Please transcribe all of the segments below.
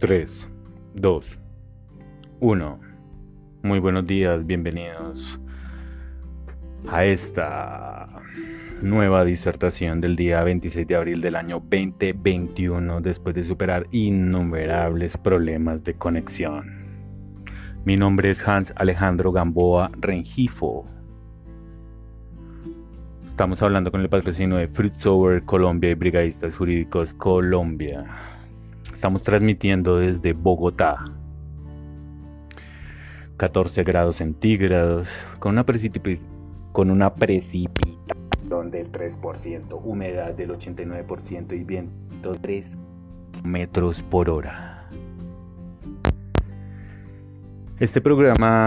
3, 2, 1. Muy buenos días, bienvenidos a esta nueva disertación del día 26 de abril del año 2021 después de superar innumerables problemas de conexión. Mi nombre es Hans Alejandro Gamboa Rengifo. Estamos hablando con el patrocinio de Fruit Sour Colombia y Brigadistas Jurídicos Colombia. Estamos transmitiendo desde Bogotá. 14 grados centígrados, con una, con precipitación del 3%, humedad del 89% y viento 3 metros por hora. Este programa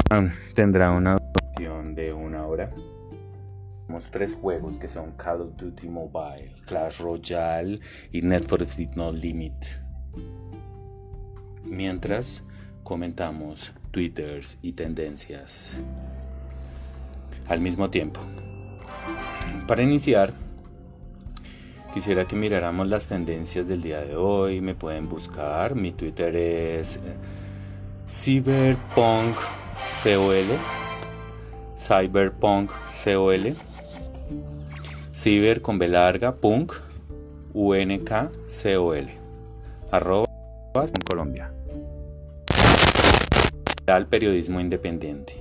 tendrá una duración de una hora. Tenemos tres juegos que son Call of Duty Mobile, Clash Royale y Net for No Limit mientras comentamos twitters y tendencias al mismo tiempo. Para iniciar, quisiera que miráramos las tendencias del día de hoy. Me pueden buscar. Mi Twitter es eh, Cyberpunk COL. Cyberpunk COL. Cyber con B larga, punk, UNK COL. Arroba en Colombia al periodismo independiente.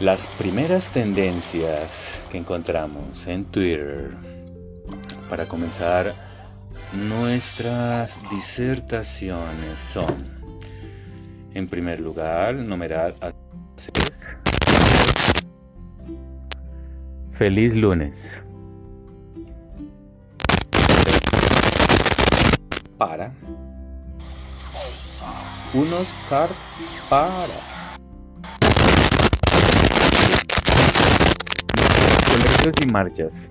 Las primeras tendencias que encontramos en Twitter para comenzar nuestras disertaciones son, en primer lugar, numeral Feliz lunes. Para. Un Oscar para. Colegios y marchas.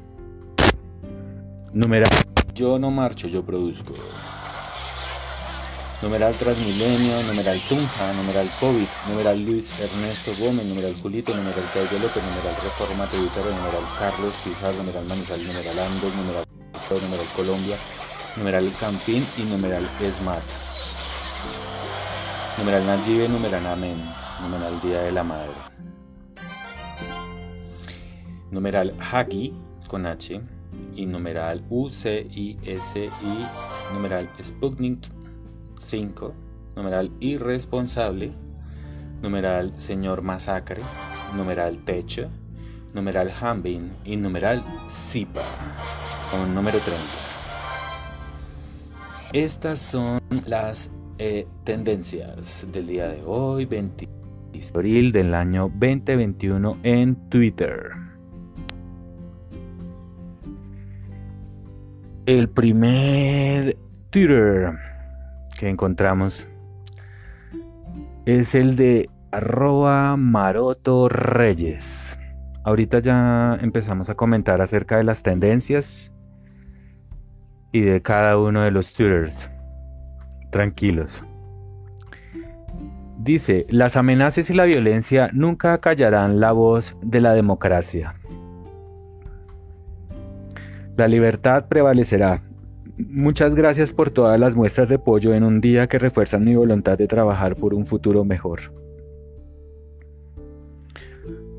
Numeral. Yo no marcho, yo produzco. Numeral Transmilenio, numeral Tunja, numeral COVID, numeral Luis Ernesto Gómez, numeral Julito, numeral Claudio López, numeral Reforma Tributaria, numeral Carlos Pizarro, numeral Manizal, numeral Andos, numeral numeral Colombia, numeral Campín y numeral Smart. Numeral Nayibe, numeral Amén, numeral Día de la Madre. Numeral Hagi con H y numeral UCISI, numeral Sputnik 5, numeral Irresponsable, numeral Señor Masacre, numeral Techo, numeral Hambin y numeral Zipa con número 30. Estas son las eh, tendencias del día de hoy, 20 de abril del año 2021 en Twitter. El primer Twitter que encontramos es el de arroba maroto reyes. Ahorita ya empezamos a comentar acerca de las tendencias y de cada uno de los twitters. Tranquilos. Dice, las amenazas y la violencia nunca callarán la voz de la democracia. La libertad prevalecerá. Muchas gracias por todas las muestras de apoyo en un día que refuerzan mi voluntad de trabajar por un futuro mejor.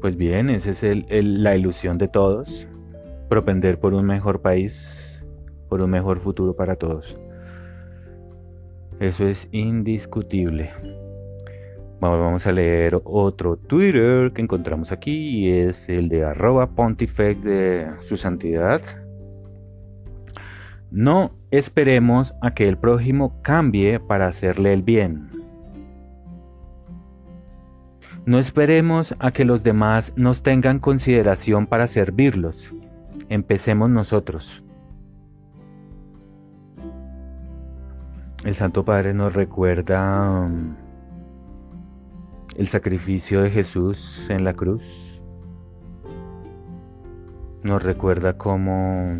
Pues bien, esa es la ilusión de todos, propender por un mejor país, por un mejor futuro para todos. Eso es indiscutible. Vamos a leer otro Twitter que encontramos aquí y es el de arroba pontifex de su santidad. No esperemos a que el prójimo cambie para hacerle el bien. No esperemos a que los demás nos tengan consideración para servirlos. Empecemos nosotros. El Santo Padre nos recuerda um, el sacrificio de Jesús en la cruz. Nos recuerda cómo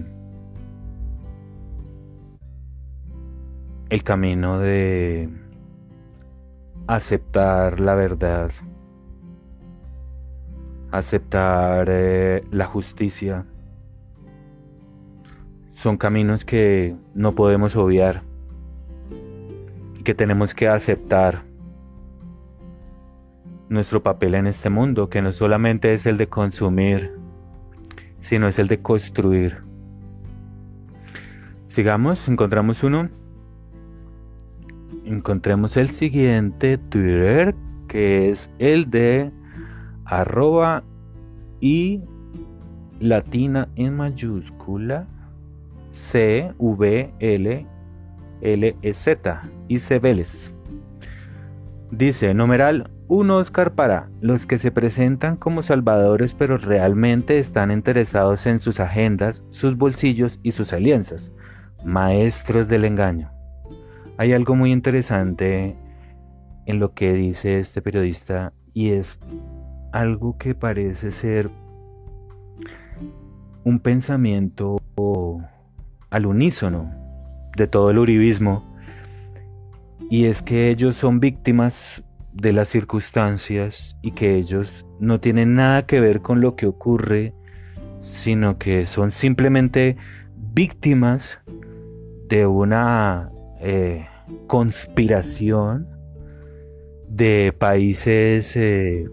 el camino de aceptar la verdad, aceptar eh, la justicia, son caminos que no podemos obviar que tenemos que aceptar nuestro papel en este mundo, que no solamente es el de consumir, sino es el de construir. Sigamos, encontramos uno. Encontremos el siguiente Twitter, que es el de arroba y latina en mayúscula C V L L E Z y Vélez. Dice numeral un Oscar para los que se presentan como salvadores pero realmente están interesados en sus agendas, sus bolsillos y sus alianzas, maestros del engaño. Hay algo muy interesante en lo que dice este periodista y es algo que parece ser un pensamiento al unísono de todo el uribismo y es que ellos son víctimas de las circunstancias y que ellos no tienen nada que ver con lo que ocurre, sino que son simplemente víctimas de una eh, conspiración de países eh,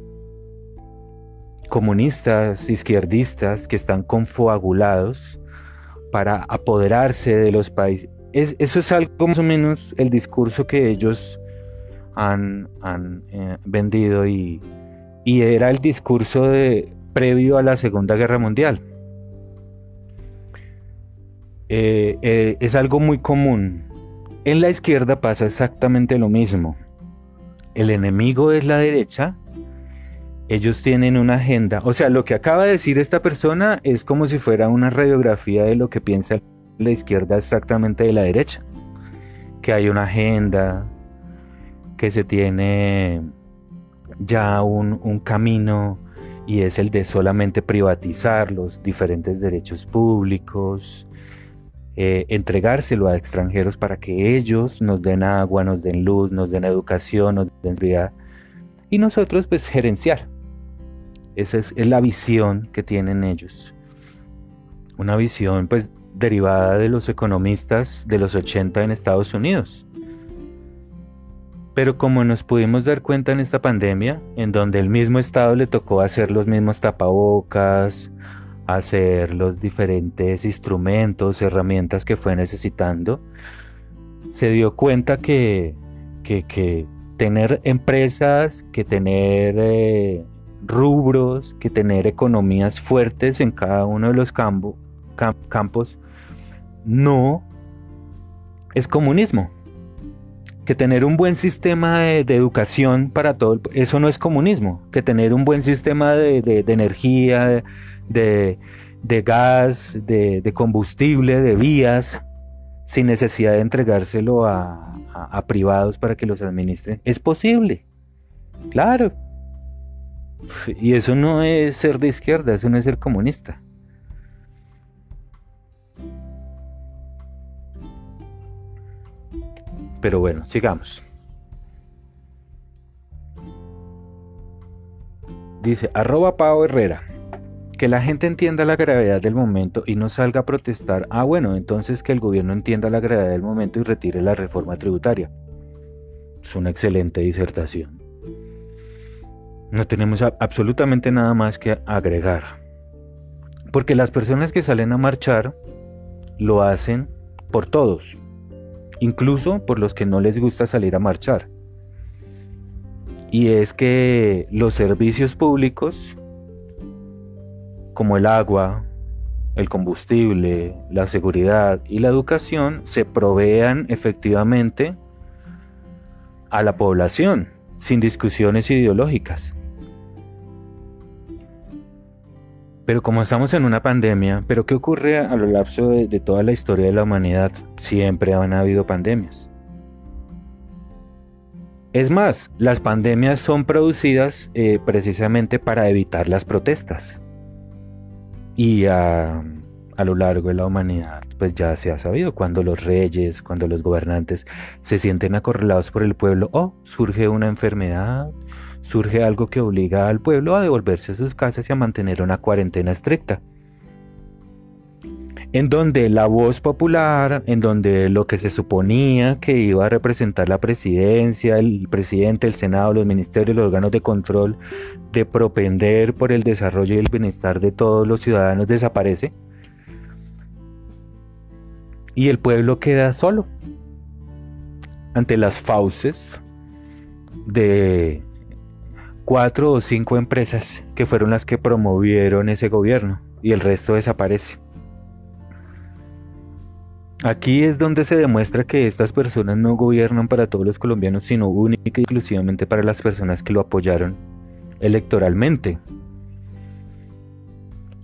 comunistas, izquierdistas, que están confuagulados para apoderarse de los países. Eso es algo más o menos el discurso que ellos han, eh, vendido y, era el discurso de, previo a la Segunda Guerra Mundial. Eh, eh, es algo muy común. En la izquierda pasa exactamente lo mismo. El enemigo es la derecha. Ellos tienen una agenda. O sea, lo que acaba de decir esta persona es como si fuera una radiografía de lo que piensa la izquierda exactamente de la derecha. Que hay una agenda, que se tiene ya un, camino y es el de solamente privatizar los diferentes derechos públicos, eh, entregárselo a extranjeros para que ellos nos den agua, nos den luz, nos den educación, nos den seguridad y nosotros pues gerenciar. Esa es, es, la visión que tienen ellos. Una visión pues derivada de los economistas de los 80 en Estados Unidos. Pero como nos pudimos dar cuenta en esta pandemia, en donde el mismo Estado le tocó hacer los mismos tapabocas, hacer los diferentes instrumentos, herramientas que fue necesitando, se dio cuenta que, que, tener empresas, que tener eh, rubros, que tener economías fuertes en cada uno de los campos, no es comunismo que tener un buen sistema de, educación para todo, eso no es comunismo, que tener un buen sistema de, energía, de, gas, de, combustible, de vías, sin necesidad de entregárselo a, a privados para que los administren, es posible, claro. Y eso no es ser de izquierda, eso no es ser comunista. Pero bueno, sigamos. Dice, arroba Pau Herrera. Que la gente entienda la gravedad del momento y no salga a protestar. Ah, bueno, entonces que el gobierno entienda la gravedad del momento y retire la reforma tributaria. Es una excelente disertación. No tenemos absolutamente nada más que agregar. Porque las personas que salen a marchar lo hacen por todos, incluso por los que no les gusta salir a marchar. Y es que los servicios públicos, como el agua, el combustible, la seguridad y la educación, se provean efectivamente a la población, sin discusiones ideológicas. Pero como estamos en una pandemia, ¿pero qué ocurre a lo largo de, toda la historia de la humanidad? Siempre han habido pandemias. Es más, las pandemias son producidas eh, precisamente para evitar las protestas. Y a, a lo largo de la humanidad, pues ya se ha sabido, cuando los reyes, cuando los gobernantes se sienten acorralados por el pueblo, o surge una enfermedad, surge algo que obliga al pueblo a devolverse a sus casas y a mantener una cuarentena estricta. en donde la voz popular, en donde lo que se suponía que iba a representar la presidencia, el presidente, el Senado, los ministerios, los órganos de control, de propender por el desarrollo y el bienestar de todos los ciudadanos desaparece. Y el pueblo queda solo ante las fauces de cuatro o cinco empresas que fueron las que promovieron ese gobierno y el resto desaparece. Aquí es donde se demuestra que estas personas no gobiernan para todos los colombianos, sino única y exclusivamente para las personas que lo apoyaron electoralmente.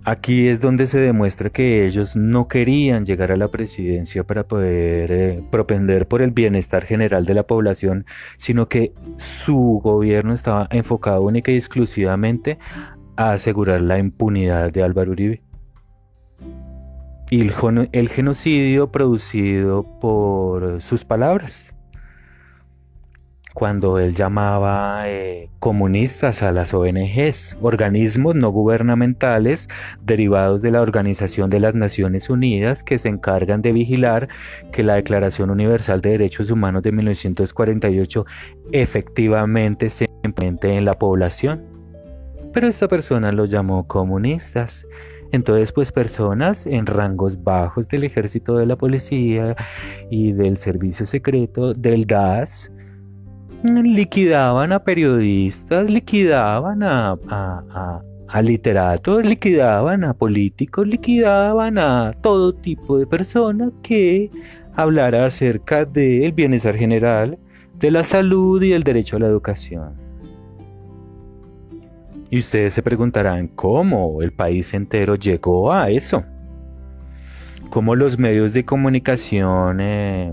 Aquí es donde se demuestra que ellos no querían llegar a la presidencia para poder eh, propender por el bienestar general de la población, sino que su gobierno estaba enfocado única y exclusivamente a asegurar la impunidad de Álvaro Uribe y el, genocidio producido por sus palabras. Cuando él llamaba eh, comunistas a las ONGs, organismos no gubernamentales derivados de la Organización de las Naciones Unidas que se encargan de vigilar que la Declaración Universal de Derechos Humanos de 1948 efectivamente se implemente en la población. Pero esta persona los llamó comunistas entonces, pues personas en rangos bajos del ejército de la policía y del servicio secreto del DAS liquidaban a periodistas, liquidaban a, a, literatos, liquidaban a políticos, liquidaban a todo tipo de personas que hablara acerca del bienestar general, de la salud y el derecho a la educación. Y ustedes se preguntarán cómo el país entero llegó a eso. Cómo los medios de comunicación eh,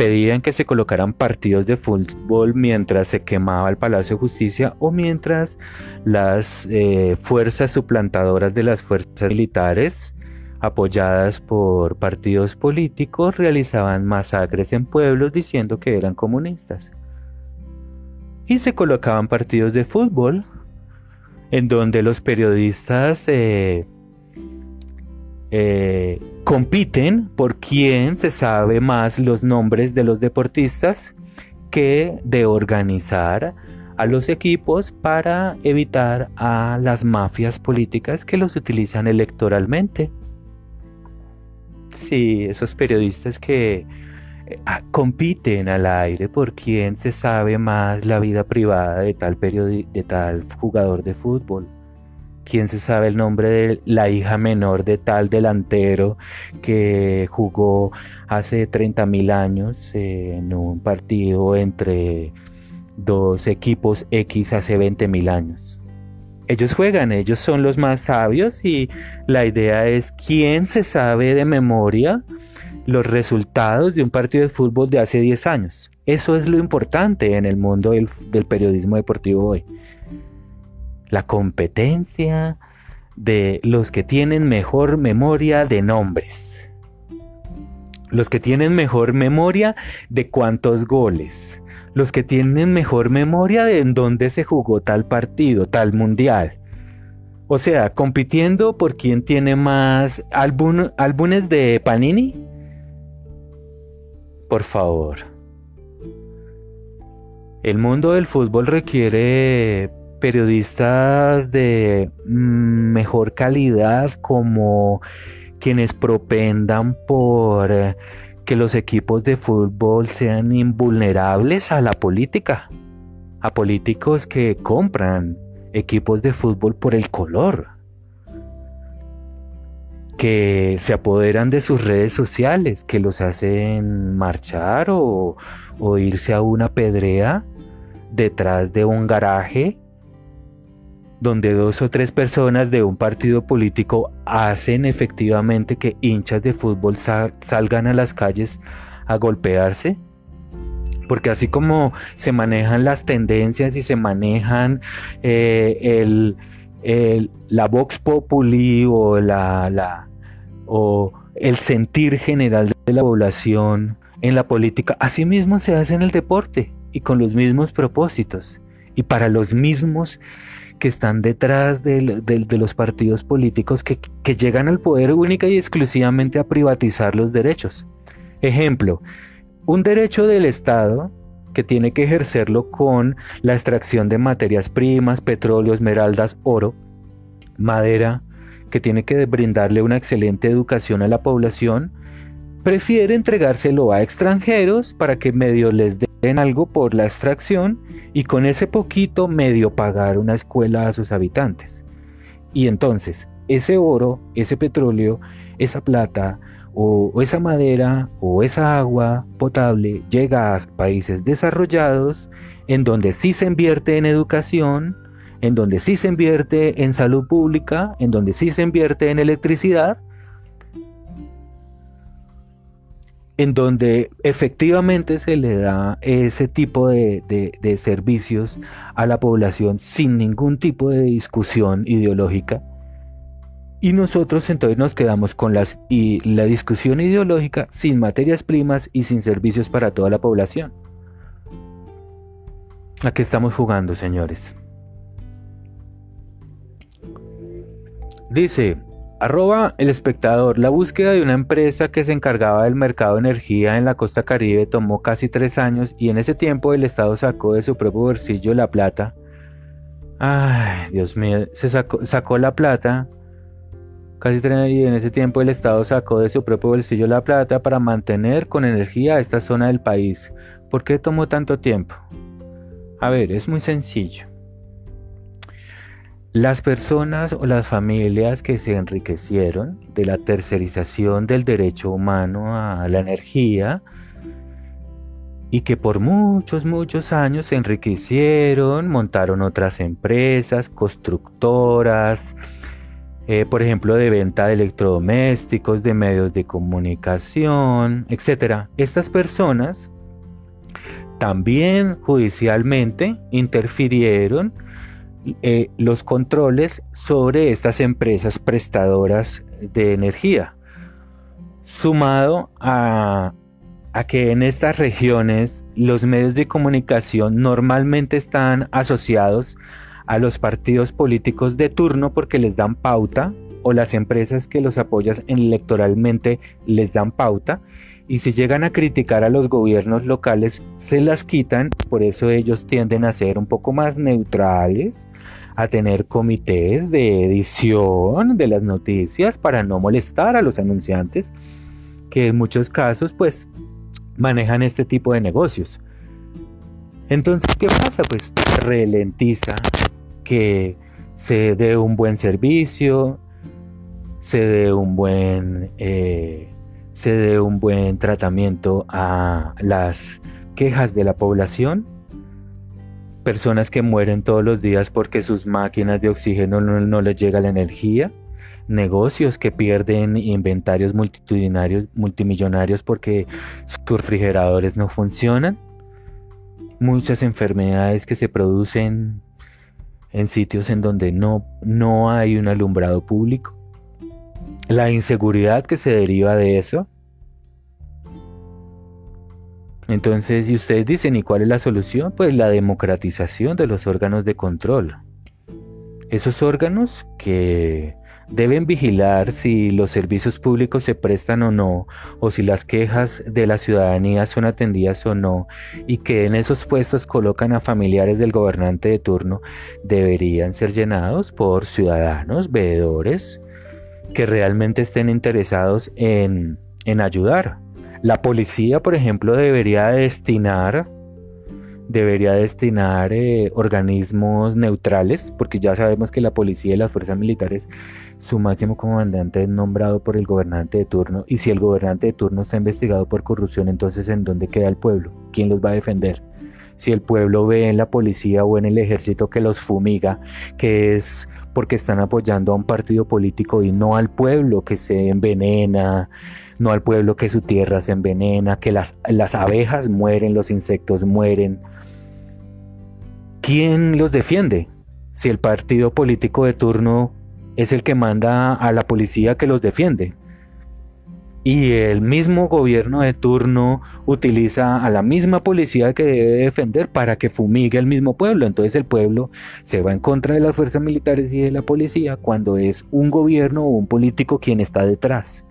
pedían que se colocaran partidos de fútbol mientras se quemaba el Palacio de Justicia o mientras las eh, fuerzas suplantadoras de las fuerzas militares apoyadas por partidos políticos realizaban masacres en pueblos diciendo que eran comunistas. Y se colocaban partidos de fútbol en donde los periodistas eh, eh, compiten por quién se sabe más los nombres de los deportistas que de organizar a los equipos para evitar a las mafias políticas que los utilizan electoralmente. Sí, esos periodistas que Ah, compiten al aire por quién se sabe más la vida privada de tal, de tal jugador de fútbol. ¿Quién se sabe el nombre de la hija menor de tal delantero que jugó hace 30 mil años en un partido entre dos equipos X hace 20 mil años? Ellos juegan, ellos son los más sabios y la idea es quién se sabe de memoria los resultados de un partido de fútbol de hace 10 años. Eso es lo importante en el mundo del, periodismo deportivo hoy. La competencia de los que tienen mejor memoria de nombres. Los que tienen mejor memoria de cuántos goles. Los que tienen mejor memoria de en dónde se jugó tal partido, tal mundial. O sea, compitiendo por quién tiene más álbumes de Panini por favor. El mundo del fútbol requiere periodistas de mejor calidad como quienes propendan por eh, que los equipos de fútbol sean invulnerables a la política, a políticos que compran equipos de fútbol por el color que se apoderan de sus redes sociales, que los hacen marchar o, irse a una pedrea detrás de un garaje donde dos o tres personas de un partido político hacen efectivamente que hinchas de fútbol salgan a las calles a golpearse. Porque así como se manejan las tendencias y se manejan eh, el, la Vox Populi o la, o el sentir general de la población en la política, asimismo se hace en el deporte y con los mismos propósitos y para los mismos que están detrás de, los partidos políticos que, que llegan al poder única y exclusivamente a privatizar los derechos. Ejemplo, un derecho del Estado que tiene que ejercerlo con la extracción de materias primas, petróleo, esmeraldas, oro, madera, que tiene que brindarle una excelente educación a la población, prefiere entregárselo a extranjeros para que medio les den algo por la extracción y con ese poquito medio pagar una escuela a sus habitantes. Y entonces, ese oro, ese petróleo, esa plata, o, esa madera o esa agua potable llega a países desarrollados en donde sí se invierte en educación, en donde sí se invierte en salud pública, en donde sí se invierte en electricidad, en donde efectivamente se le da ese tipo de, servicios a la población sin ningún tipo de discusión ideológica y nosotros entonces nos quedamos con las, y la discusión ideológica sin materias primas y sin servicios para toda la población. ¿A qué estamos jugando, señores? Dice, arroba el espectador, la búsqueda de una empresa que se encargaba del mercado de energía en la costa caribe tomó casi tres años y en ese tiempo el Estado sacó de su propio bolsillo la plata. Ay, Dios mío, se sacó, la plata Casi y en ese tiempo el Estado sacó de su propio bolsillo la plata para mantener con energía esta zona del país. ¿Por qué tomó tanto tiempo? A ver, es muy sencillo. Las personas o las familias que se enriquecieron de la tercerización del derecho humano a la energía y que por muchos, muchos años se enriquecieron, montaron otras empresas, constructoras, eh, por ejemplo, de venta de electrodomésticos, de medios de comunicación, etc. Estas personas también judicialmente interfirieron eh, los controles sobre estas empresas prestadoras de energía, sumado a, que en estas regiones los medios de comunicación normalmente están asociados a los partidos políticos de turno porque les dan pauta o las empresas que los apoyan electoralmente les dan pauta y si llegan a criticar a los gobiernos locales se las quitan, por eso ellos tienden a ser un poco más neutrales, a tener comités de edición de las noticias para no molestar a los anunciantes, que en muchos casos pues manejan este tipo de negocios. Entonces, ¿qué pasa? Pues ralentiza que se dé un buen servicio, se dé un buen, eh, se dé un buen tratamiento a las quejas de la población. Personas que mueren todos los días porque sus máquinas de oxígeno no, les llega la energía. Negocios que pierden inventarios multitudinarios, multimillonarios porque sus refrigeradores no funcionan. Muchas enfermedades que se producen en sitios en donde no, no hay un alumbrado público. La inseguridad que se deriva de eso. Entonces, si ustedes dicen, ¿y cuál es la solución? Pues la democratización de los órganos de control. Esos órganos que deben vigilar si los servicios públicos se prestan o no, o si las quejas de la ciudadanía son atendidas o no, y que en esos puestos colocan a familiares del gobernante de turno, deberían ser llenados por ciudadanos, veedores, que realmente estén interesados en, en ayudar. La policía, por ejemplo, debería destinar debería destinar eh, organismos neutrales, porque ya sabemos que la policía y las fuerzas militares su máximo comandante es nombrado por el gobernante de turno y si el gobernante de turno está investigado por corrupción, entonces ¿en dónde queda el pueblo? ¿Quién los va a defender? Si el pueblo ve en la policía o en el ejército que los fumiga, que es porque están apoyando a un partido político y no al pueblo que se envenena, no al pueblo que su tierra se envenena, que las, las abejas mueren, los insectos mueren. ¿Quién los defiende? Si el partido político de turno es el que manda a la policía que los defiende. Y el mismo gobierno de turno utiliza a la misma policía que debe defender para que fumigue el mismo pueblo. Entonces el pueblo se va en contra de las fuerzas militares y de la policía cuando es un gobierno o un político quien está detrás.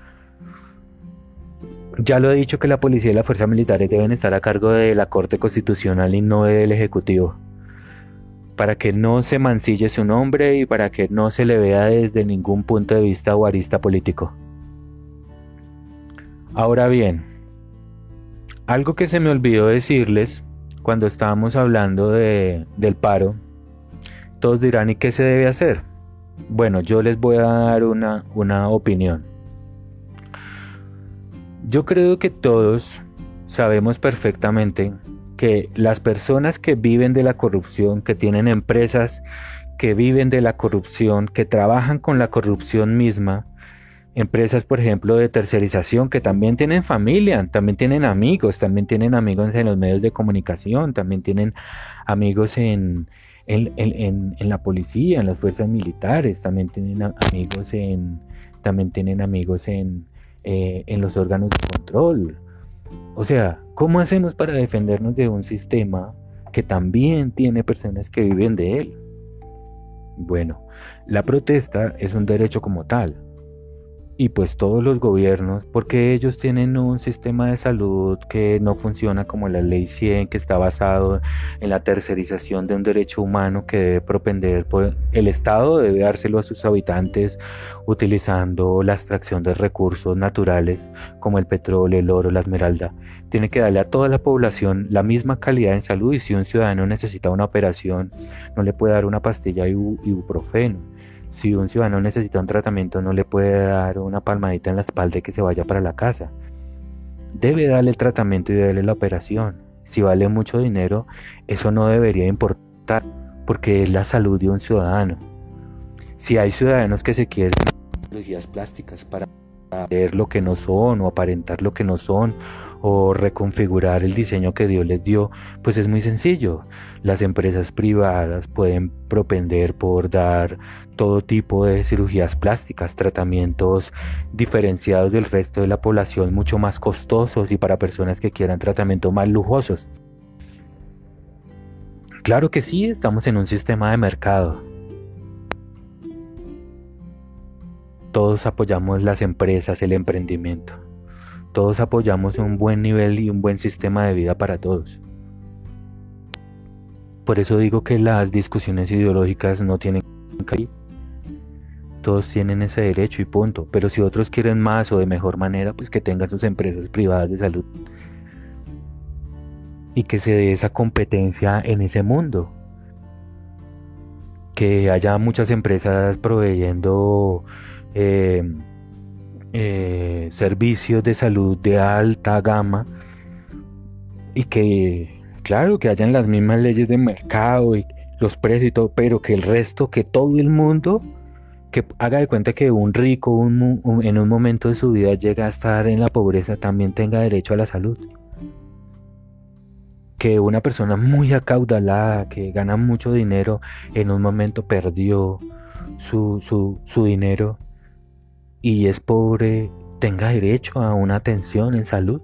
Ya lo he dicho que la policía y las fuerzas militares deben estar a cargo de la Corte Constitucional y no del Ejecutivo. Para que no se mancille su nombre y para que no se le vea desde ningún punto de vista o arista político. Ahora bien, algo que se me olvidó decirles cuando estábamos hablando de, del paro, todos dirán, ¿y qué se debe hacer? Bueno, yo les voy a dar una, una opinión. Yo creo que todos sabemos perfectamente que las personas que viven de la corrupción, que tienen empresas que viven de la corrupción, que trabajan con la corrupción misma, empresas, por ejemplo, de tercerización que también tienen familia, también tienen amigos, también tienen amigos en los medios de comunicación, también tienen amigos en, en, la policía, en las fuerzas militares, también tienen amigos en, también tienen amigos en, eh, en los órganos de control. O sea, ¿cómo hacemos para defendernos de un sistema que también tiene personas que viven de él? Bueno, la protesta es un derecho como tal, y pues todos los gobiernos, porque ellos tienen un sistema de salud que no funciona como la ley 100, que está basado en la tercerización de un derecho humano que debe propender, el Estado debe dárselo a sus habitantes utilizando la extracción de recursos naturales como el petróleo, el oro, la esmeralda. Tiene que darle a toda la población la misma calidad en salud y si un ciudadano necesita una operación, no le puede dar una pastilla ibuprofeno si un ciudadano necesita un tratamiento, no le puede dar una palmadita en la espalda y que se vaya para la casa. Debe darle el tratamiento y darle la operación. Si vale mucho dinero, eso no debería importar, porque es la salud de un ciudadano. Si hay ciudadanos que se quieren cirugías plásticas para ver lo que no son o aparentar lo que no son o reconfigurar el diseño que Dios les dio, pues es muy sencillo. Las empresas privadas pueden propender por dar todo tipo de cirugías plásticas, tratamientos diferenciados del resto de la población, mucho más costosos y para personas que quieran tratamientos más lujosos. Claro que sí, estamos en un sistema de mercado. Todos apoyamos las empresas, el emprendimiento todos apoyamos un buen nivel y un buen sistema de vida para todos. Por eso digo que las discusiones ideológicas no tienen que todos tienen ese derecho y punto. Pero si otros quieren más o de mejor manera, pues que tengan sus empresas privadas de salud. Y que se dé esa competencia en ese mundo. Que haya muchas empresas proveyendo eh, eh, servicios de salud de alta gama y que, claro, que hayan las mismas leyes de mercado y los precios y todo, pero que el resto, que todo el mundo, que haga de cuenta que un rico en un momento de su vida llega a estar en la pobreza, también tenga derecho a la salud. Que una persona muy acaudalada, que gana mucho dinero, en un momento perdió su, su, su dinero y es pobre tenga derecho a una atención en salud.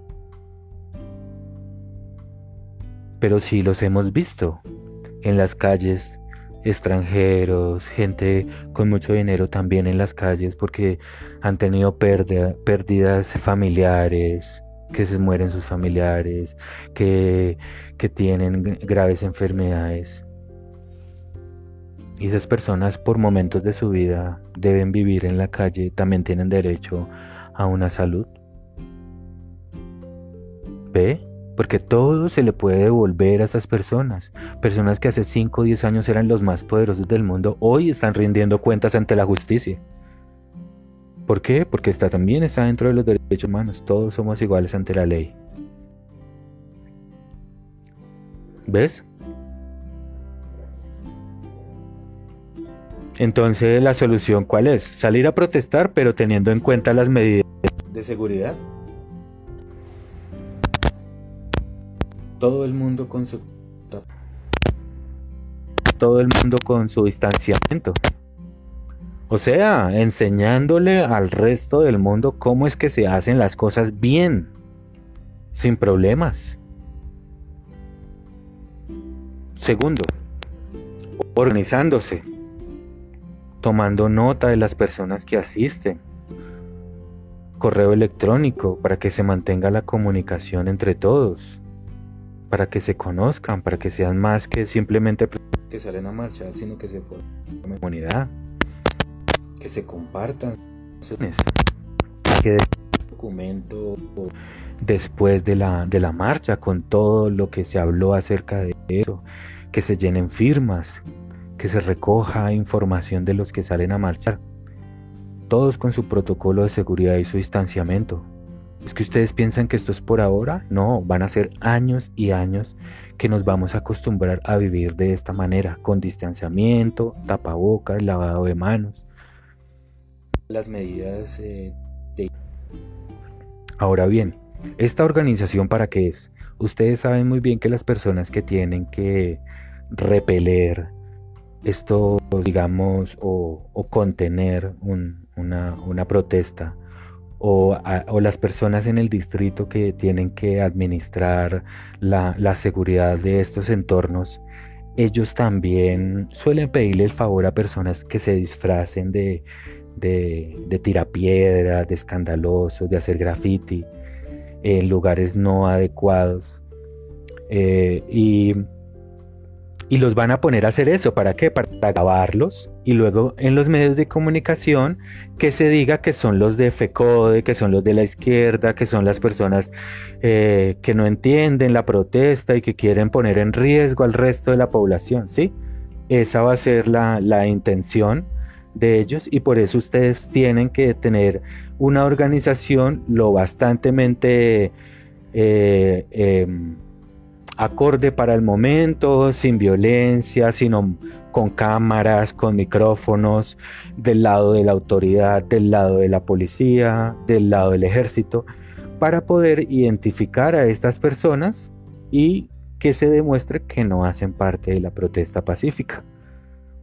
Pero sí los hemos visto en las calles, extranjeros, gente con mucho dinero también en las calles porque han tenido pérdidas familiares, que se mueren sus familiares, que, que tienen graves enfermedades. Y esas personas por momentos de su vida deben vivir en la calle, también tienen derecho a una salud. ¿Ve? Porque todo se le puede devolver a esas personas. Personas que hace 5 o 10 años eran los más poderosos del mundo, hoy están rindiendo cuentas ante la justicia. ¿Por qué? Porque está, también está dentro de los derechos humanos. Todos somos iguales ante la ley. ¿Ves? Entonces, ¿la solución cuál es? Salir a protestar, pero teniendo en cuenta las medidas de seguridad. Todo el mundo con su todo el mundo con su distanciamiento. O sea, enseñándole al resto del mundo cómo es que se hacen las cosas bien, sin problemas. Segundo, organizándose, tomando nota de las personas que asisten, correo electrónico para que se mantenga la comunicación entre todos, para que se conozcan, para que sean más que simplemente que salen a marchar, sino que se formen comunidad, que se compartan que documento después de la, de la marcha con todo lo que se habló acerca de eso, que se llenen firmas, que se recoja información de los que salen a marchar, todos con su protocolo de seguridad y su distanciamiento. ¿Es que ustedes piensan que esto es por ahora? No, van a ser años y años que nos vamos a acostumbrar a vivir de esta manera, con distanciamiento, tapabocas, lavado de manos. Las medidas eh, de... Ahora bien, ¿esta organización para qué es? Ustedes saben muy bien que las personas que tienen que repeler esto, digamos, o, contener una, protesta, o, las personas en el distrito que tienen que administrar la, seguridad de estos entornos, ellos también suelen pedirle el favor a personas que se disfracen de, de, de tirapiedras, de escandalosos, de hacer graffiti en lugares no adecuados. Eh, y y los van a poner a hacer eso. ¿Para qué? Para grabarlos y luego en los medios de comunicación que se diga que son los de FECODE, que son los de la izquierda, que son las personas eh, que no entienden la protesta y que quieren poner en riesgo al resto de la población. ¿sí? Esa va a ser la, intención de ellos y por eso ustedes tienen que tener una organización lo bastantemente... Eh, em, acorde para el momento, sin violencia, sino con cámaras, con micrófonos, del lado de la autoridad, del lado de la policía, del lado del ejército, para poder identificar a estas personas y que se demuestre que no hacen parte de la protesta pacífica,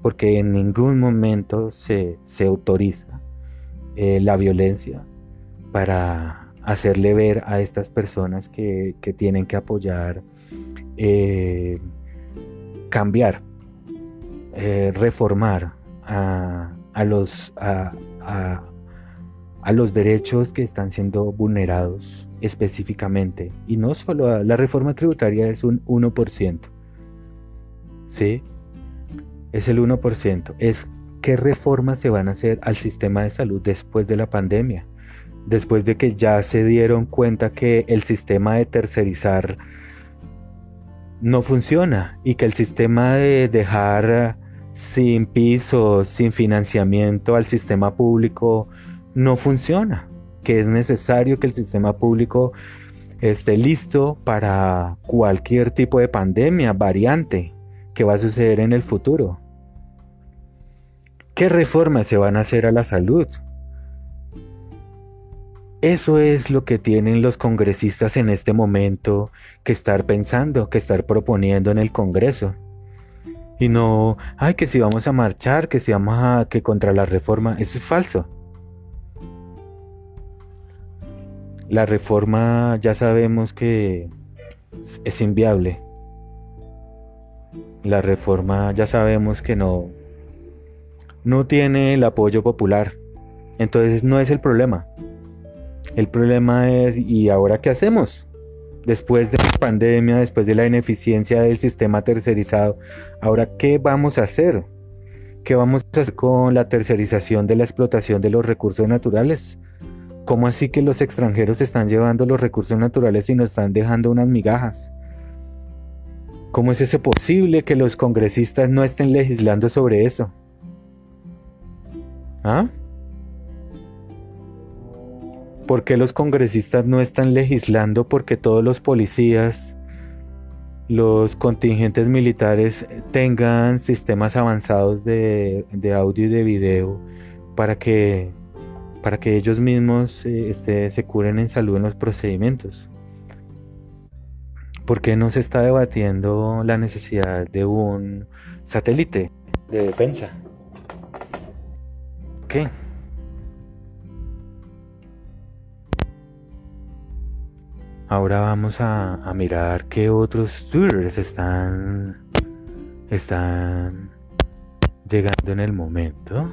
porque en ningún momento se, autoriza eh, la violencia para hacerle ver a estas personas que, que tienen que apoyar eh, cambiar, eh, reformar a, los, a, los derechos que están siendo vulnerados específicamente. Y no solo la reforma tributaria es un 1%. ¿Sí? Es el 1%. Es qué reformas se van a hacer al sistema de salud después de la pandemia. Después de que ya se dieron cuenta que el sistema de tercerizar no funciona y que el sistema de dejar sin piso, sin financiamiento al sistema público no funciona, que es necesario que el sistema público esté listo para cualquier tipo de pandemia, variante que va a suceder en el futuro. ¿Qué reformas se van a hacer a la salud? Eso es lo que tienen los congresistas en este momento que estar pensando, que estar proponiendo en el Congreso. Y no, ay, que si vamos a marchar, que si vamos a, que contra la reforma, eso es falso. La reforma ya sabemos que es inviable. La reforma ya sabemos que no, no tiene el apoyo popular. Entonces no es el problema. El problema es, ¿y ahora qué hacemos? Después de la pandemia, después de la ineficiencia del sistema tercerizado, ¿ahora qué vamos a hacer? ¿Qué vamos a hacer con la tercerización de la explotación de los recursos naturales? ¿Cómo así que los extranjeros están llevando los recursos naturales y nos están dejando unas migajas? ¿Cómo es eso posible que los congresistas no estén legislando sobre eso? ¿Ah? ¿Por qué los congresistas no están legislando porque todos los policías, los contingentes militares tengan sistemas avanzados de, audio y de video para que, para que ellos mismos eh, este, se curen en salud en los procedimientos? ¿Por qué no se está debatiendo la necesidad de un satélite de defensa? Ok. Ahora vamos a, mirar qué otros twitters están, están llegando en el momento.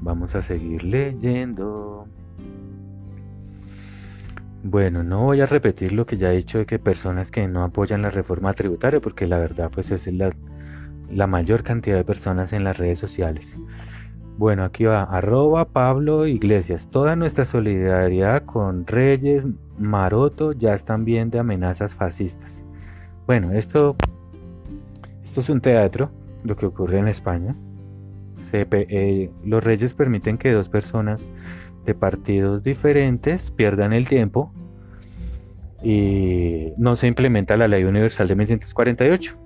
Vamos a seguir leyendo. Bueno, no voy a repetir lo que ya he dicho de que personas que no apoyan la reforma tributaria, porque la verdad pues es la, la mayor cantidad de personas en las redes sociales. Bueno, aquí va, arroba Pablo Iglesias. Toda nuestra solidaridad con Reyes, Maroto, ya están de amenazas fascistas. Bueno, esto, esto es un teatro, lo que ocurre en España. Eh, los Reyes permiten que dos personas de partidos diferentes pierdan el tiempo y no se implementa la ley universal de 1948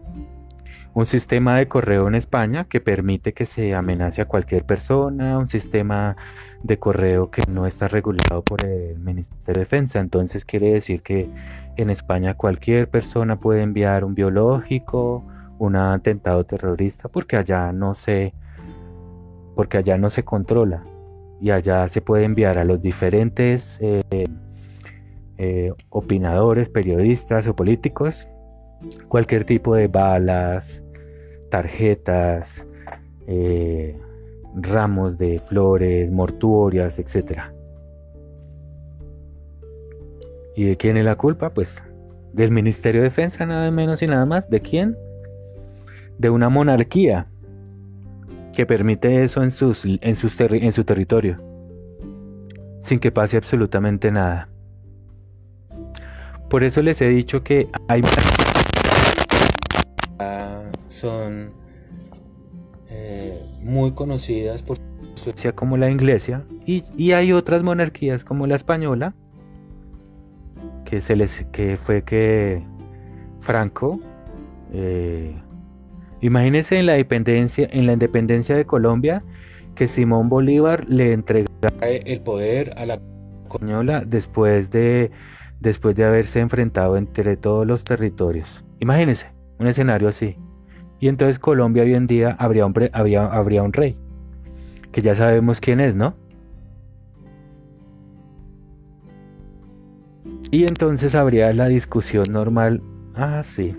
un sistema de correo en España que permite que se amenace a cualquier persona, un sistema de correo que no está regulado por el Ministerio de Defensa. Entonces quiere decir que en España cualquier persona puede enviar un biológico, un atentado terrorista, porque allá no se, porque allá no se controla y allá se puede enviar a los diferentes eh, eh, opinadores, periodistas o políticos cualquier tipo de balas, tarjetas, eh, ramos de flores, mortuorias, etc. ¿Y de quién es la culpa? Pues del Ministerio de Defensa, nada menos y nada más. ¿De quién? De una monarquía que permite eso en, sus, en, en su territorio, sin que pase absolutamente nada. Por eso les he dicho que hay son eh, muy conocidas por Suecia como la inglesa y, hay otras monarquías como la española que se les que fue que Franco eh, imagínense en la independencia en la independencia de Colombia que Simón Bolívar le entregara el poder a la española después de después de haberse enfrentado entre todos los territorios. Imagínense un escenario así y entonces Colombia hoy en día habría un, había, habría un rey, que ya sabemos quién es, ¿no? Y entonces habría la discusión normal. Ah, sí.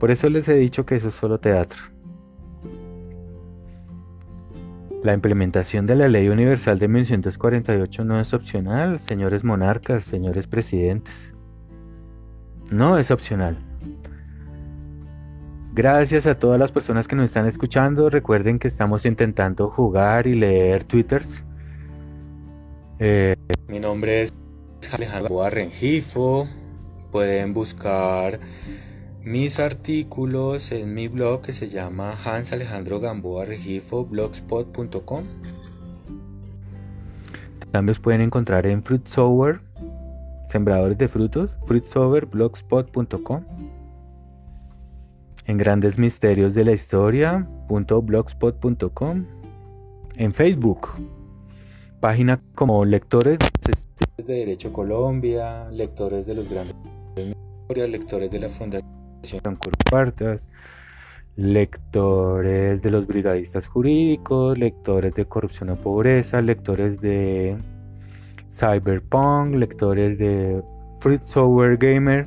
Por eso les he dicho que eso es solo teatro. La implementación de la Ley Universal de 1948 no es opcional, señores monarcas, señores presidentes. No es opcional. Gracias a todas las personas que nos están escuchando. Recuerden que estamos intentando jugar y leer twitters. Eh, mi nombre es Alejandro Rengifo. Pueden buscar mis artículos en mi blog que se llama Hans Alejandro Gamboa Regifo blogspot.com. También los pueden encontrar en Fruit Sembradores de Frutos, fruitsowerblogspot.com en Grandes Misterios de la Historia.blogspot.com, en Facebook, página como Lectores de Derecho Colombia, Lectores de los Grandes Lectores de la Fundación Cuartas, lectores de los brigadistas jurídicos, lectores de corrupción o pobreza, lectores de cyberpunk, lectores de Fruit Software Gamer,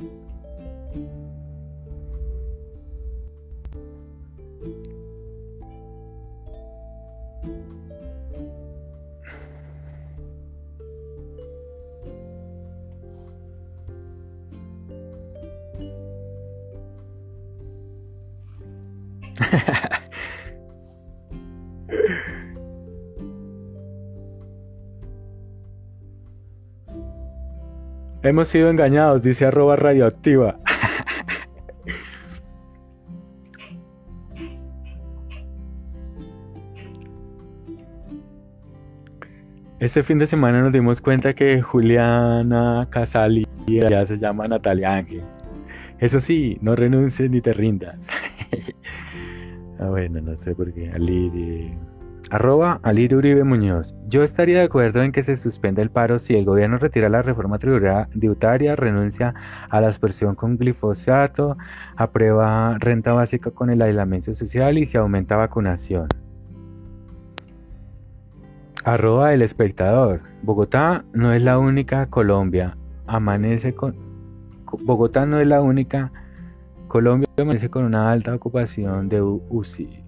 Hemos sido engañados, dice arroba radioactiva. Este fin de semana nos dimos cuenta que Juliana Casali ya se llama Natalia Ángel. Eso sí, no renuncies ni te rindas. ah, bueno, no sé por qué. Ali Arroba Alir Uribe Muñoz. Yo estaría de acuerdo en que se suspenda el paro si el gobierno retira la reforma tributaria, renuncia a la aspersión con glifosato, aprueba renta básica con el aislamiento social y se aumenta vacunación. Arroba el espectador. Bogotá no es la única Colombia. Amanece con... Bogotá no es la única. Colombia amanece con una alta ocupación de UCI.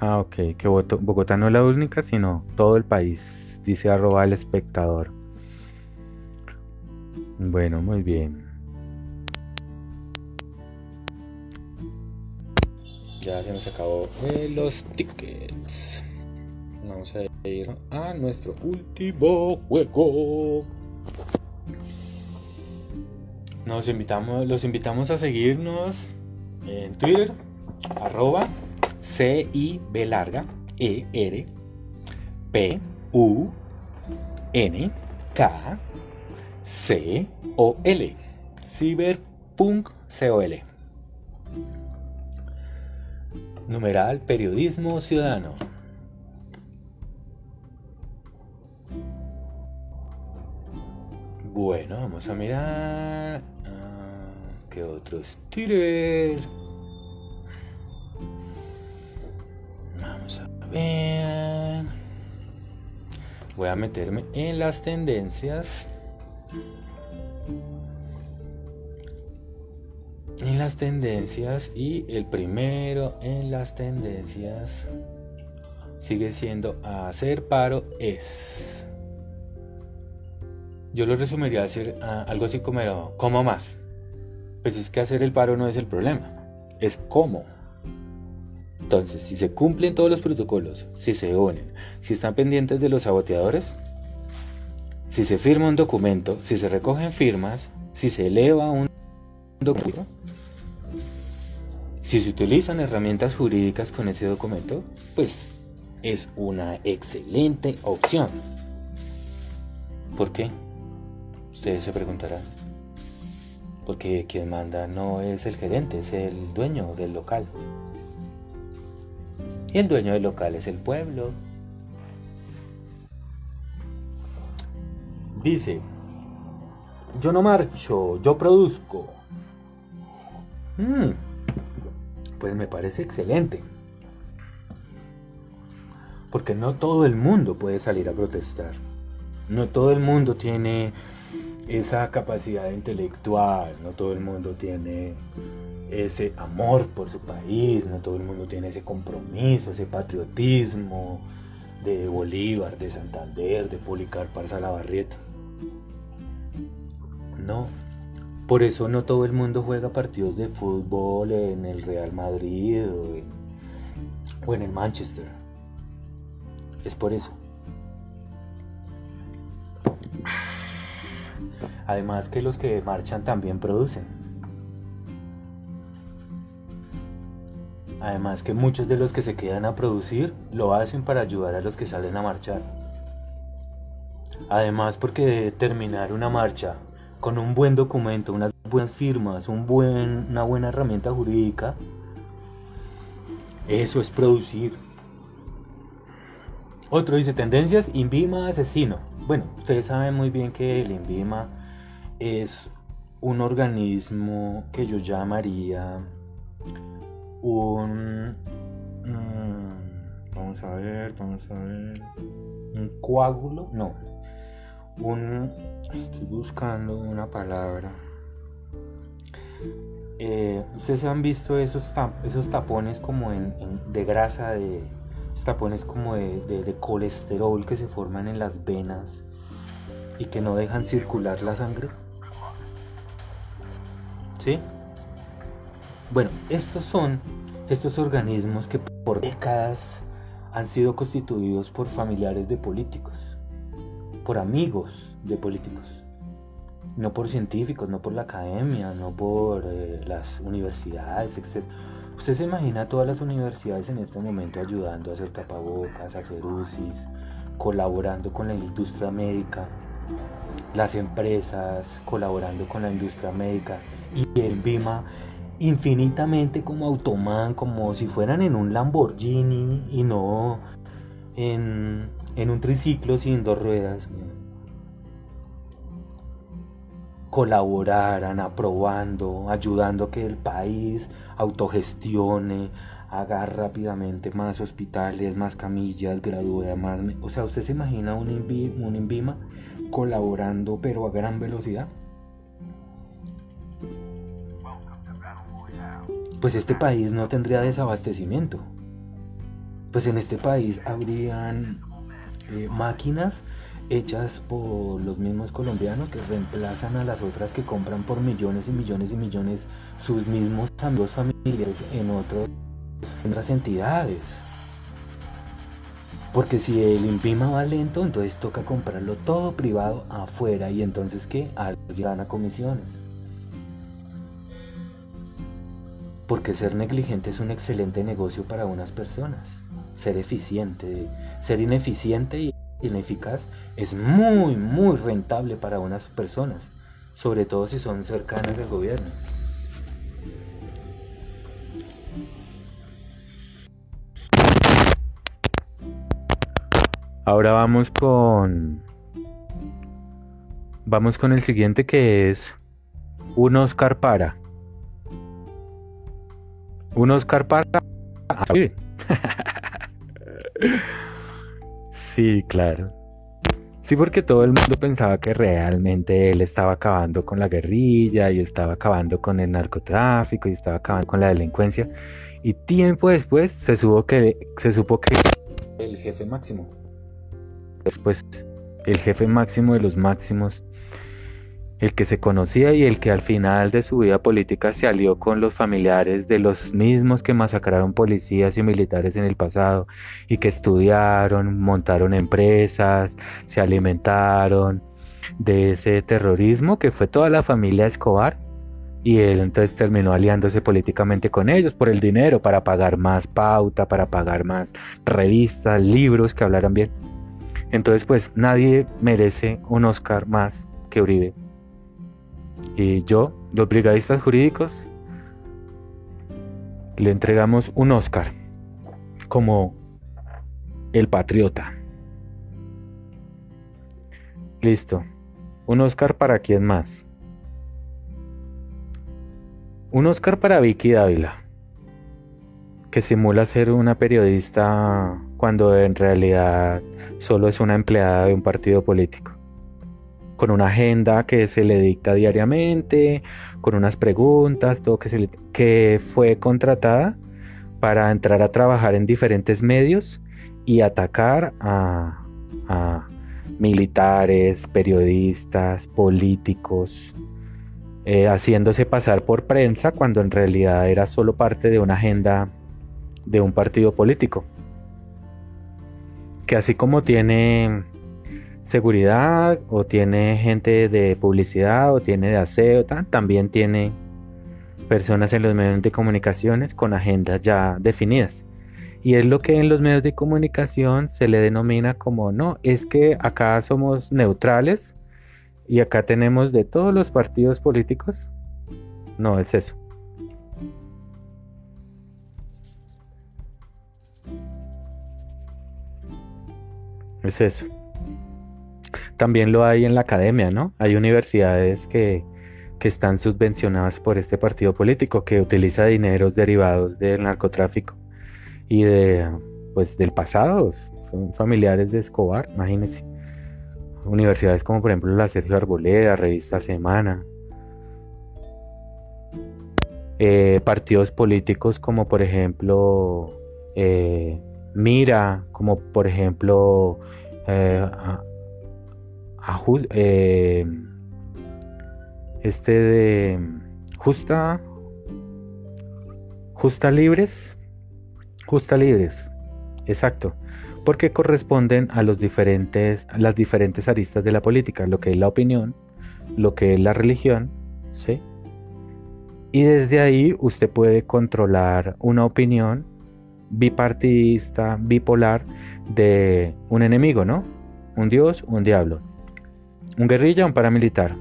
Ah, ok. Que Bogotá no es la única, sino todo el país. Dice arroba el espectador. Bueno, muy bien. Ya se nos acabó los tickets. Vamos a ir a nuestro último juego. Nos invitamos, los invitamos a seguirnos en Twitter, arroba C I B larga E R P U N K C O L Cyberpunk C-O-L Numeral Periodismo Ciudadano Bueno, vamos a mirar. ¿Qué otros Twitter? Vamos a ver. Voy a meterme en las tendencias. En las tendencias y el primero en las tendencias sigue siendo hacer paro es yo lo resumiría a decir algo así como, ¿cómo más? Pues es que hacer el paro no es el problema, es cómo. Entonces, si se cumplen todos los protocolos, si se unen, si están pendientes de los saboteadores, si se firma un documento, si se recogen firmas, si se eleva un documento, si se utilizan herramientas jurídicas con ese documento, pues es una excelente opción. ¿Por qué? Ustedes se preguntarán. Porque quien manda no es el gerente, es el dueño del local. Y el dueño del local es el pueblo. Dice, yo no marcho, yo produzco. Mm, pues me parece excelente. Porque no todo el mundo puede salir a protestar. No todo el mundo tiene esa capacidad intelectual, no todo el mundo tiene ese amor por su país, no todo el mundo tiene ese compromiso, ese patriotismo de Bolívar, de Santander, de Policarpo Salabarrieta. No, por eso no todo el mundo juega partidos de fútbol en el Real Madrid o en, o en el Manchester. Es por eso. Además que los que marchan también producen. Además que muchos de los que se quedan a producir lo hacen para ayudar a los que salen a marchar. Además porque terminar una marcha con un buen documento, unas buenas firmas, un buen, una buena herramienta jurídica, eso es producir. Otro dice tendencias, INVIMA asesino. Bueno, ustedes saben muy bien que el INVIMA es un organismo que yo llamaría un... Mm, vamos a ver, vamos a ver. Un coágulo, no. Un... Estoy buscando una palabra. Eh, Ustedes han visto esos, esos tapones como en, de grasa, de tapones como de colesterol que se forman en las venas y que no dejan circular la sangre. Bueno, estos son estos organismos que por décadas han sido constituidos por familiares de políticos, por amigos de políticos, no por científicos, no por la academia, no por eh, las universidades, etc. Usted se imagina todas las universidades en este momento ayudando a hacer tapabocas, a hacer UCIs, colaborando con la industria médica, las empresas colaborando con la industria médica y el Bima infinitamente como Automan, como si fueran en un Lamborghini y no en, en un triciclo sin dos ruedas. Colaboraran, aprobando, ayudando que el país autogestione, haga rápidamente más hospitales, más camillas, gradúe más... O sea, ¿usted se imagina un, un INVIMA colaborando pero a gran velocidad? Pues este país no tendría desabastecimiento. Pues en este país habrían eh, máquinas hechas por los mismos colombianos que reemplazan a las otras que compran por millones y millones y millones sus mismos amigos familiares en, otras entidades. Porque si el INPIMA va lento, entonces toca comprarlo todo privado afuera y entonces ¿qué? Alguien gana comisiones. Porque ser negligente es un excelente negocio para unas personas. Ser eficiente, ser ineficiente y ineficaz es muy, muy rentable para unas personas, sobre todo si son cercanas al gobierno. Ahora vamos con. Vamos con el siguiente que es un Oscar para. Un Oscar para. Sí, claro. Sí, porque todo el mundo pensaba que realmente él estaba acabando con la guerrilla y estaba acabando con el narcotráfico y estaba acabando con la delincuencia. Y tiempo después se, supo que, se supo que... El jefe máximo. Después, el jefe máximo de los máximos el que se conocía y el que al final de su vida política se alió con los familiares de los mismos que masacraron policías y militares en el pasado y que estudiaron, montaron empresas, se alimentaron de ese terrorismo que fue toda la familia Escobar y él entonces terminó aliándose políticamente con ellos por el dinero para pagar más pauta, para pagar más revistas, libros que hablaran bien. Entonces pues nadie merece un Oscar más que Uribe. Y yo, los brigadistas jurídicos, le entregamos un Oscar como el patriota. Listo. Un Oscar para quién más. Un Oscar para Vicky Dávila, que simula ser una periodista cuando en realidad solo es una empleada de un partido político con una agenda que se le dicta diariamente, con unas preguntas, todo que, se que fue contratada para entrar a trabajar en diferentes medios y atacar a, militares, periodistas, políticos, eh, haciéndose pasar por prensa cuando en realidad era solo parte de una agenda de un partido político. Que así como tiene seguridad o tiene gente de publicidad o tiene de aseo, también tiene personas en los medios de comunicaciones con agendas ya definidas. Y es lo que en los medios de comunicación se le denomina como no, es que acá somos neutrales y acá tenemos de todos los partidos políticos. No, es eso. Es eso. También lo hay en la academia, ¿no? Hay universidades que, están subvencionadas por este partido político que utiliza dineros derivados del narcotráfico y de pues del pasado, son familiares de Escobar, imagínense. Universidades como por ejemplo la Sergio Arboleda, Revista Semana. Eh, partidos políticos como por ejemplo eh, Mira, como por ejemplo eh, eh, este de justa justa libres justa libres exacto porque corresponden a los diferentes las diferentes aristas de la política lo que es la opinión lo que es la religión sí y desde ahí usted puede controlar una opinión bipartidista bipolar de un enemigo no un dios un diablo un guerrilla, un paramilitar.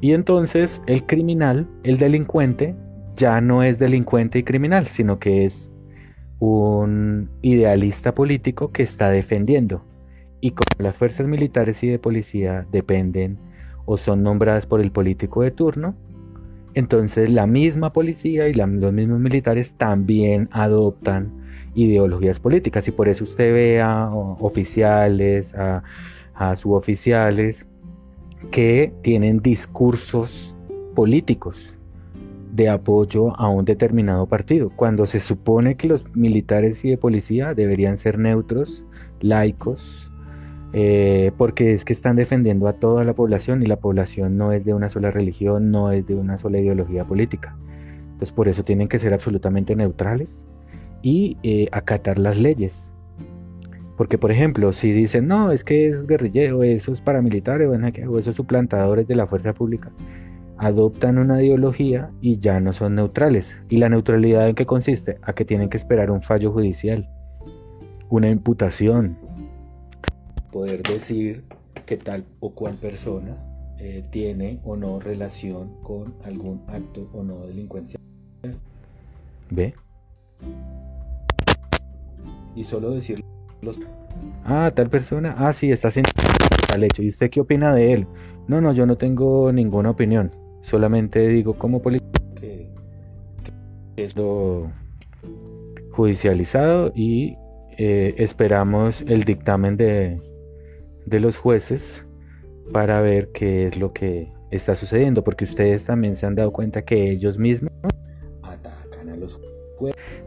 Y entonces el criminal, el delincuente, ya no es delincuente y criminal, sino que es un idealista político que está defendiendo. Y como las fuerzas militares y de policía dependen o son nombradas por el político de turno, entonces la misma policía y los mismos militares también adoptan ideologías políticas y por eso usted ve a oficiales, a, a suboficiales que tienen discursos políticos de apoyo a un determinado partido, cuando se supone que los militares y de policía deberían ser neutros, laicos, eh, porque es que están defendiendo a toda la población y la población no es de una sola religión, no es de una sola ideología política. Entonces por eso tienen que ser absolutamente neutrales y eh, acatar las leyes. Porque por ejemplo, si dicen, no, es que es guerrillero, eso es paramilitares, o esos suplantadores de la fuerza pública, adoptan una ideología y ya no son neutrales. ¿Y la neutralidad en qué consiste? A que tienen que esperar un fallo judicial, una imputación. Poder decir que tal o cual persona eh, tiene o no relación con algún acto o no delincuencia. ¿Ve? Y solo decir los... Ah, tal persona. Ah, sí, está haciendo tal hecho. ¿Y usted qué opina de él? No, no, yo no tengo ninguna opinión. Solamente digo como político que, es lo judicializado y eh, esperamos el dictamen de, de los jueces para ver qué es lo que está sucediendo, porque ustedes también se han dado cuenta que ellos mismos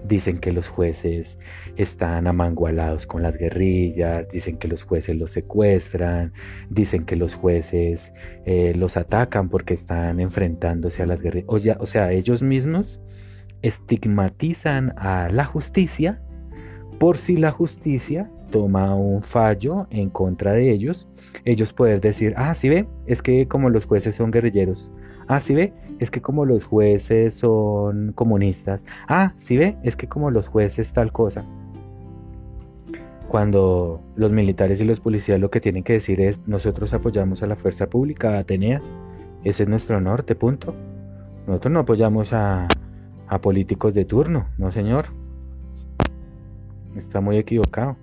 Dicen que los jueces están amangualados con las guerrillas, dicen que los jueces los secuestran, dicen que los jueces eh, los atacan porque están enfrentándose a las guerrillas. O, o sea, ellos mismos estigmatizan a la justicia por si la justicia toma un fallo en contra de ellos, ellos poder decir, ah, sí ve, es que como los jueces son guerrilleros, ah, sí ve, es que como los jueces son comunistas. Ah, ¿sí ve? Es que como los jueces tal cosa. Cuando los militares y los policías lo que tienen que decir es, nosotros apoyamos a la fuerza pública, Atenea. Ese es nuestro norte, punto. Nosotros no apoyamos a, a políticos de turno, no señor. Está muy equivocado.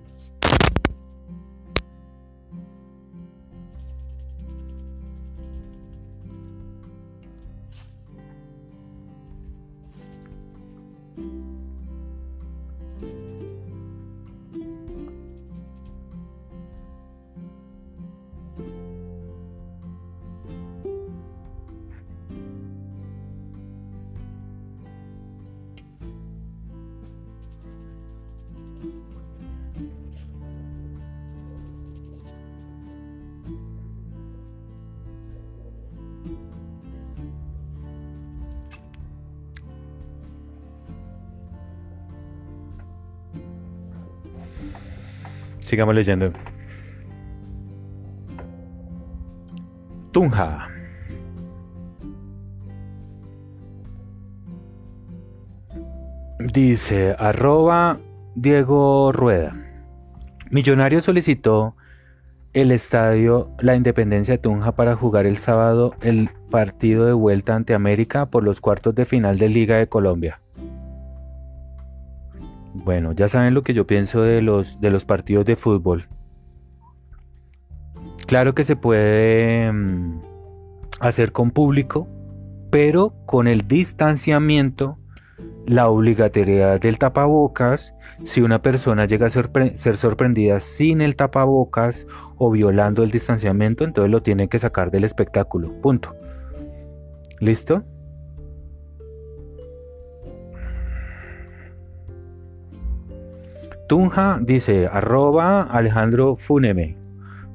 Sigamos leyendo. Tunja. Dice arroba Diego Rueda. Millonario solicitó el estadio La Independencia de Tunja para jugar el sábado el partido de vuelta ante América por los cuartos de final de Liga de Colombia. Bueno, ya saben lo que yo pienso de los, de los partidos de fútbol. Claro que se puede mm, hacer con público, pero con el distanciamiento, la obligatoriedad del tapabocas, si una persona llega a ser sorprendida sin el tapabocas o violando el distanciamiento, entonces lo tiene que sacar del espectáculo. Punto. ¿Listo? Tunja dice, arroba Alejandro Funeme.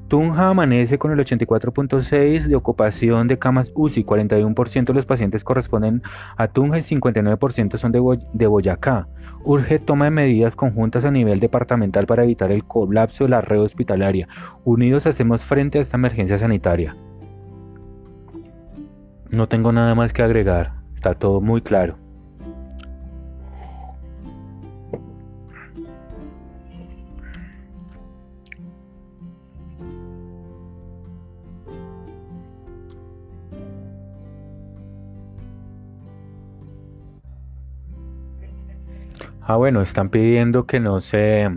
Tunja amanece con el 84.6 de ocupación de camas UCI, 41% de los pacientes corresponden a Tunja y 59% son de, de Boyacá. Urge toma de medidas conjuntas a nivel departamental para evitar el colapso de la red hospitalaria. Unidos hacemos frente a esta emergencia sanitaria. No tengo nada más que agregar, está todo muy claro. Ah, bueno, están pidiendo que no se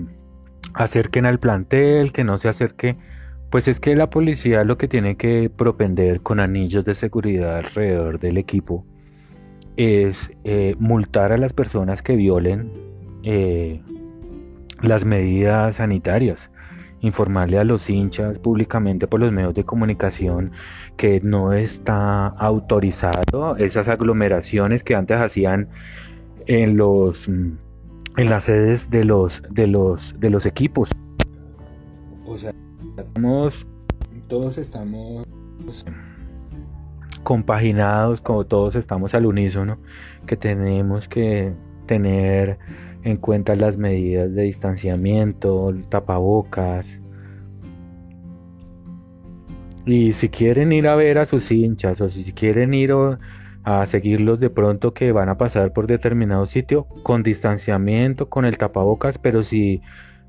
acerquen al plantel, que no se acerque. Pues es que la policía lo que tiene que propender con anillos de seguridad alrededor del equipo es eh, multar a las personas que violen eh, las medidas sanitarias informarle a los hinchas públicamente por los medios de comunicación que no está autorizado esas aglomeraciones que antes hacían en los en las sedes de los de los de los equipos. O sea, todos estamos compaginados, como todos estamos al unísono, que tenemos que tener en cuenta las medidas de distanciamiento, tapabocas. Y si quieren ir a ver a sus hinchas o si quieren ir a seguirlos de pronto que van a pasar por determinado sitio con distanciamiento, con el tapabocas, pero si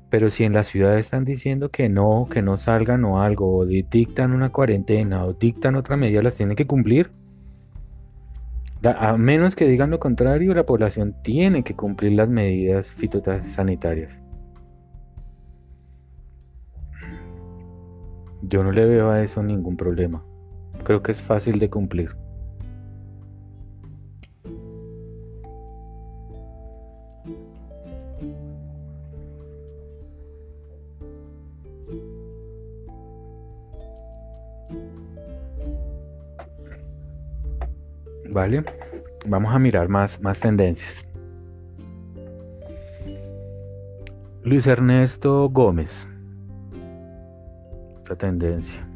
pero si en la ciudad están diciendo que no, que no salgan o algo, o dictan una cuarentena o dictan otra medida, las tienen que cumplir. A menos que digan lo contrario, la población tiene que cumplir las medidas fitosanitarias. Yo no le veo a eso ningún problema. Creo que es fácil de cumplir. ¿Vale? Vamos a mirar más, más tendencias. Luis Ernesto Gómez. Esta tendencia.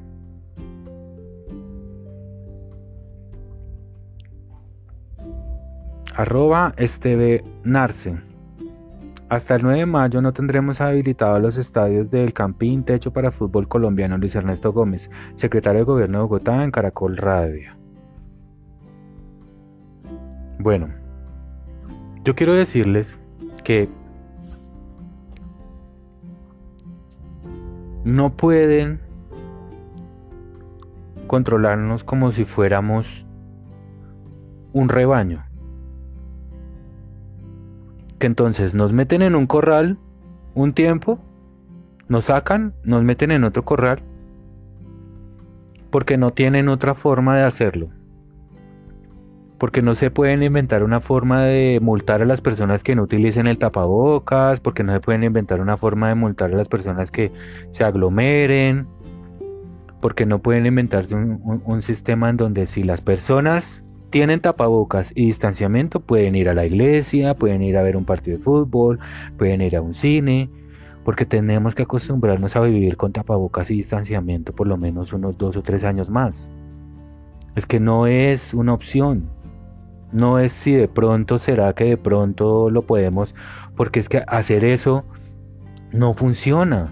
Arroba Narce. Hasta el 9 de mayo no tendremos habilitados los estadios del Campín Techo para Fútbol Colombiano Luis Ernesto Gómez, secretario de Gobierno de Bogotá en Caracol Radio. Bueno, yo quiero decirles que no pueden controlarnos como si fuéramos un rebaño. Que entonces nos meten en un corral un tiempo, nos sacan, nos meten en otro corral, porque no tienen otra forma de hacerlo porque no se pueden inventar una forma de multar a las personas que no utilicen el tapabocas, porque no se pueden inventar una forma de multar a las personas que se aglomeren, porque no pueden inventarse un, sistema en donde si las personas tienen tapabocas y distanciamiento pueden ir a la iglesia, pueden ir a ver un partido de fútbol, pueden ir a un cine, porque tenemos que acostumbrarnos a vivir con tapabocas y distanciamiento por lo menos unos dos o tres años más. Es que no es una opción, no es si de pronto será que de pronto lo podemos, porque es que hacer eso no funciona.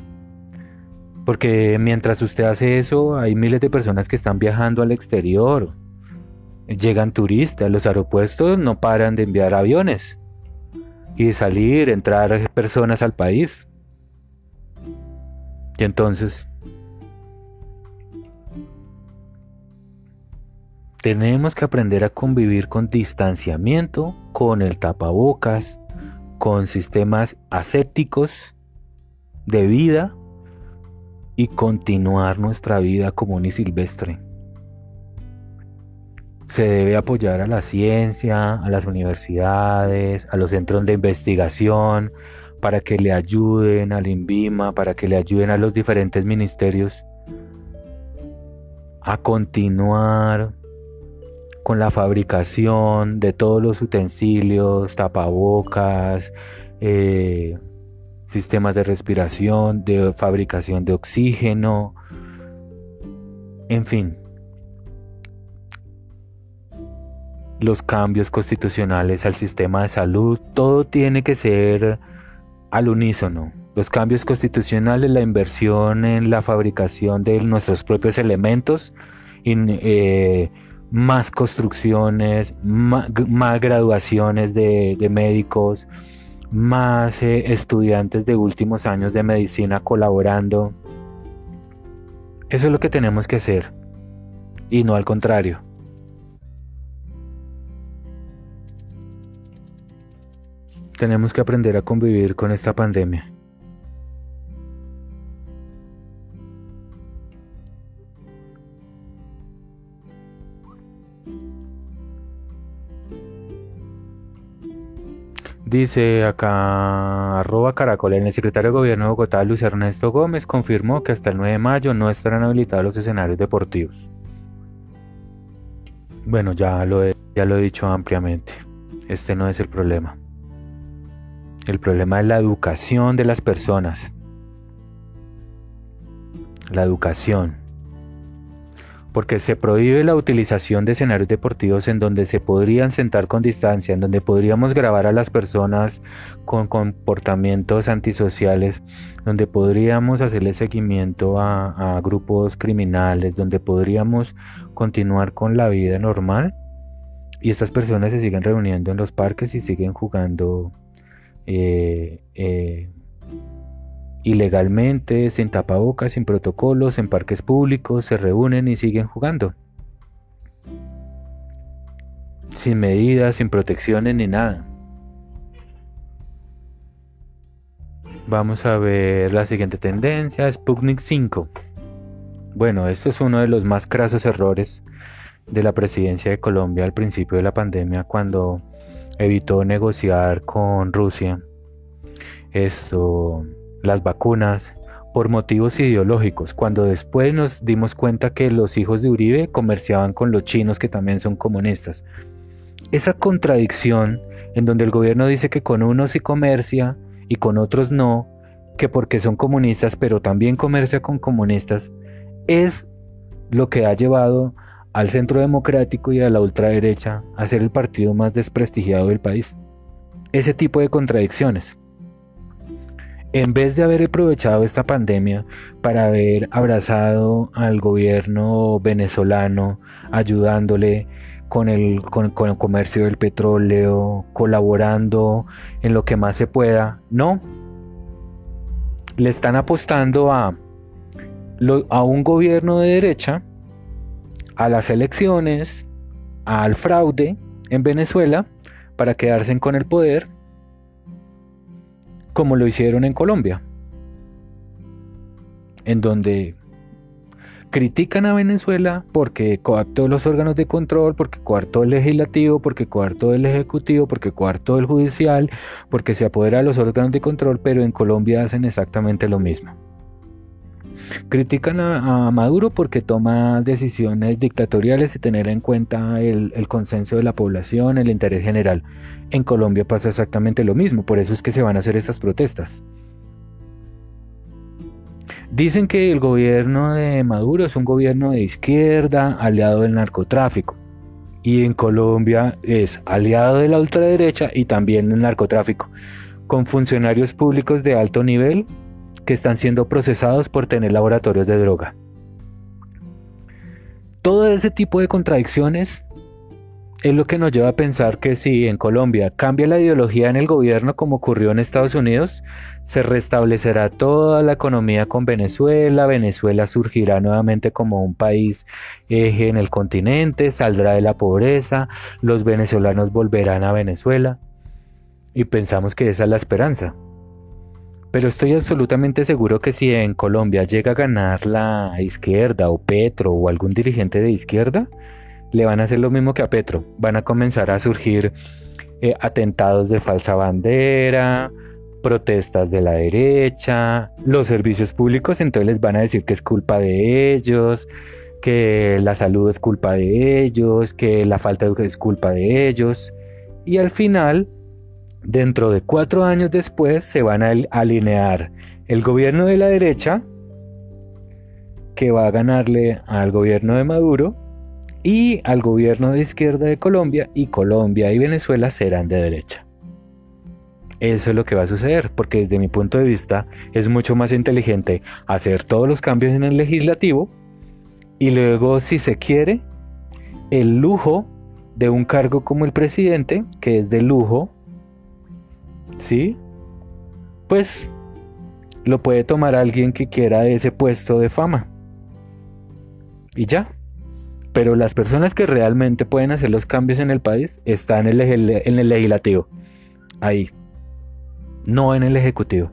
Porque mientras usted hace eso, hay miles de personas que están viajando al exterior. Llegan turistas, los aeropuertos no paran de enviar aviones y de salir, entrar personas al país. Y entonces, Tenemos que aprender a convivir con distanciamiento, con el tapabocas, con sistemas asépticos de vida y continuar nuestra vida común y silvestre. Se debe apoyar a la ciencia, a las universidades, a los centros de investigación, para que le ayuden al INVIMA, para que le ayuden a los diferentes ministerios a continuar con la fabricación de todos los utensilios, tapabocas, eh, sistemas de respiración, de fabricación de oxígeno, en fin. Los cambios constitucionales al sistema de salud, todo tiene que ser al unísono. Los cambios constitucionales, la inversión en la fabricación de nuestros propios elementos, eh, más construcciones, más, graduaciones de, médicos, más eh, estudiantes de últimos años de medicina colaborando. Eso es lo que tenemos que hacer y no al contrario. Tenemos que aprender a convivir con esta pandemia. Dice acá, arroba caracol, el secretario de Gobierno de Bogotá, Luis Ernesto Gómez, confirmó que hasta el 9 de mayo no estarán habilitados los escenarios deportivos. Bueno, ya lo ya lo he dicho ampliamente. Este no es el problema. El problema es la educación de las personas. La educación porque se prohíbe la utilización de escenarios deportivos en donde se podrían sentar con distancia, en donde podríamos grabar a las personas con comportamientos antisociales, donde podríamos hacerle seguimiento a, grupos criminales, donde podríamos continuar con la vida normal. Y estas personas se siguen reuniendo en los parques y siguen jugando eh, eh, ilegalmente, sin tapabocas, sin protocolos, en parques públicos, se reúnen y siguen jugando. Sin medidas, sin protecciones ni nada. Vamos a ver la siguiente tendencia, Sputnik 5. Bueno, esto es uno de los más crasos errores de la presidencia de Colombia al principio de la pandemia cuando evitó negociar con Rusia. Esto las vacunas por motivos ideológicos, cuando después nos dimos cuenta que los hijos de Uribe comerciaban con los chinos que también son comunistas. Esa contradicción en donde el gobierno dice que con unos sí comercia y con otros no, que porque son comunistas pero también comercia con comunistas, es lo que ha llevado al centro democrático y a la ultraderecha a ser el partido más desprestigiado del país. Ese tipo de contradicciones en vez de haber aprovechado esta pandemia para haber abrazado al gobierno venezolano, ayudándole con el, con, el comercio del petróleo, colaborando en lo que más se pueda, no. Le están apostando a, a un gobierno de derecha, a las elecciones, al fraude en Venezuela, para quedarse con el poder como lo hicieron en Colombia, en donde critican a Venezuela porque coartó los órganos de control, porque coartó el legislativo, porque coartó el ejecutivo, porque coartó el judicial, porque se apodera de los órganos de control, pero en Colombia hacen exactamente lo mismo. Critican a, Maduro porque toma decisiones dictatoriales y tener en cuenta el, el, consenso de la población, el interés general. En Colombia pasa exactamente lo mismo, por eso es que se van a hacer estas protestas. Dicen que el gobierno de Maduro es un gobierno de izquierda, aliado del narcotráfico. Y en Colombia es aliado de la ultraderecha y también del narcotráfico, con funcionarios públicos de alto nivel que están siendo procesados por tener laboratorios de droga. Todo ese tipo de contradicciones es lo que nos lleva a pensar que si en Colombia cambia la ideología en el gobierno como ocurrió en Estados Unidos, se restablecerá toda la economía con Venezuela, Venezuela surgirá nuevamente como un país eje en el continente, saldrá de la pobreza, los venezolanos volverán a Venezuela y pensamos que esa es la esperanza. Pero estoy absolutamente seguro que si en Colombia llega a ganar la izquierda o Petro o algún dirigente de izquierda, le van a hacer lo mismo que a Petro. Van a comenzar a surgir eh, atentados de falsa bandera, protestas de la derecha, los servicios públicos entonces les van a decir que es culpa de ellos, que la salud es culpa de ellos, que la falta de educación es culpa de ellos. Y al final Dentro de cuatro años después se van a alinear el gobierno de la derecha, que va a ganarle al gobierno de Maduro, y al gobierno de izquierda de Colombia, y Colombia y Venezuela serán de derecha. Eso es lo que va a suceder, porque desde mi punto de vista es mucho más inteligente hacer todos los cambios en el legislativo y luego, si se quiere, el lujo de un cargo como el presidente, que es de lujo ¿sí? Pues lo puede tomar alguien que quiera ese puesto de fama. Y ya. Pero las personas que realmente pueden hacer los cambios en el país están en el, en el legislativo. Ahí. No en el ejecutivo.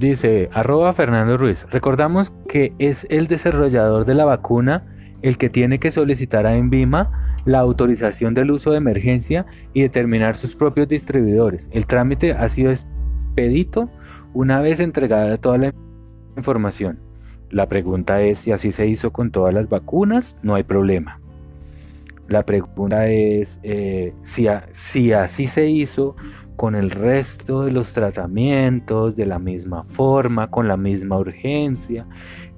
Dice, arroba Fernando Ruiz, recordamos que es el desarrollador de la vacuna el que tiene que solicitar a Envima la autorización del uso de emergencia y determinar sus propios distribuidores. El trámite ha sido expedito una vez entregada toda la información. La pregunta es si así se hizo con todas las vacunas, no hay problema. La pregunta es eh, si, si así se hizo con el resto de los tratamientos de la misma forma, con la misma urgencia,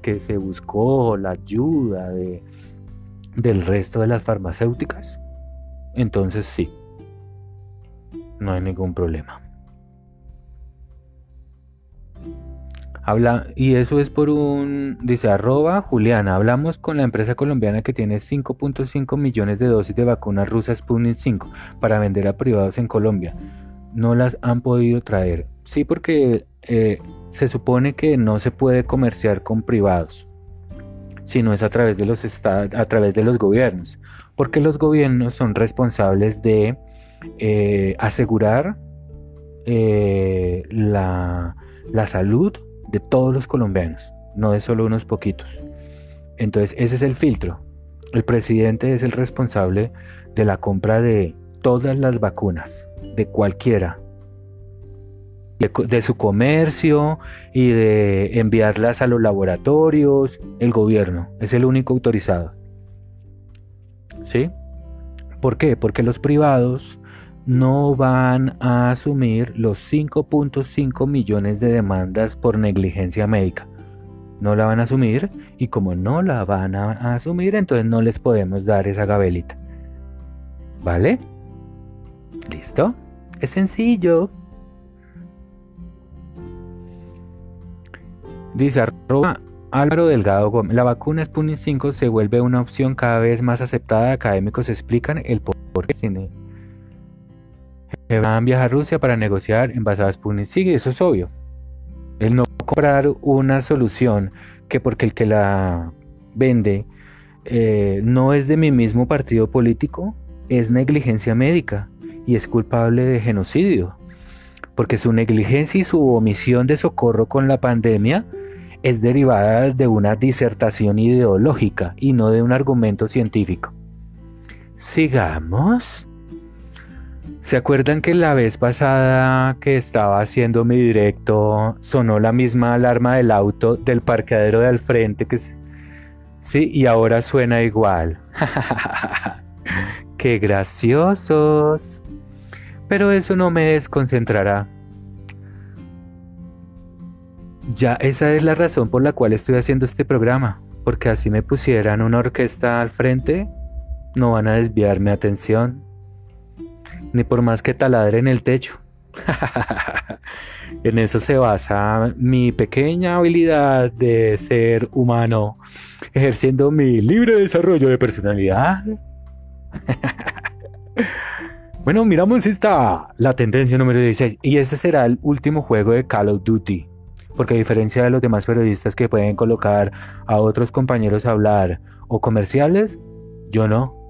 que se buscó la ayuda de, del resto de las farmacéuticas. Entonces sí, no hay ningún problema. Habla, y eso es por un, dice arroba Juliana, hablamos con la empresa colombiana que tiene 5.5 millones de dosis de vacunas rusas Sputnik 5 para vender a privados en Colombia. No las han podido traer. Sí, porque eh, se supone que no se puede comerciar con privados, sino es a través de los a través de los gobiernos, porque los gobiernos son responsables de eh, asegurar eh, la, la salud de todos los colombianos, no de solo unos poquitos. Entonces ese es el filtro. El presidente es el responsable de la compra de todas las vacunas, de cualquiera, de, su comercio y de enviarlas a los laboratorios, el gobierno es el único autorizado. ¿Sí? ¿Por qué? Porque los privados no van a asumir los 5.5 millones de demandas por negligencia médica. No la van a asumir y como no la van a asumir, entonces no les podemos dar esa gabelita. ¿Vale? ¿Listo? Es sencillo. Dice arroba Álvaro Delgado Gómez. La vacuna Sputnik 5 se vuelve una opción cada vez más aceptada. Académicos explican el por qué van viaja a Rusia para negociar envasadas Sputnik. Sí, eso es obvio. El no comprar una solución que porque el que la vende eh, no es de mi mismo partido político, es negligencia médica y es culpable de genocidio. Porque su negligencia y su omisión de socorro con la pandemia es derivada de una disertación ideológica y no de un argumento científico. Sigamos. ¿Se acuerdan que la vez pasada que estaba haciendo mi directo sonó la misma alarma del auto del parqueadero de al frente que sí y ahora suena igual? ¡Qué graciosos! Pero eso no me desconcentrará. Ya esa es la razón por la cual estoy haciendo este programa, porque así me pusieran una orquesta al frente, no van a desviar mi atención ni por más que taladre en el techo. en eso se basa mi pequeña habilidad de ser humano, ejerciendo mi libre desarrollo de personalidad. bueno, miramos esta, la tendencia número 16, y este será el último juego de Call of Duty. Porque a diferencia de los demás periodistas que pueden colocar a otros compañeros a hablar o comerciales, yo no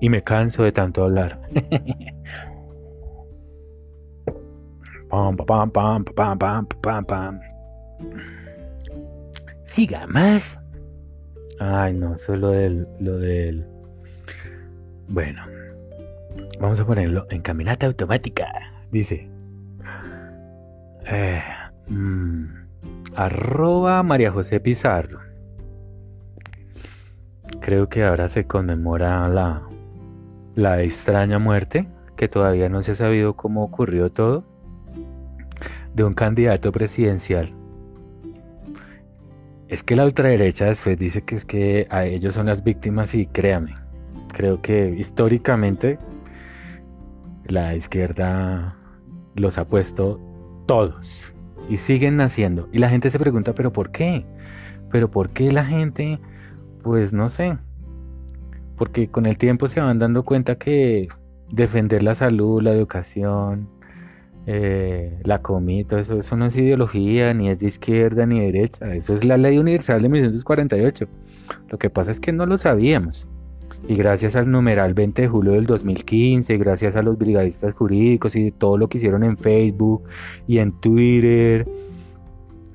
y me canso de tanto hablar. pam, pam, pam, pam, pam, pam, pam. Siga más. Ay, no, solo del, lo del. Bueno, vamos a ponerlo en caminata automática. Dice. Eh, mm, arroba María José Pizarro. Creo que ahora se conmemora la la extraña muerte, que todavía no se ha sabido cómo ocurrió todo, de un candidato presidencial. Es que la ultraderecha después dice que es que a ellos son las víctimas y créame, creo que históricamente la izquierda los ha puesto todos y siguen naciendo. Y la gente se pregunta, pero ¿por qué? ¿Pero por qué la gente? Pues no sé, porque con el tiempo se van dando cuenta que defender la salud, la educación, eh, la comida, todo eso, eso no es ideología, ni es de izquierda ni de derecha, eso es la ley universal de 1948. Lo que pasa es que no lo sabíamos. Y gracias al numeral 20 de julio del 2015, gracias a los brigadistas jurídicos y todo lo que hicieron en Facebook y en Twitter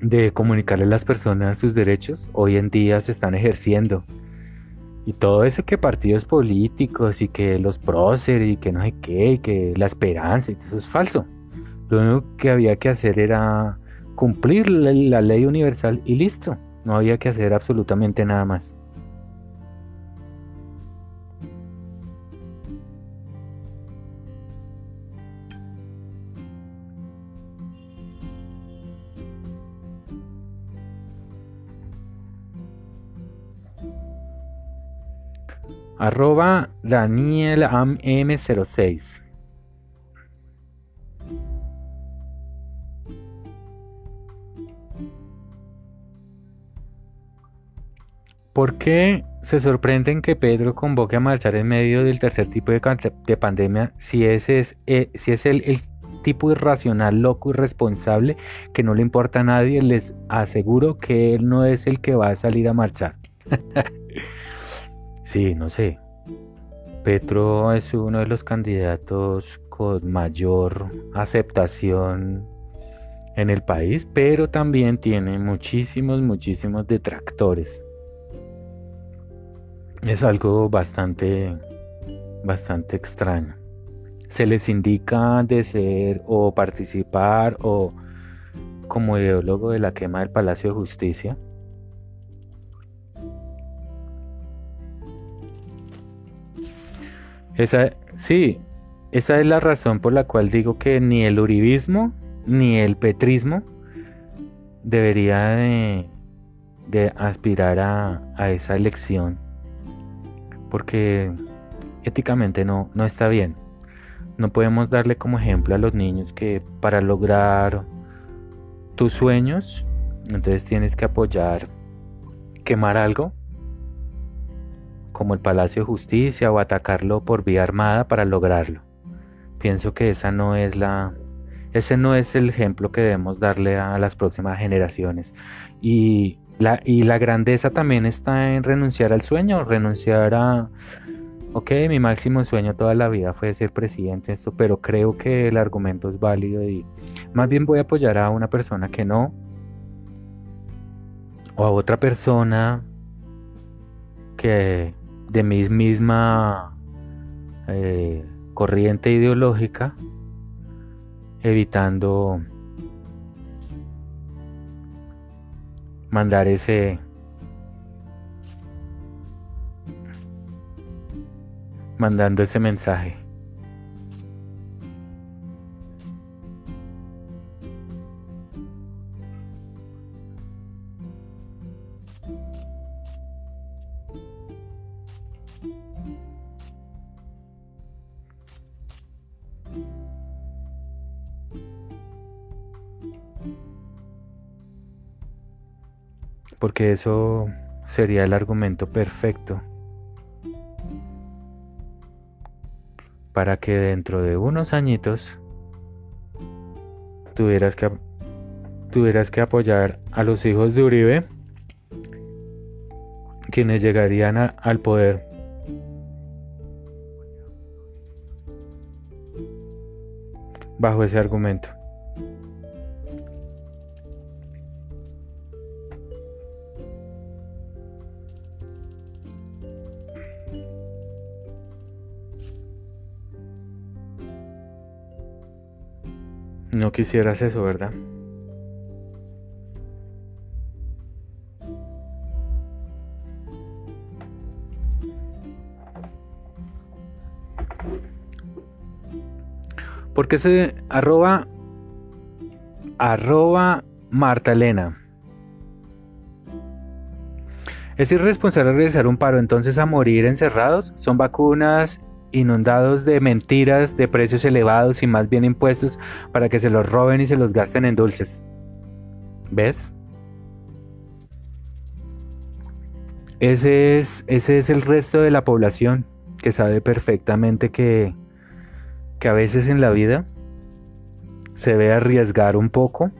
de comunicarle a las personas sus derechos, hoy en día se están ejerciendo. Y todo eso que partidos políticos y que los próceres y que no sé qué, y que la esperanza, eso es falso. Lo único que había que hacer era cumplir la ley universal y listo. No había que hacer absolutamente nada más. Arroba Daniel M06. ¿Por qué se sorprenden que Pedro convoque a marchar en medio del tercer tipo de, pandemia si ese es, eh, si es el, el, tipo irracional, loco, irresponsable que no le importa a nadie? Les aseguro que él no es el que va a salir a marchar. sí, no sé. Petro es uno de los candidatos con mayor aceptación en el país, pero también tiene muchísimos, muchísimos detractores es algo bastante, bastante extraño. Se les indica de ser o participar o como ideólogo de la quema del Palacio de Justicia. Esa, sí, esa es la razón por la cual digo que ni el uribismo ni el petrismo debería de, aspirar a, a esa elección porque éticamente no, no está bien. No podemos darle como ejemplo a los niños que para lograr tus sueños, entonces tienes que apoyar quemar algo, como el Palacio de Justicia, o atacarlo por vía armada para lograrlo. Pienso que esa no es la, ese no es el ejemplo que debemos darle a las próximas generaciones. Y la, y la grandeza también está en renunciar al sueño, renunciar a, ok, mi máximo sueño toda la vida fue ser presidente, esto, pero creo que el argumento es válido y más bien voy a apoyar a una persona que no, o a otra persona que de mi misma eh, corriente ideológica, evitando mandar ese mandando ese mensaje. Porque eso sería el argumento perfecto para que dentro de unos añitos tuvieras que tuvieras que apoyar a los hijos de Uribe quienes llegarían al poder. Bajo ese argumento No quisieras eso, ¿verdad? Porque se arroba arroba Marta Elena. Es irresponsable realizar un paro entonces a morir encerrados. Son vacunas inundados de mentiras, de precios elevados y más bien impuestos para que se los roben y se los gasten en dulces. ¿Ves? Ese es, ese es el resto de la población que sabe perfectamente que, que a veces en la vida se debe arriesgar un poco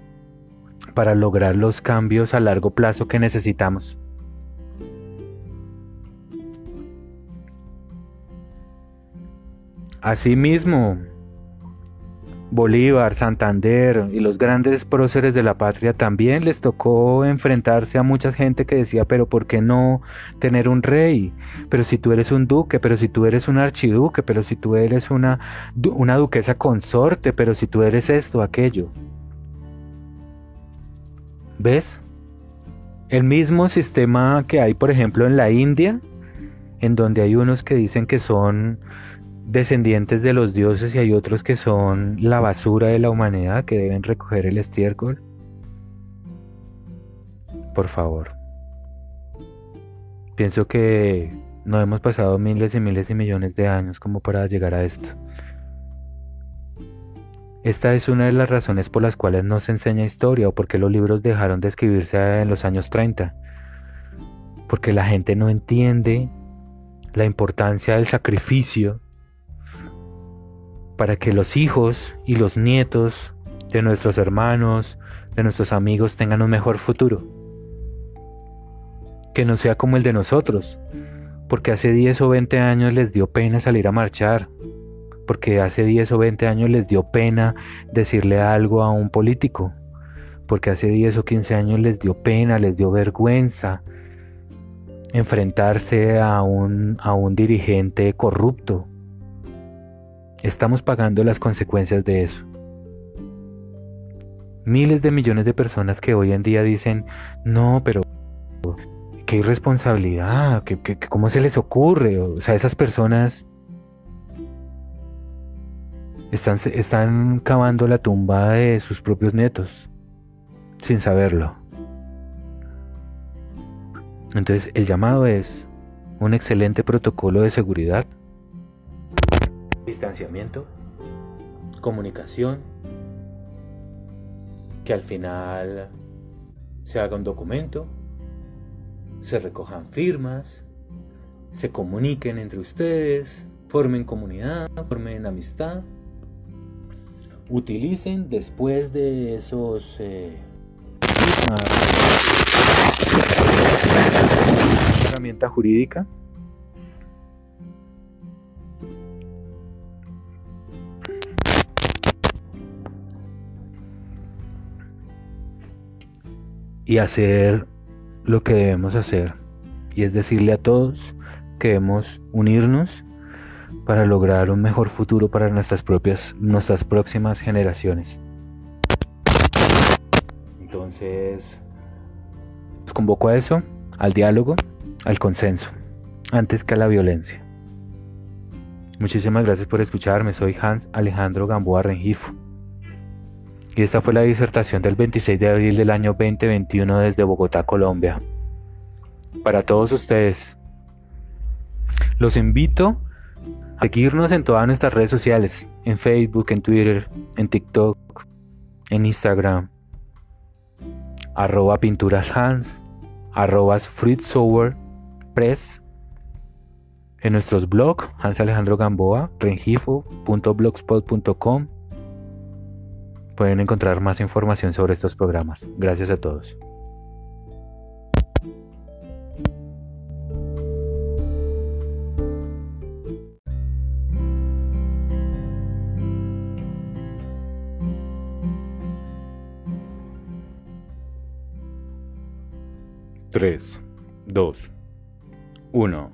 para lograr los cambios a largo plazo que necesitamos. Asimismo, Bolívar, Santander y los grandes próceres de la patria también les tocó enfrentarse a mucha gente que decía, pero ¿por qué no tener un rey? Pero si tú eres un duque, pero si tú eres un archiduque, pero si tú eres una, una duquesa consorte, pero si tú eres esto, aquello. ¿Ves? El mismo sistema que hay, por ejemplo, en la India, en donde hay unos que dicen que son descendientes de los dioses y hay otros que son la basura de la humanidad que deben recoger el estiércol. Por favor. Pienso que no hemos pasado miles y miles y millones de años como para llegar a esto. Esta es una de las razones por las cuales no se enseña historia o porque los libros dejaron de escribirse en los años 30. Porque la gente no entiende la importancia del sacrificio para que los hijos y los nietos de nuestros hermanos, de nuestros amigos tengan un mejor futuro. Que no sea como el de nosotros, porque hace 10 o 20 años les dio pena salir a marchar, porque hace 10 o 20 años les dio pena decirle algo a un político, porque hace 10 o 15 años les dio pena, les dio vergüenza enfrentarse a un, a un dirigente corrupto. Estamos pagando las consecuencias de eso. Miles de millones de personas que hoy en día dicen, no, pero qué irresponsabilidad, cómo se les ocurre? O sea, esas personas están, están cavando la tumba de sus propios nietos sin saberlo. Entonces el llamado es un excelente protocolo de seguridad, distanciamiento, comunicación, que al final se haga un documento, se recojan firmas, se comuniquen entre ustedes, formen comunidad, formen amistad. Utilicen después de esos eh, herramienta jurídica y hacer lo que debemos hacer y es decirle a todos que debemos unirnos para lograr un mejor futuro para nuestras propias, nuestras próximas generaciones. Entonces, os convoco a eso, al diálogo, al consenso, antes que a la violencia. Muchísimas gracias por escucharme, soy Hans Alejandro Gamboa Rengifo. Y esta fue la disertación del 26 de abril del año 2021 desde Bogotá, Colombia. Para todos ustedes, los invito seguirnos en todas nuestras redes sociales, en Facebook, en Twitter, en TikTok, en Instagram, arroba pinturas Hans, arroba Press, en nuestros blogs, Hans Alejandro rengifo.blogspot.com. Pueden encontrar más información sobre estos programas. Gracias a todos. 3, 2, 1.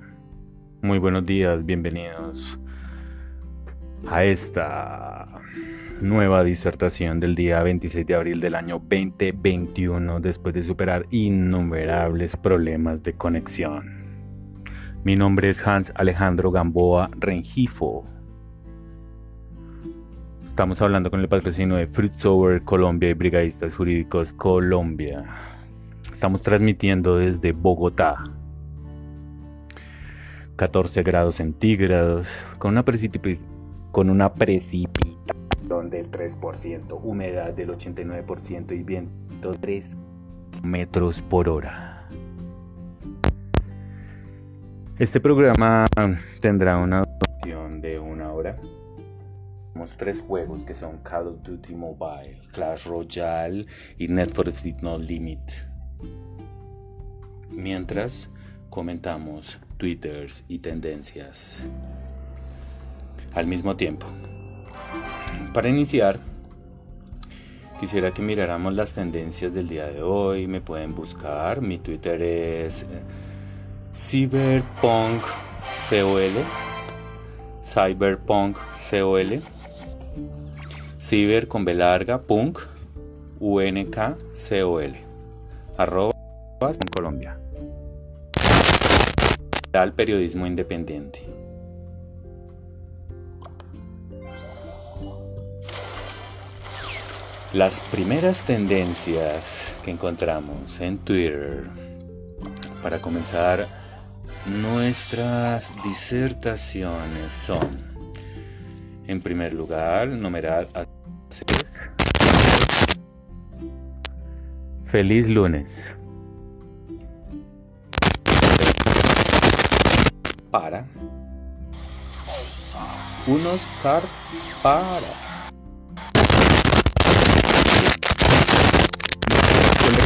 Muy buenos días, bienvenidos a esta nueva disertación del día 26 de abril del año 2021 después de superar innumerables problemas de conexión. Mi nombre es Hans Alejandro Gamboa Rengifo. Estamos hablando con el patrocinio de Fruit Sour Colombia y Brigadistas Jurídicos Colombia. Estamos transmitiendo desde Bogotá. 14 grados centígrados, con una, con una precipitación del 3%, humedad del 89% y viento 3 metros por hora. Este programa tendrá una duración de una hora. Tenemos tres juegos que son Call of Duty Mobile, Clash Royale y Net for Speed No Limit mientras comentamos twitters y tendencias al mismo tiempo. Para iniciar, Quisiera que miráramos las tendencias del día de hoy. Me pueden buscar. Mi Twitter es eh, cyberpunk cyberpunk col ciber con B larga punk UNK COL arroba al periodismo independiente las primeras tendencias que encontramos en Twitter para comenzar nuestras disertaciones son en primer lugar numeral Feliz lunes. Para. Un Oscar para.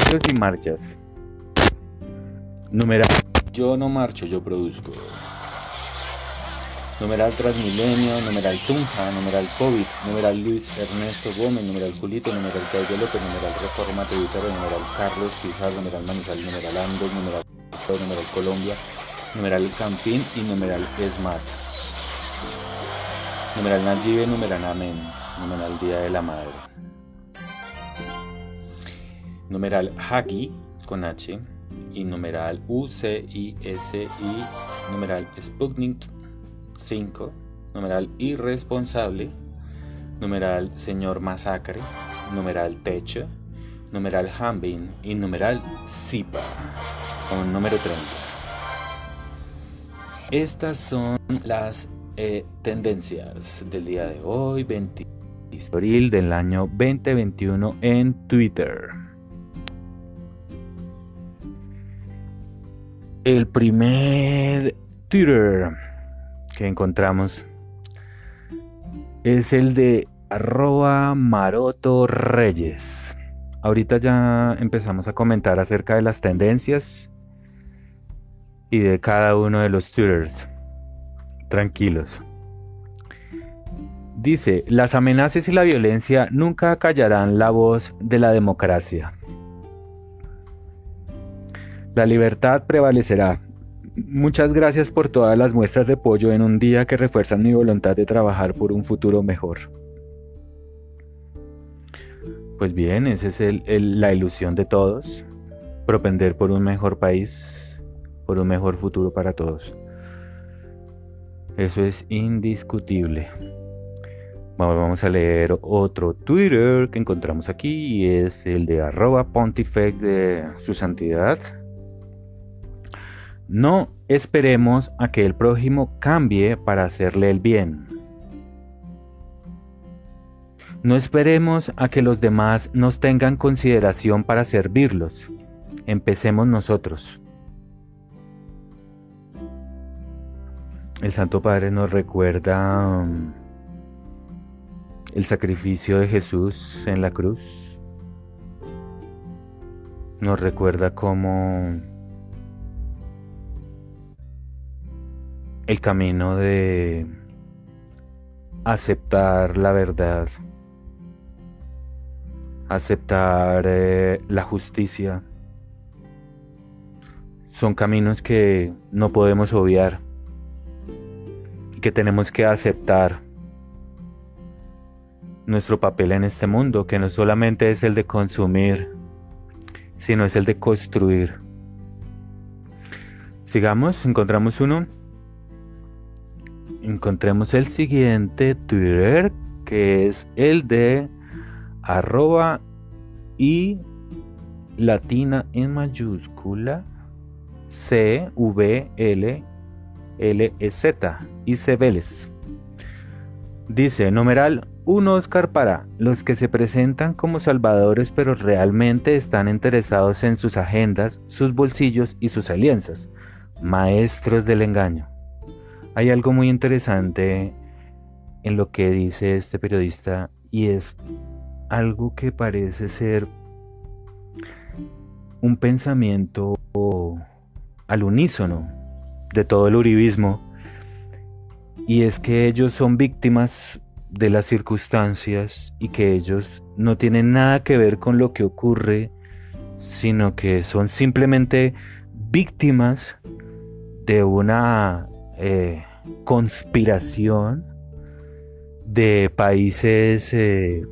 Colegios y marchas. Numeral. Yo no marcho, yo produzco numeral Transmilenio, numeral Tunja, numeral COVID, numeral Luis Ernesto Gómez, numeral Julito, numeral Claudio López, numeral Reforma Tributaria, numeral Carlos Pizarro, numeral Manizal, numeral Andos, numeral numeral Colombia, numeral Campín y numeral Smart. Numeral Nayibe, numeral Amén, numeral Día de la Madre. Numeral Hagi con H y numeral UCISI, numeral Sputnik 5, numeral irresponsable, numeral señor masacre, numeral techo, numeral hambin y numeral zipa, con número 30. Estas son las eh, tendencias del día de hoy, 20 de abril del año 2021 en Twitter. El primer Twitter que encontramos es el de arroba maroto reyes. Ahorita ya empezamos a comentar acerca de las tendencias y de cada uno de los twitters. Tranquilos. Dice, las amenazas y la violencia nunca callarán la voz de la democracia. La libertad prevalecerá Muchas gracias por todas las muestras de apoyo en un día que refuerzan mi voluntad de trabajar por un futuro mejor. Pues bien, esa es la ilusión de todos, propender por un mejor país, por un mejor futuro para todos. Eso es indiscutible. Vamos a leer otro Twitter que encontramos aquí y es el de arroba pontifex de su santidad. No esperemos a que el prójimo cambie para hacerle el bien. No esperemos a que los demás nos tengan consideración para servirlos. Empecemos nosotros. El Santo Padre nos recuerda um, el sacrificio de Jesús en la cruz. Nos recuerda cómo el camino de aceptar la verdad, aceptar eh, la justicia, son caminos que no podemos obviar y que tenemos que aceptar. Nuestro papel en este mundo, que no solamente es el de consumir, sino es el de construir. Sigamos, encontramos uno encontremos el siguiente Twitter que es el de arroba y latina en mayúscula C V L L E Z y Vélez. Dice numeral un Oscar para los que se presentan como salvadores pero realmente están interesados en sus agendas, sus bolsillos y sus alianzas, maestros del engaño. Hay algo muy interesante en lo que dice este periodista y es algo que parece ser un pensamiento al unísono de todo el uribismo y es que ellos son víctimas de las circunstancias y que ellos no tienen nada que ver con lo que ocurre, sino que son simplemente víctimas de una eh, conspiración de países eh,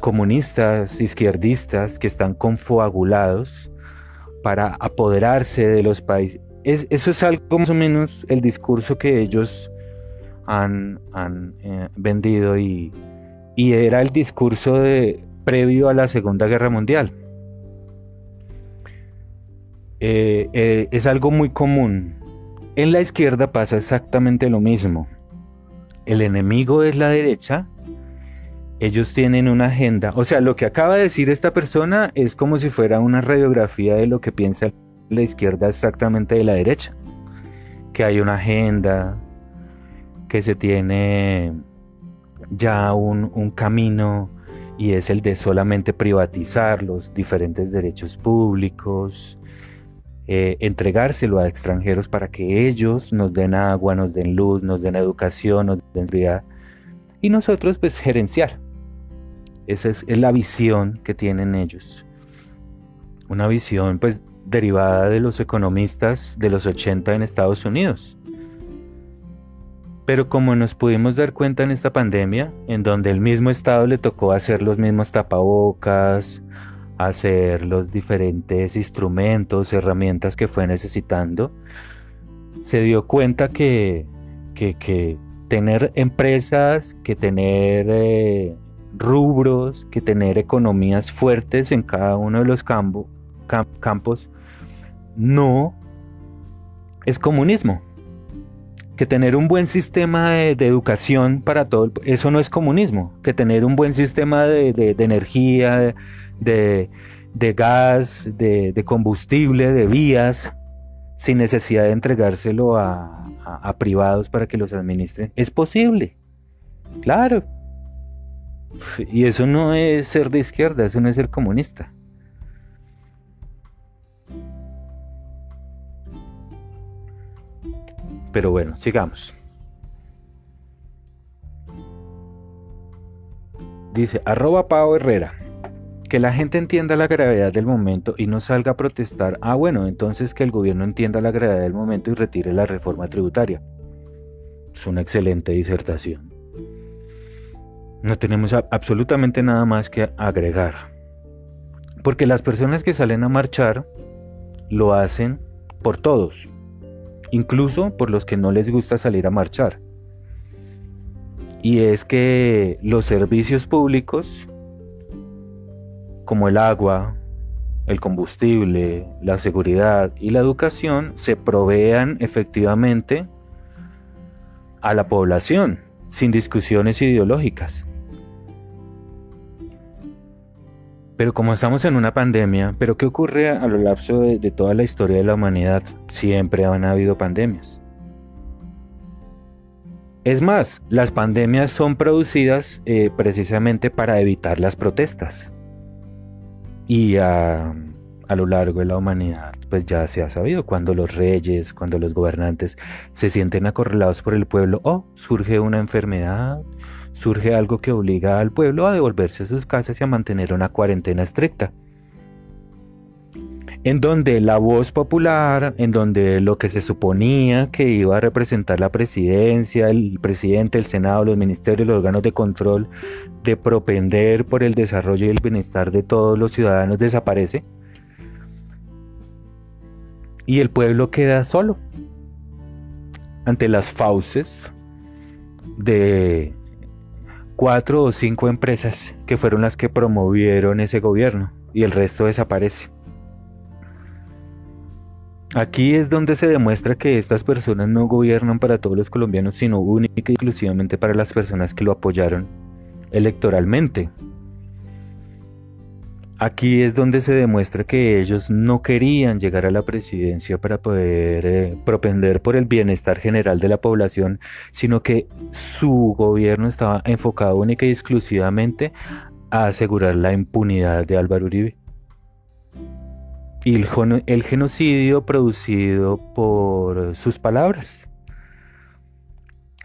comunistas, izquierdistas, que están confabulados para apoderarse de los países. eso es algo más o menos el discurso que ellos han, eh, vendido y, era el discurso de, previo a la Segunda Guerra Mundial. Es algo muy común. En la izquierda pasa exactamente lo mismo el enemigo es la derecha, ellos tienen una agenda. O sea, lo que acaba de decir esta persona es como si fuera una radiografía de lo que piensa la izquierda exactamente de la derecha. Que hay una agenda, que se tiene ya un, un camino y es el de solamente privatizar los diferentes derechos públicos, eh, entregárselo a extranjeros para que ellos nos den agua, nos den luz, nos den educación, nos den vida. Y nosotros pues gerenciar. Esa es, la visión que tienen ellos. Una visión pues derivada de los economistas de los 80 en Estados Unidos. Pero como nos pudimos dar cuenta en esta pandemia, en donde el mismo Estado le tocó hacer los mismos tapabocas, hacer los diferentes instrumentos, herramientas que fue necesitando, se dio cuenta que, que, tener empresas, que tener eh, rubros, que tener economías fuertes en cada uno de los campos, no es comunismo. Que tener un buen sistema de, educación para todo, eso no es comunismo. Que tener un buen sistema de, de energía, de, gas, de, combustible, de vías, sin necesidad de entregárselo a, privados para que los administren. Es posible, claro. Y eso no es ser de izquierda, eso no es ser comunista. Pero bueno, sigamos. Dice, arroba Pau Herrera que la gente entienda la gravedad del momento y no salga a protestar, ah bueno, entonces que el gobierno entienda la gravedad del momento y retire la reforma tributaria. Es una excelente disertación. No tenemos absolutamente nada más que agregar. Porque las personas que salen a marchar lo hacen por todos, incluso por los que no les gusta salir a marchar. Y es que los servicios públicos como el agua, el combustible, la seguridad y la educación se provean efectivamente a la población sin discusiones ideológicas. Pero como estamos en una pandemia, ¿pero qué ocurre a lo largo de, toda la historia de la humanidad? Siempre han habido pandemias. Es más, las pandemias son producidas eh, precisamente para evitar las protestas y a, lo largo de la humanidad pues ya se ha sabido cuando los reyes, cuando los gobernantes se sienten acorralados por el pueblo o surge una enfermedad, surge algo que obliga al pueblo a devolverse a sus casas y a mantener una cuarentena estricta en donde la voz popular, en donde lo que se suponía que iba a representar la presidencia, el presidente, el Senado, los ministerios, los órganos de control, de propender por el desarrollo y el bienestar de todos los ciudadanos desaparece. Y el pueblo queda solo ante las fauces de cuatro o cinco empresas que fueron las que promovieron ese gobierno y el resto desaparece. Aquí es donde se demuestra que estas personas no gobiernan para todos los colombianos, sino única y exclusivamente para las personas que lo apoyaron electoralmente. Aquí es donde se demuestra que ellos no querían llegar a la presidencia para poder eh, propender por el bienestar general de la población, sino que su gobierno estaba enfocado única y exclusivamente a asegurar la impunidad de Álvaro Uribe y el, genocidio producido por sus palabras.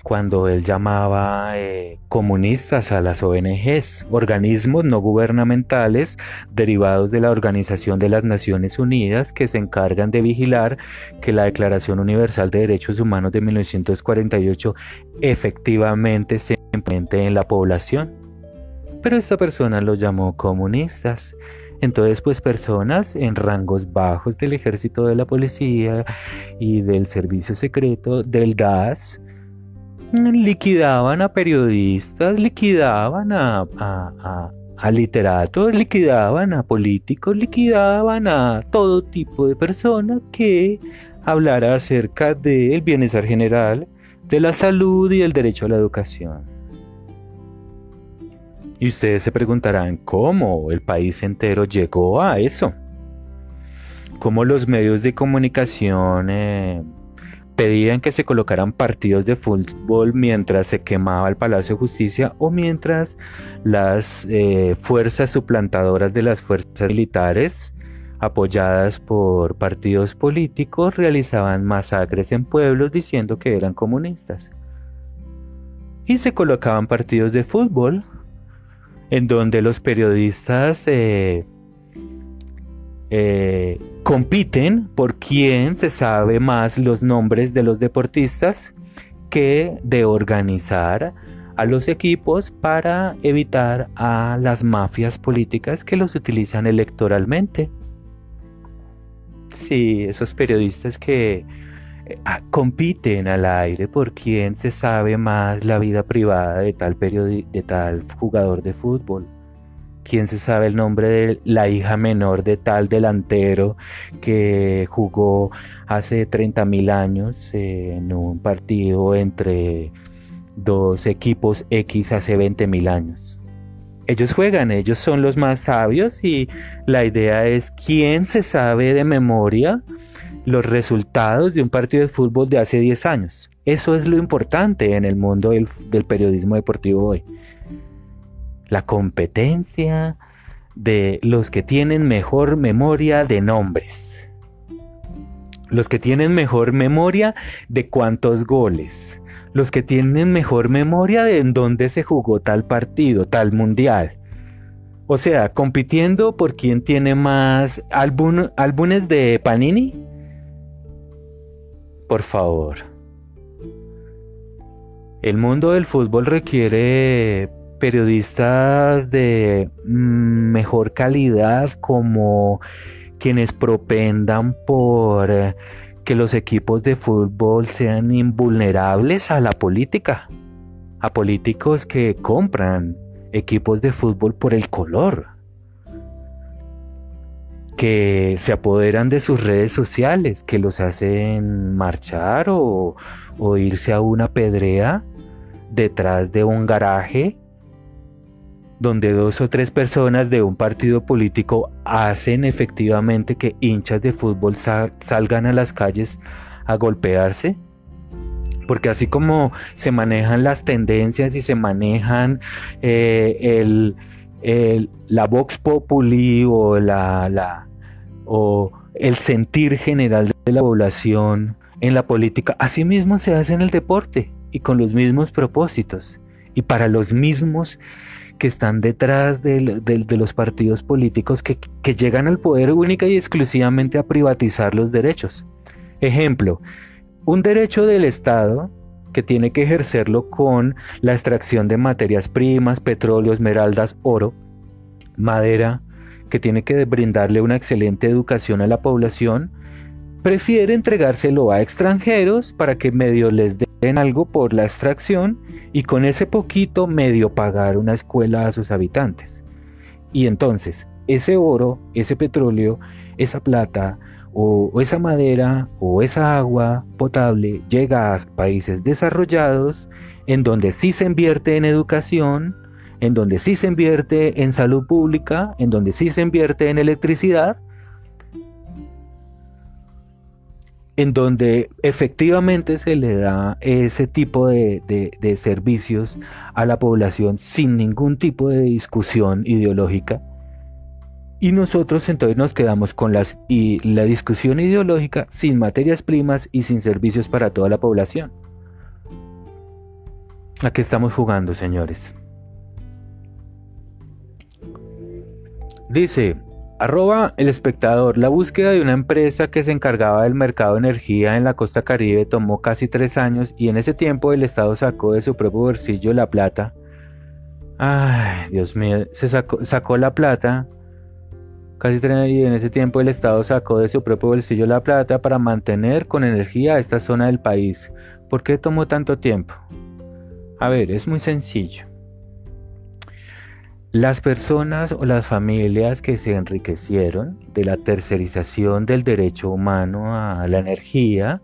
cuando él llamaba eh, comunistas a las ONGs, organismos no gubernamentales derivados de la Organización de las Naciones Unidas que se encargan de vigilar que la Declaración Universal de Derechos Humanos de 1948 efectivamente se implemente en la población. Pero esta persona los llamó comunistas. Entonces, pues personas en rangos bajos del ejército de la policía y del servicio secreto, del DAS, liquidaban a periodistas, liquidaban a, a, literatos, liquidaban a políticos, liquidaban a todo tipo de personas que hablara acerca del bienestar general, de la salud y el derecho a la educación. Y ustedes se preguntarán cómo el país entero llegó a eso. Cómo los medios de comunicación eh, pedían que se colocaran partidos de fútbol mientras se quemaba el Palacio de Justicia o mientras las eh, fuerzas suplantadoras de las fuerzas militares apoyadas por partidos políticos realizaban masacres en pueblos diciendo que eran comunistas. Y se colocaban partidos de fútbol en donde los periodistas eh, eh, compiten por quién se sabe más los nombres de los deportistas que de organizar a los equipos para evitar a las mafias políticas que los utilizan electoralmente. Sí, esos periodistas que compiten al aire por quién se sabe más la vida privada de tal, de tal jugador de fútbol quién se sabe el nombre de la hija menor de tal delantero que jugó hace 30 mil años en un partido entre dos equipos X hace 20 mil años. Ellos juegan, ellos son los más sabios y la idea es quién se sabe de memoria los resultados de un partido de fútbol de hace 10 años. Eso es lo importante en el mundo del, periodismo deportivo hoy la competencia de los que tienen mejor memoria de nombres. Los que tienen mejor memoria de cuántos goles. Los que tienen mejor memoria de en dónde se jugó tal partido, tal mundial. O sea, compitiendo por quién tiene más álbumes de Panini. Por favor. El mundo del fútbol requiere periodistas de mejor calidad como quienes propendan por que los equipos de fútbol sean invulnerables a la política, a políticos que compran equipos de fútbol por el color, que se apoderan de sus redes sociales, que los hacen marchar o, irse a una pedrea detrás de un garaje donde dos o tres personas de un partido político hacen efectivamente que hinchas de fútbol salgan a las calles a golpearse? Porque así como se manejan las tendencias y se manejan eh, el, la Vox Populi o, la, la, o el sentir general de la población en la política, así mismo se hace en el deporte y con los mismos propósitos y para los mismos que están detrás de, los partidos políticos que, que llegan al poder única y exclusivamente a privatizar los derechos. Ejemplo, un derecho del Estado que tiene que ejercerlo con la extracción de materias primas, petróleo, esmeraldas, oro, madera, que tiene que brindarle una excelente educación a la población, prefiere entregárselo a extranjeros para que medio les den algo por la extracción y con ese poquito medio pagar una escuela a sus habitantes. Y entonces, ese oro, ese petróleo, esa plata o, esa madera o esa agua potable llega a países desarrollados en donde sí se invierte en educación, en donde sí se invierte en salud pública, en donde sí se invierte en electricidad, en donde efectivamente se le da ese tipo de, servicios a la población sin ningún tipo de discusión ideológica. Y nosotros entonces nos quedamos con las, y la discusión ideológica sin materias primas y sin servicios para toda la población. ¿A qué estamos jugando, señores? Dice, arroba el espectador, la búsqueda de una empresa que se encargaba del mercado de energía en la costa caribe tomó casi tres años y en ese tiempo el Estado sacó de su propio bolsillo la plata. Ay, Dios mío, se sacó, sacó la plata. Casi en ese tiempo el Estado sacó de su propio bolsillo la plata para mantener con energía esta zona del país. ¿Por qué tomó tanto tiempo? A ver, es muy sencillo. Las personas o las familias que se enriquecieron de la tercerización del derecho humano a la energía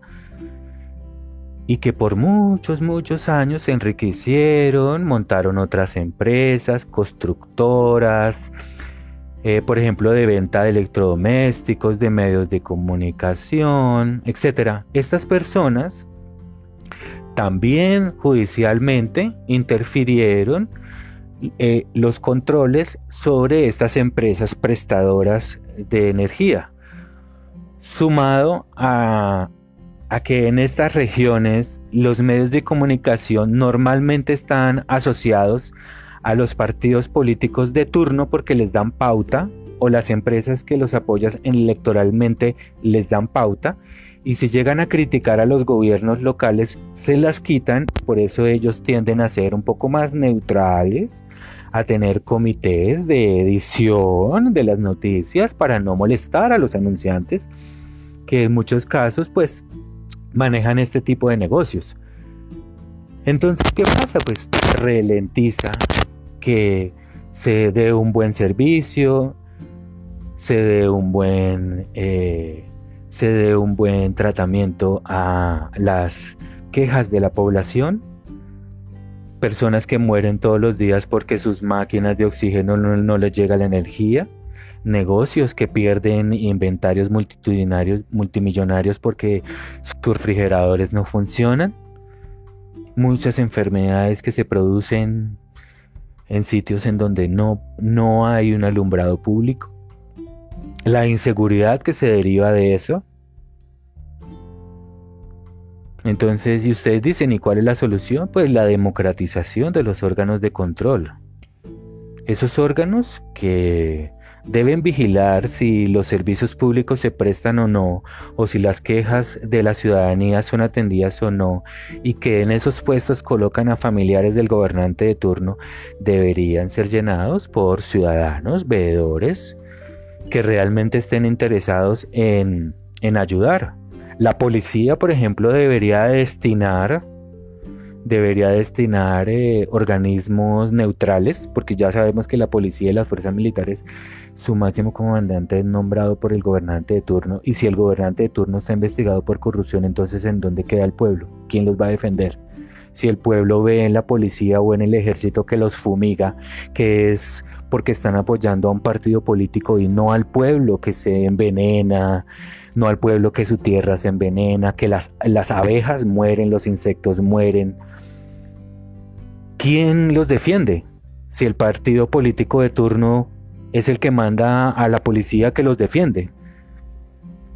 y que por muchos, muchos años se enriquecieron, montaron otras empresas, constructoras, eh, por ejemplo, de venta de electrodomésticos, de medios de comunicación, etc. Estas personas también judicialmente interfirieron eh, los controles sobre estas empresas prestadoras de energía, sumado a, a que en estas regiones los medios de comunicación normalmente están asociados a los partidos políticos de turno porque les dan pauta o las empresas que los apoyan electoralmente les dan pauta y si llegan a criticar a los gobiernos locales se las quitan, por eso ellos tienden a ser un poco más neutrales, a tener comités de edición de las noticias para no molestar a los anunciantes, que en muchos casos pues manejan este tipo de negocios. Entonces, ¿qué pasa? Pues ralentiza que se dé un buen servicio, se dé un buen... Eh, se dé un buen tratamiento a las quejas de la población, personas que mueren todos los días porque sus máquinas de oxígeno no, les llega la energía, negocios que pierden inventarios multitudinarios, multimillonarios porque sus refrigeradores no funcionan, muchas enfermedades que se producen en sitios en donde no, no hay un alumbrado público la inseguridad que se deriva de eso. Entonces, si ustedes dicen, ¿y cuál es la solución? Pues la democratización de los órganos de control. Esos órganos que deben vigilar si los servicios públicos se prestan o no, o si las quejas de la ciudadanía son atendidas o no, y que en esos puestos colocan a familiares del gobernante de turno, deberían ser llenados por ciudadanos, veedores, que realmente estén interesados en, ayudar. La policía, por ejemplo, debería destinar debería destinar eh, organismos neutrales, porque ya sabemos que la policía y las fuerzas militares, su máximo comandante es nombrado por el gobernante de turno, y si el gobernante de turno está investigado por corrupción, entonces ¿en dónde queda el pueblo? ¿Quién los va a defender? Si el pueblo ve en la policía o en el ejército que los fumiga, que es porque están apoyando a un partido político y no al pueblo que se envenena, no al pueblo que su tierra se envenena, que las, las abejas mueren, los insectos mueren. ¿Quién los defiende? Si el partido político de turno es el que manda a la policía que los defiende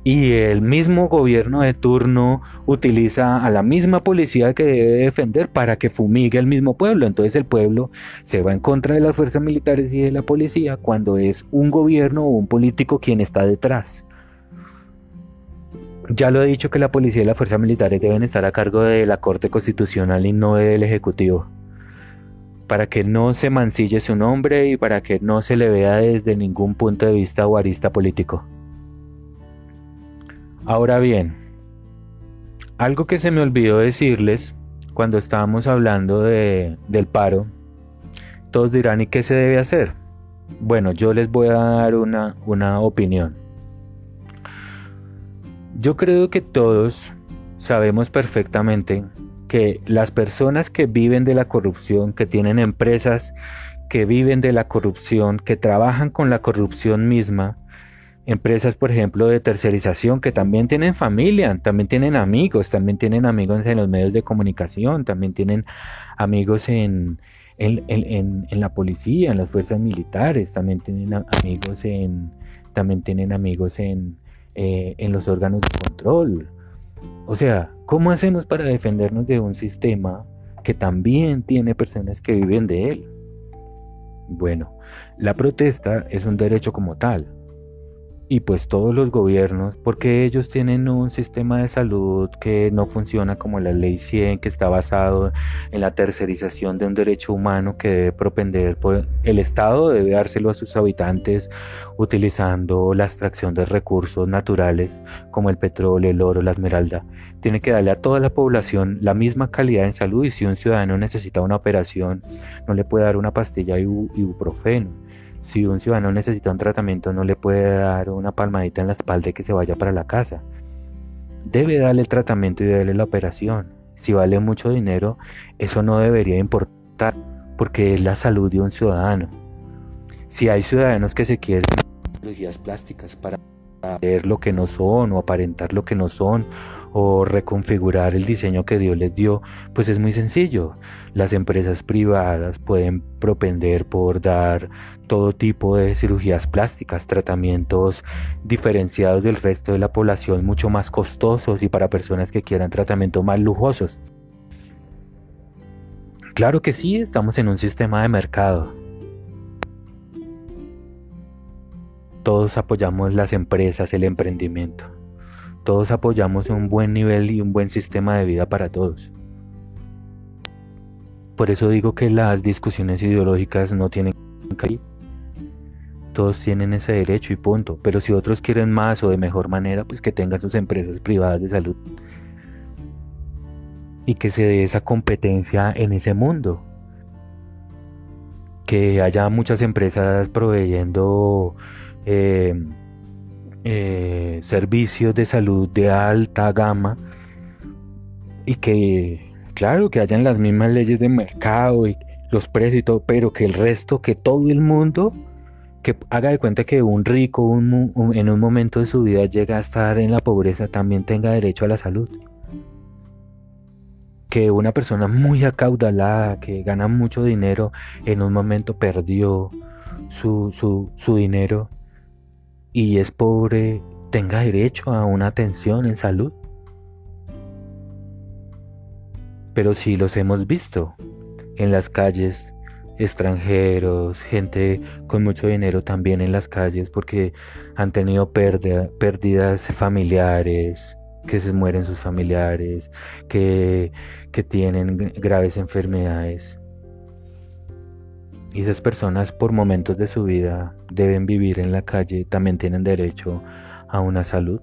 y el mismo gobierno de turno utiliza a la misma policía que debe defender para que fumigue al mismo pueblo. Entonces el pueblo se va en contra de las fuerzas militares y de la policía cuando es un gobierno o un político quien está detrás. Ya lo he dicho que la policía y las fuerzas militares deben estar a cargo de la Corte Constitucional y no del Ejecutivo. Para que no se mancille su nombre y para que no se le vea desde ningún punto de vista o arista político. Ahora bien, algo que se me olvidó decirles cuando estábamos hablando de, del paro, todos dirán, ¿y qué se debe hacer? Bueno, yo les voy a dar una, una opinión. Yo creo que todos sabemos perfectamente que las personas que viven de la corrupción, que tienen empresas que viven de la corrupción, que trabajan con la corrupción misma, empresas, por ejemplo, de tercerización que también tienen familia, también tienen amigos, también tienen amigos en los medios de comunicación, también tienen amigos en, en, la policía, en las fuerzas militares, también tienen amigos en, también tienen amigos en, eh, en los órganos de control. O sea, ¿cómo hacemos para defendernos de un sistema que también tiene personas que viven de él. Bueno, la protesta es un derecho como tal, y pues todos los gobiernos, porque ellos tienen un sistema de salud que no funciona como la ley 100, que está basado en la tercerización de un derecho humano que debe propender, pues, el Estado debe dárselo a sus habitantes utilizando la extracción de recursos naturales como el petróleo, el oro, la esmeralda. Tiene que darle a toda la población la misma calidad en salud y si un ciudadano necesita una operación, no le puede dar una pastilla ibuprofeno si un ciudadano necesita un tratamiento, no le puede dar una palmadita en la espalda y que se vaya para la casa. Debe darle el tratamiento y darle la operación. Si vale mucho dinero, eso no debería importar, porque es la salud de un ciudadano. Si hay ciudadanos que se quieren cirugías plásticas para ver lo que no son o aparentar lo que no son o reconfigurar el diseño que Dios les dio, pues es muy sencillo. Las empresas privadas pueden propender por dar todo tipo de cirugías plásticas, tratamientos diferenciados del resto de la población, mucho más costosos y para personas que quieran tratamientos más lujosos. Claro que sí, estamos en un sistema de mercado. Todos apoyamos las empresas, el emprendimiento. Todos apoyamos un buen nivel y un buen sistema de vida para todos. Por eso digo que las discusiones ideológicas no tienen que todos tienen ese derecho y punto. Pero si otros quieren más o de mejor manera, pues que tengan sus empresas privadas de salud. Y que se dé esa competencia en ese mundo. Que haya muchas empresas proveyendo eh, eh, servicios de salud de alta gama y que, claro, que hayan las mismas leyes de mercado y los precios y todo, pero que el resto, que todo el mundo, que haga de cuenta que un rico en un momento de su vida llega a estar en la pobreza, también tenga derecho a la salud. Que una persona muy acaudalada, que gana mucho dinero, en un momento perdió su, su, su dinero y es pobre tenga derecho a una atención en salud. Pero si los hemos visto en las calles, extranjeros, gente con mucho dinero también en las calles porque han tenido pérdidas familiares, que se mueren sus familiares, que, que tienen graves enfermedades. Y esas personas por momentos de su vida deben vivir en la calle, también tienen derecho a una salud.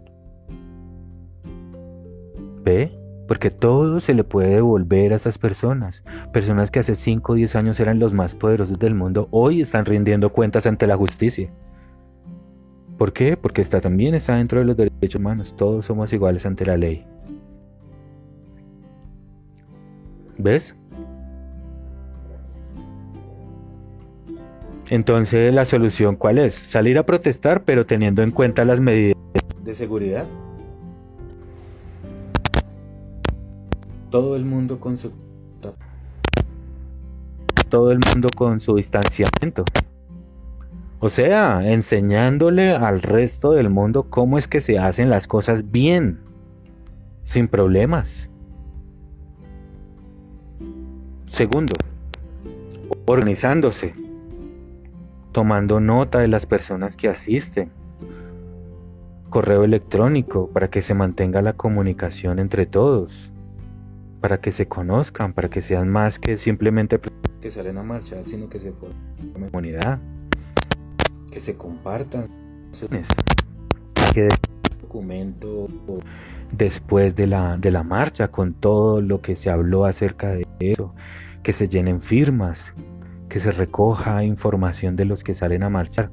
¿Ve? Porque todo se le puede devolver a esas personas. Personas que hace 5 o 10 años eran los más poderosos del mundo, hoy están rindiendo cuentas ante la justicia. ¿Por qué? Porque está, también está dentro de los derechos humanos. Todos somos iguales ante la ley. ¿Ves? Entonces, ¿la solución cuál es? Salir a protestar, pero teniendo en cuenta las medidas de seguridad. Todo el mundo con su todo el mundo con su distanciamiento. O sea, enseñándole al resto del mundo cómo es que se hacen las cosas bien, sin problemas. Segundo, organizándose tomando nota de las personas que asisten. Correo electrónico para que se mantenga la comunicación entre todos, para que se conozcan, para que sean más que simplemente que salen a marchar, sino que se formen comunidad, que se compartan que documento después de la, de la marcha con todo lo que se habló acerca de eso, que se llenen firmas, que se recoja información de los que salen a marchar,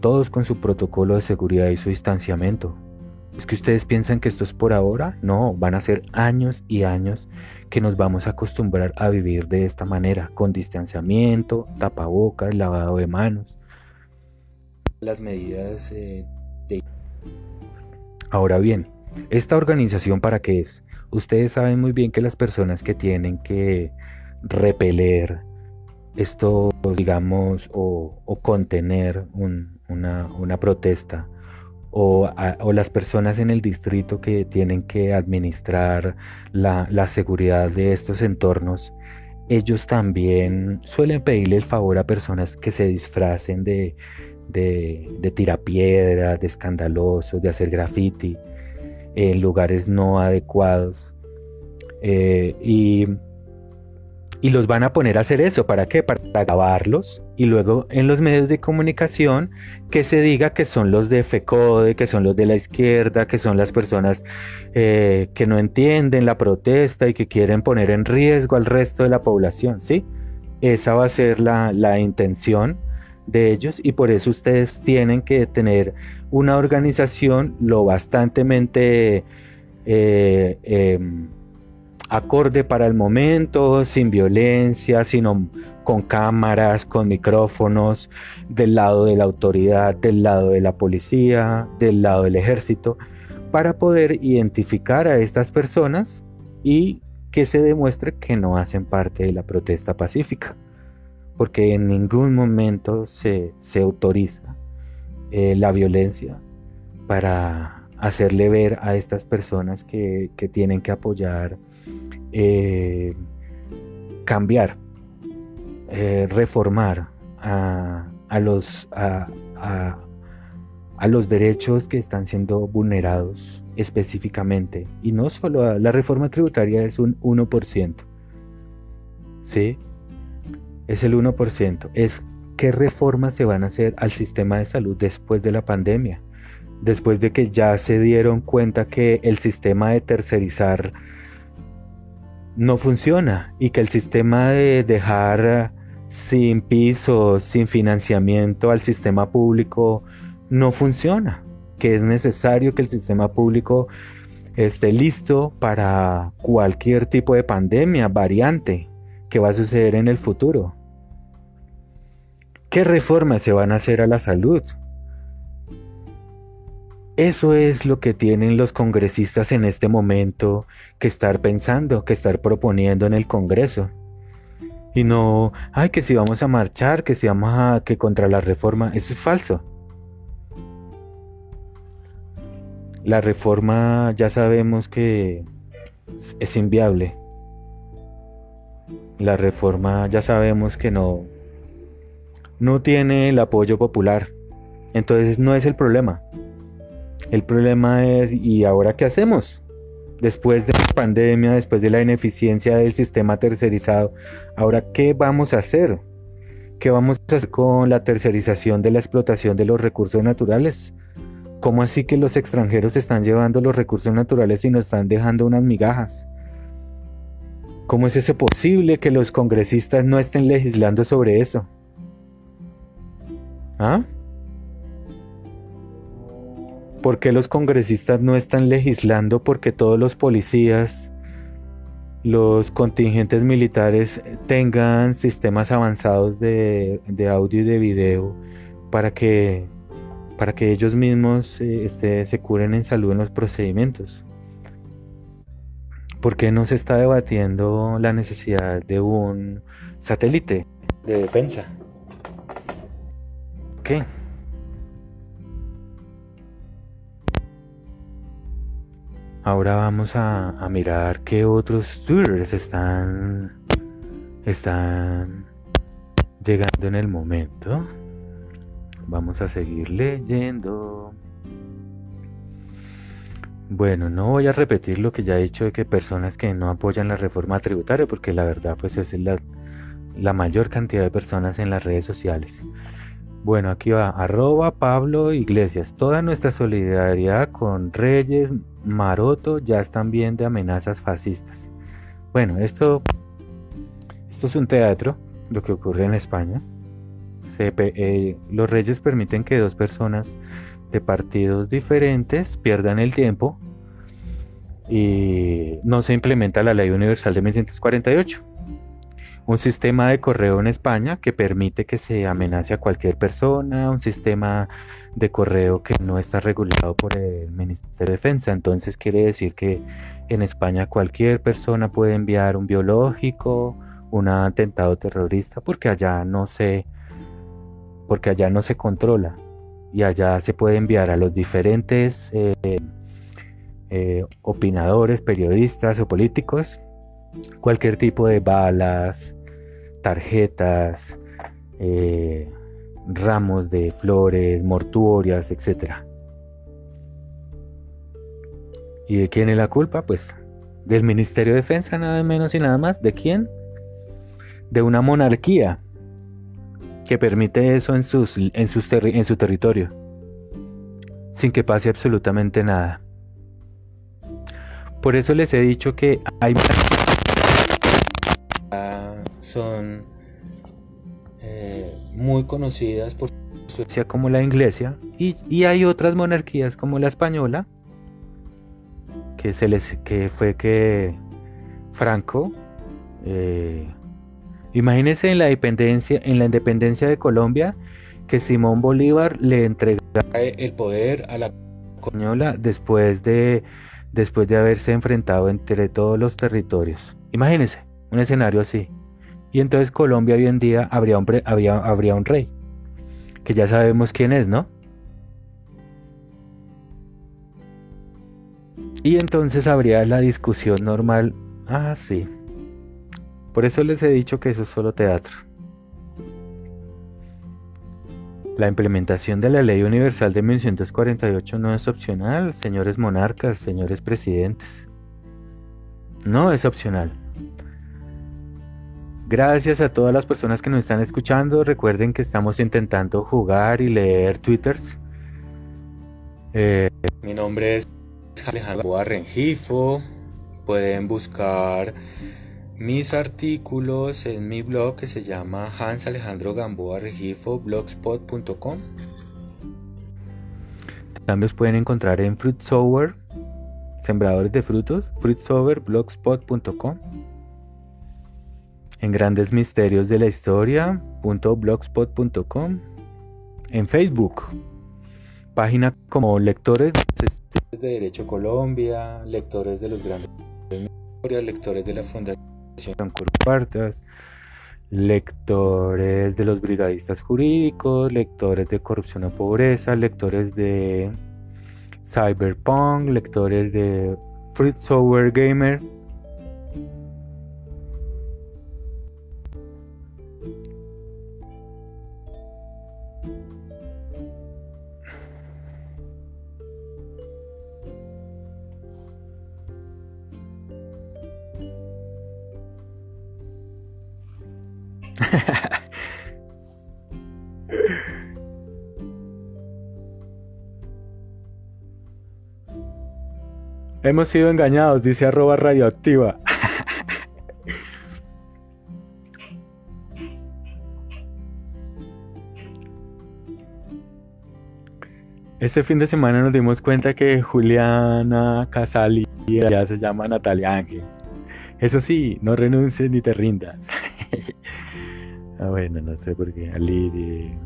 todos con su protocolo de seguridad y su distanciamiento. ¿Es que ustedes piensan que esto es por ahora? No, van a ser años y años que nos vamos a acostumbrar a vivir de esta manera, con distanciamiento, tapabocas, lavado de manos. Las medidas eh, de... Ahora bien, ¿esta organización para qué es? Ustedes saben muy bien que las personas que tienen que repeler esto, digamos, o, contener una, protesta o, las personas en el distrito que tienen que administrar la, seguridad de estos entornos, ellos también suelen pedirle el favor a personas que se disfracen de, de, de tirapiedra, de escandalosos, de hacer graffiti en lugares no adecuados. Eh, y y los van a poner a hacer eso. ¿Para qué? Para grabarlos y luego en los medios de comunicación que se diga que son los de FECODE, que son los de la izquierda, que son las personas eh, que no entienden la protesta y que quieren poner en riesgo al resto de la población. ¿sí? Esa va a ser la, intención de ellos y por eso ustedes tienen que tener una organización lo bastantemente... Eh, em, acorde para el momento, sin violencia, sino con cámaras, con micrófonos, del lado de la autoridad, del lado de la policía, del lado del ejército, para poder identificar a estas personas y que se demuestre que no hacen parte de la protesta pacífica, porque en ningún momento se, autoriza eh, la violencia para hacerle ver a estas personas que, que tienen que apoyar eh, cambiar, eh, reformar a, los, a, los derechos que están siendo vulnerados específicamente. Y no solo la reforma tributaria es un 1%. ¿Sí? Es el 1%. Es qué reformas se van a hacer al sistema de salud después de la pandemia. Después de que ya se dieron cuenta que el sistema de tercerizar no funciona y que el sistema de dejar sin piso, sin financiamiento al sistema público no funciona, que es necesario que el sistema público esté listo para cualquier tipo de pandemia, variante que va a suceder en el futuro. ¿Qué reformas se van a hacer a la salud? Eso es lo que tienen los congresistas en este momento que estar pensando, que estar proponiendo en el Congreso. Y no, ay, que si vamos a marchar, que si vamos a, que contra la reforma, eso es falso. La reforma ya sabemos que es inviable. La reforma ya sabemos que no, no tiene el apoyo popular. Entonces no es el problema. El problema es, ¿y ahora qué hacemos? Después de la pandemia, después de la ineficiencia del sistema tercerizado, ¿ahora qué vamos a hacer? ¿Qué vamos a hacer con la tercerización de la explotación de los recursos naturales? ¿Cómo así que los extranjeros están llevando los recursos naturales y nos están dejando unas migajas? ¿Cómo es eso posible que los congresistas no estén legislando sobre eso? ¿Ah? ¿Por qué los congresistas no están legislando porque todos los policías, los contingentes militares tengan sistemas avanzados de, audio y de video para que, para que ellos mismos eh, este, se curen en salud en los procedimientos? ¿Por qué no se está debatiendo la necesidad de un satélite de defensa? ¿Qué? Ahora vamos a, mirar qué otros twitters están, están llegando en el momento. Vamos a seguir leyendo. Bueno, no voy a repetir lo que ya he dicho de que personas que no apoyan la reforma tributaria, porque la verdad pues es la, la mayor cantidad de personas en las redes sociales. Bueno, aquí va, arroba Pablo Iglesias. Toda nuestra solidaridad con Reyes, Maroto, ya están bien de amenazas fascistas. Bueno, esto, esto es un teatro, lo que ocurre en España. Eh, los Reyes permiten que dos personas de partidos diferentes pierdan el tiempo y no se implementa la ley universal de 1948 un sistema de correo en España que permite que se amenace a cualquier persona, un sistema de correo que no está regulado por el Ministerio de Defensa. Entonces quiere decir que en España cualquier persona puede enviar un biológico, un atentado terrorista, porque allá no se, porque allá no se controla y allá se puede enviar a los diferentes eh, eh, opinadores, periodistas o políticos cualquier tipo de balas, tarjetas, eh, ramos de flores, mortuorias, etc. ¿Y de quién es la culpa? Pues del Ministerio de Defensa, nada menos y nada más. ¿De quién? De una monarquía que permite eso en, sus, en, en su territorio, sin que pase absolutamente nada. Por eso les he dicho que hay son eh, muy conocidas por su como la iglesia y, y, hay otras monarquías como la española que se les que fue que Franco eh, imagínense en la independencia en la independencia de Colombia que Simón Bolívar le entregó el poder a la española después de después de haberse enfrentado entre todos los territorios. Imagínense un escenario así y entonces Colombia hoy en día habría un, había, habría un rey, que ya sabemos quién es, ¿no? Y entonces habría la discusión normal, ah, sí. Por eso les he dicho que eso es solo teatro. La implementación de la Ley Universal de 1948 no es opcional, señores monarcas, señores presidentes. No es opcional. Gracias a todas las personas que nos están escuchando. Recuerden que estamos intentando jugar y leer twitters. Eh, mi nombre es Alejandro Rengifo. Pueden buscar mis artículos en mi blog que se llama Hans Alejandro Gamboa Regifo blogspot.com. También los pueden encontrar en Fruit Sower, Sembradores de Frutos, fruitsowerblogspot.com en Grandes Misterios de la Historia.blogspot.com, en Facebook, página como Lectores de Derecho Colombia, Lectores de los Grandes Lectores de la Fundación Cuartas, lectores de los brigadistas jurídicos, lectores de corrupción o pobreza, lectores de cyberpunk, lectores de Fruit Software Gamer, Hemos sido engañados, dice arroba radioactiva. Este fin de semana nos dimos cuenta que Juliana Casali ya se llama Natalia Ángel. Eso sí, no renuncies ni te rindas. ah, bueno, no sé por qué. Ali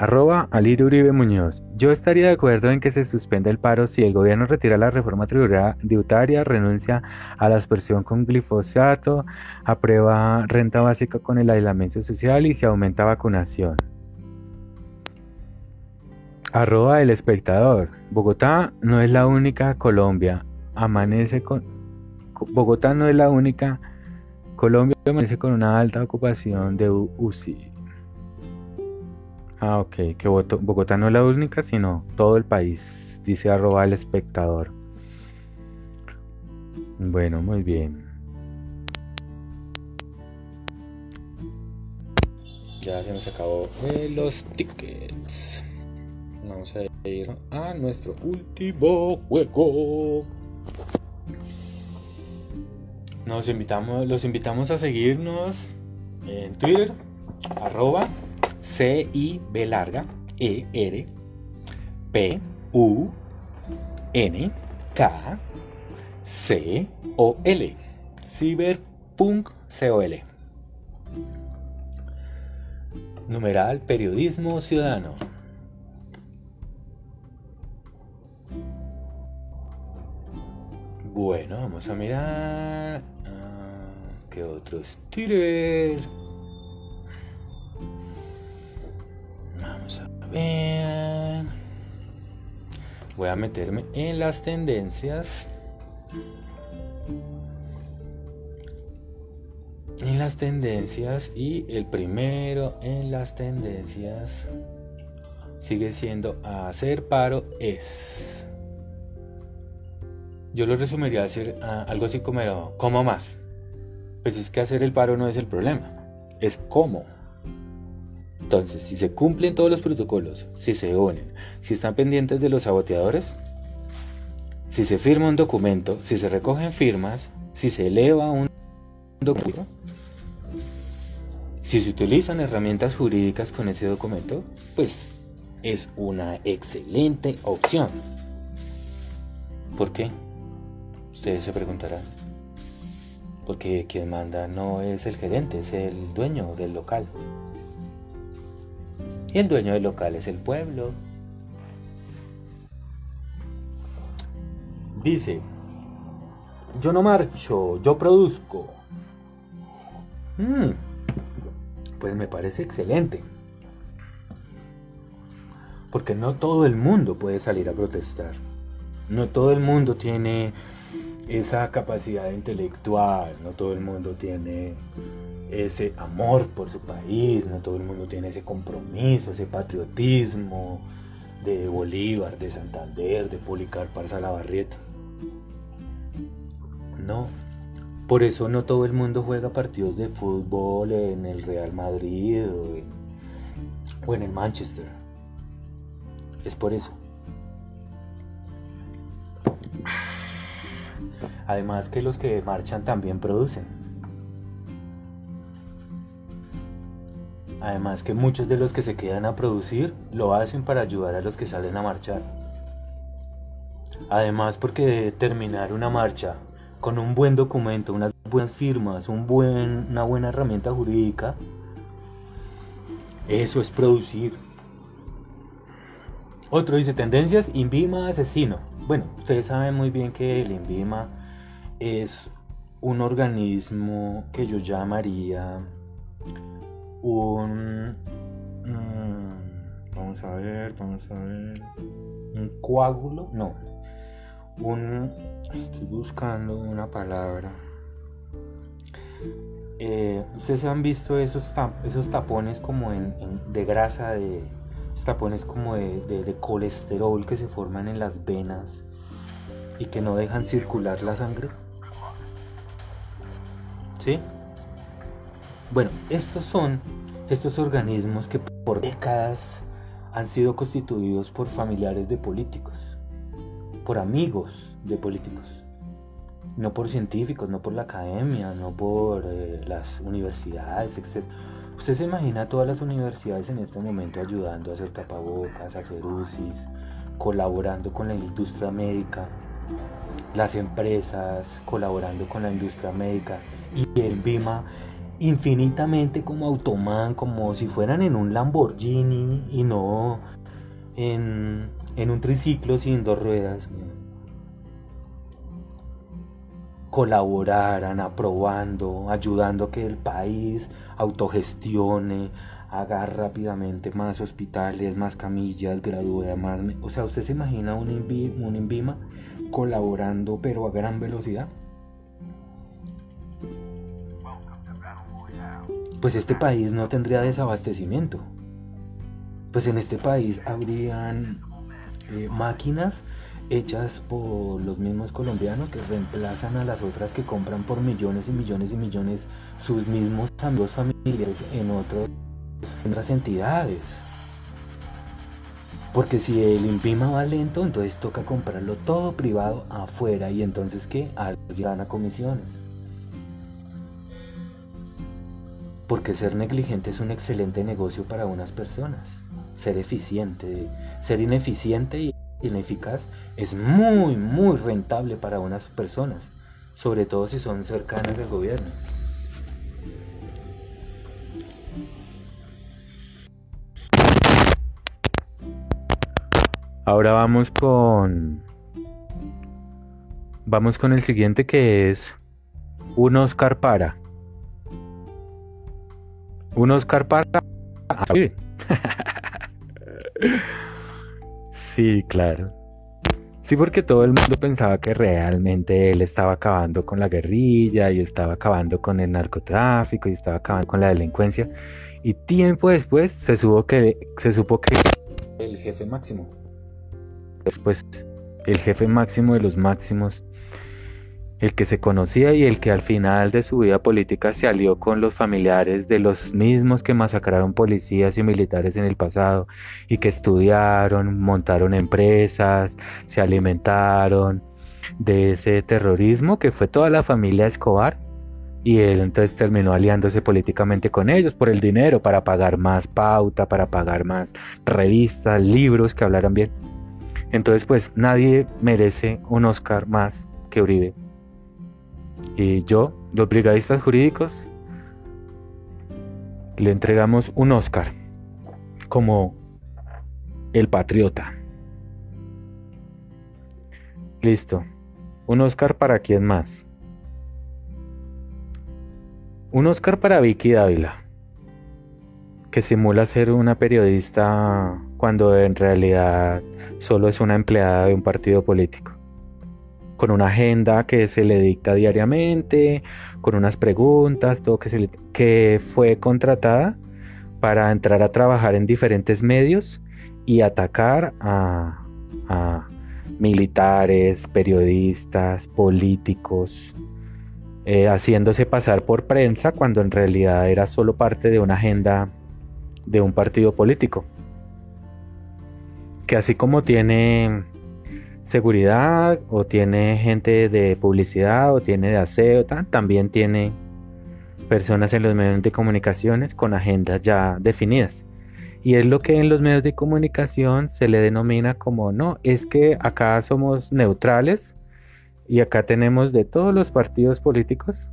Arroba Alir Uribe Muñoz. Yo estaría de acuerdo en que se suspenda el paro si el gobierno retira la reforma tributaria, renuncia a la aspersión con glifosato, aprueba renta básica con el aislamiento social y se aumenta vacunación. Arroba el espectador. Bogotá no es la única Colombia. Amanece con. Bogotá no es la única. Colombia amanece con una alta ocupación de UCI. Ah, ok, que Bogotá no es la única, sino todo el país, dice arroba el espectador. Bueno, muy bien. Ya se nos acabó los tickets. Vamos a ir a nuestro último juego. Nos invitamos, los invitamos a seguirnos en Twitter, arroba C-I-B larga E-R P-U-N K C-O-L Cyberpunk C-O-L Numeral Periodismo Ciudadano Bueno, vamos a mirar. Ah, ¿Qué otros Twitter? Vamos a ver. voy a meterme en las tendencias. En las tendencias y el primero en las tendencias sigue siendo hacer paro es. Yo lo resumiría a decir algo así como, ¿cómo más? Pues es que hacer el paro no es el problema, es cómo. Entonces, si se cumplen todos los protocolos, si se unen, si están pendientes de los saboteadores, si se firma un documento, si se recogen firmas, si se eleva un documento, si se utilizan herramientas jurídicas con ese documento, pues es una excelente opción. ¿Por qué? Ustedes se preguntarán. Porque quien manda no es el gerente, es el dueño del local. Y el dueño del local es el pueblo. Dice, yo no marcho, yo produzco. Mm, pues me parece excelente. Porque no todo el mundo puede salir a protestar. No todo el mundo tiene esa capacidad intelectual, no todo el mundo tiene ese amor por su país, no todo el mundo tiene ese compromiso, ese patriotismo de Bolívar, de Santander, de Policarpo Salabarrieta. No, por eso no todo el mundo juega partidos de fútbol en el Real Madrid o en, o en el Manchester. Es por eso. Además que los que marchan también producen. Además que muchos de los que se quedan a producir lo hacen para ayudar a los que salen a marchar. Además porque terminar una marcha con un buen documento, unas buenas firmas, un buen, una buena herramienta jurídica, eso es producir. Otro dice tendencias, INVIMA asesino. Bueno, ustedes saben muy bien que el INVIMA es un organismo que yo llamaría un... Mm, vamos a ver, vamos a ver. Un coágulo, no. Un... Estoy buscando una palabra. Eh, Ustedes han visto esos, esos tapones como en, de grasa, de tapones como de colesterol que se forman en las venas y que no dejan circular la sangre. ¿Sí? Bueno, estos son estos organismos que por décadas han sido constituidos por familiares de políticos, por amigos de políticos, no por científicos, no por la academia, no por eh, las universidades, etc. Usted se imagina todas las universidades en este momento ayudando a hacer tapabocas, a hacer UCIs, colaborando con la industria médica, las empresas colaborando con la industria médica y el BIMA infinitamente como Automan, como si fueran en un Lamborghini y no en, en un triciclo sin dos ruedas. Colaboraran, aprobando, ayudando a que el país autogestione, haga rápidamente más hospitales, más camillas, gradúe más... O sea, ¿usted se imagina un un INVIMA colaborando pero a gran velocidad? pues este país no tendría desabastecimiento. Pues en este país habrían eh, máquinas hechas por los mismos colombianos que reemplazan a las otras que compran por millones y millones y millones sus mismos amigos familiares en, otras entidades. Porque si el INPIMA va lento, entonces toca comprarlo todo privado afuera y entonces ¿qué? Gana comisiones. Porque ser negligente es un excelente negocio para unas personas. Ser eficiente, ser ineficiente y ineficaz es muy, muy rentable para unas personas. Sobre todo si son cercanas al gobierno. Ahora vamos con. Vamos con el siguiente que es un Oscar para. Un Oscar para. sí, claro. Sí, porque todo el mundo pensaba que realmente él estaba acabando con la guerrilla y estaba acabando con el narcotráfico y estaba acabando con la delincuencia. Y tiempo después se, supo que, se supo que... El jefe máximo. Después, el jefe máximo de los máximos el que se conocía y el que al final de su vida política se alió con los familiares de los mismos que masacraron policías y militares en el pasado y que estudiaron, montaron empresas, se alimentaron de ese terrorismo que fue toda la familia Escobar y él entonces terminó aliándose políticamente con ellos por el dinero para pagar más pauta, para pagar más revistas, libros que hablaran bien. Entonces pues nadie merece un Oscar más que Uribe. Y yo, los brigadistas jurídicos, le entregamos un Oscar como el patriota. Listo. Un Oscar para quién más. Un Oscar para Vicky Dávila, que simula ser una periodista cuando en realidad solo es una empleada de un partido político con una agenda que se le dicta diariamente, con unas preguntas, todo que, se le, que fue contratada para entrar a trabajar en diferentes medios y atacar a, militares, periodistas, políticos, eh, haciéndose pasar por prensa cuando en realidad era solo parte de una agenda de un partido político. Que así como tiene seguridad o tiene gente de publicidad o tiene de aseo, también tiene personas en los medios de comunicaciones con agendas ya definidas. Y es lo que en los medios de comunicación se le denomina como no, es que acá somos neutrales y acá tenemos de todos los partidos políticos.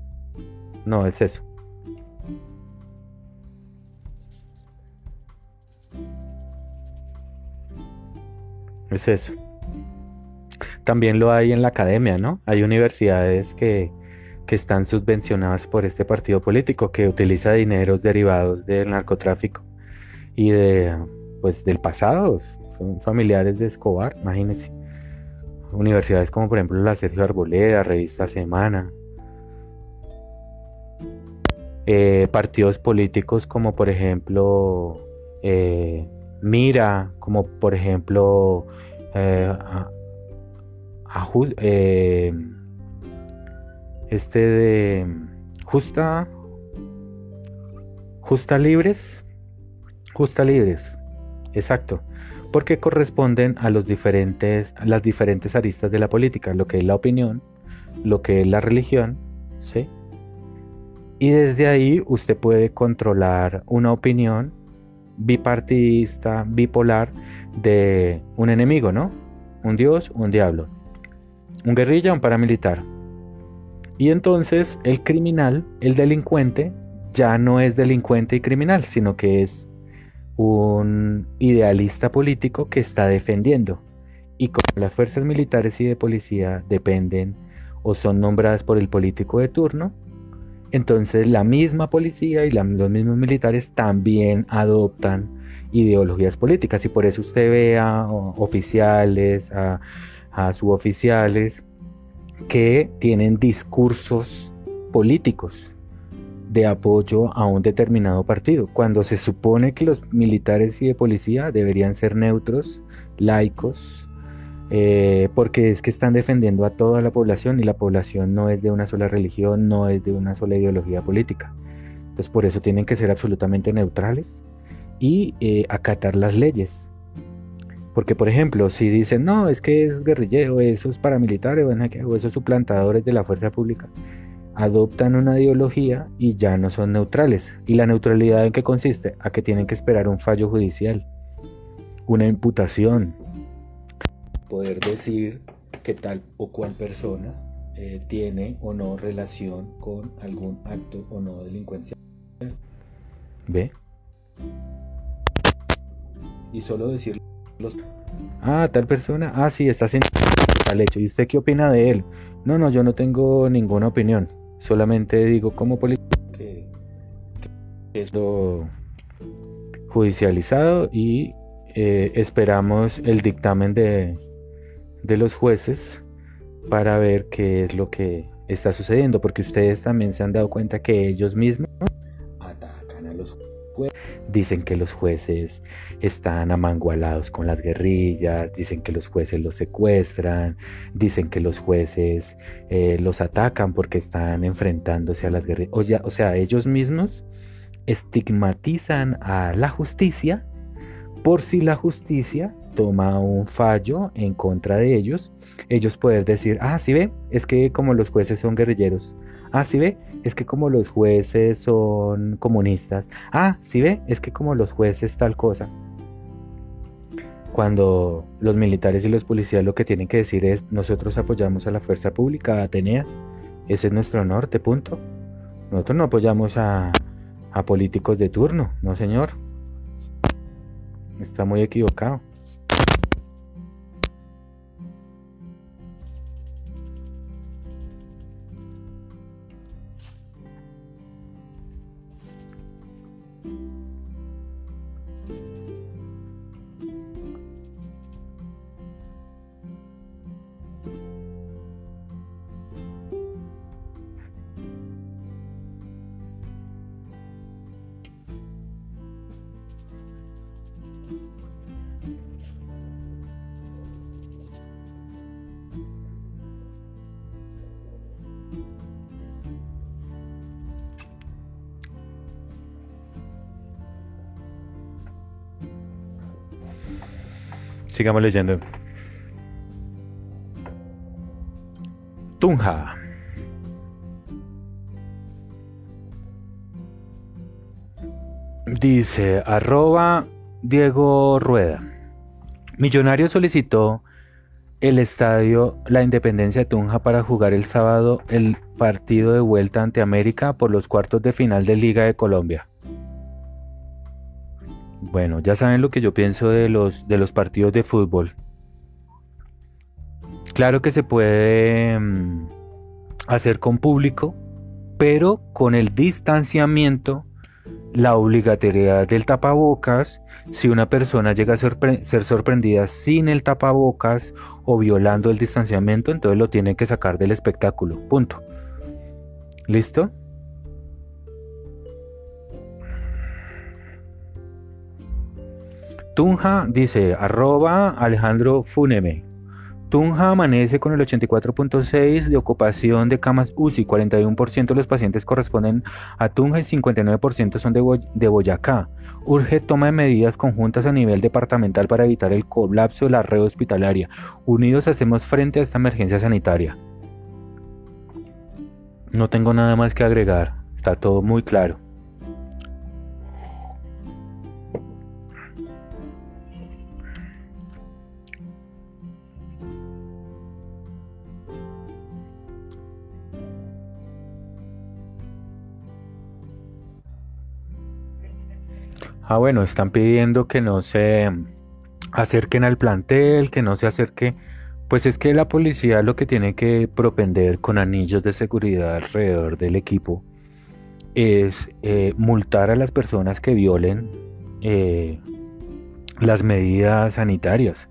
No, es eso. Es eso. También lo hay en la academia, ¿no? Hay universidades que, están subvencionadas por este partido político que utiliza dineros derivados del narcotráfico y de pues del pasado, son familiares de Escobar, imagínense. Universidades como por ejemplo la Sergio Arboleda, Revista Semana. Eh, partidos políticos como por ejemplo eh, Mira, como por ejemplo eh, eh, este de justa justa libres justa libres exacto porque corresponden a los diferentes las diferentes aristas de la política lo que es la opinión lo que es la religión sí y desde ahí usted puede controlar una opinión bipartidista bipolar de un enemigo no un dios un diablo un guerrilla, un paramilitar. Y entonces el criminal, el delincuente, ya no es delincuente y criminal, sino que es un idealista político que está defendiendo. Y como las fuerzas militares y de policía dependen o son nombradas por el político de turno, entonces la misma policía y los mismos militares también adoptan ideologías políticas y por eso usted ve a oficiales, a a suboficiales que tienen discursos políticos de apoyo a un determinado partido, cuando se supone que los militares y de policía deberían ser neutros, laicos, eh, porque es que están defendiendo a toda la población y la población no es de una sola religión, no es de una sola ideología política. Entonces por eso tienen que ser absolutamente neutrales y eh, acatar las leyes. Porque, por ejemplo, si dicen, no, es que es guerrillero, eso es paramilitar, o esos suplantadores de la fuerza pública, adoptan una ideología y ya no son neutrales. ¿Y la neutralidad en qué consiste? A que tienen que esperar un fallo judicial, una imputación. Poder decir que tal o cual persona eh, tiene o no relación con algún acto o no delincuencial. ¿Ve? Y solo Ah, tal persona. Ah, sí, está haciendo tal hecho. ¿Y usted qué opina de él? No, no, yo no tengo ninguna opinión. Solamente digo como político que, es lo judicializado y eh, esperamos el dictamen de, de los jueces para ver qué es lo que está sucediendo, porque ustedes también se han dado cuenta que ellos mismos Dicen que los jueces están amangualados con las guerrillas, dicen que los jueces los secuestran, dicen que los jueces eh, los atacan porque están enfrentándose a las guerrillas. O, o sea, ellos mismos estigmatizan a la justicia por si la justicia toma un fallo en contra de ellos, ellos pueden decir, ah, sí ve, es que como los jueces son guerrilleros, ah, sí ve, es que como los jueces son comunistas, ah, sí ve, es que como los jueces tal cosa. Cuando los militares y los policías lo que tienen que decir es, nosotros apoyamos a la fuerza pública, Atenea, ese es nuestro norte, punto. Nosotros no apoyamos a, a políticos de turno, no señor. Está muy equivocado. Sigamos leyendo. Tunja. Dice arroba Diego Rueda. Millonario solicitó el estadio La Independencia de Tunja para jugar el sábado el partido de vuelta ante América por los cuartos de final de Liga de Colombia. Bueno, ya saben lo que yo pienso de los, de los partidos de fútbol. Claro que se puede mm, hacer con público, pero con el distanciamiento, la obligatoriedad del tapabocas, si una persona llega a ser, ser sorprendida sin el tapabocas o violando el distanciamiento, entonces lo tiene que sacar del espectáculo. Punto. ¿Listo? Tunja dice, arroba Alejandro Funeme. Tunja amanece con el 84.6 de ocupación de camas UCI, 41% de los pacientes corresponden a Tunja y 59% son de, de, Boyacá. Urge toma de medidas conjuntas a nivel departamental para evitar el colapso de la red hospitalaria. Unidos hacemos frente a esta emergencia sanitaria. No tengo nada más que agregar, está todo muy claro. Ah, bueno, están pidiendo que no se acerquen al plantel, que no se acerque. Pues es que la policía lo que tiene que propender con anillos de seguridad alrededor del equipo es eh, multar a las personas que violen eh, las medidas sanitarias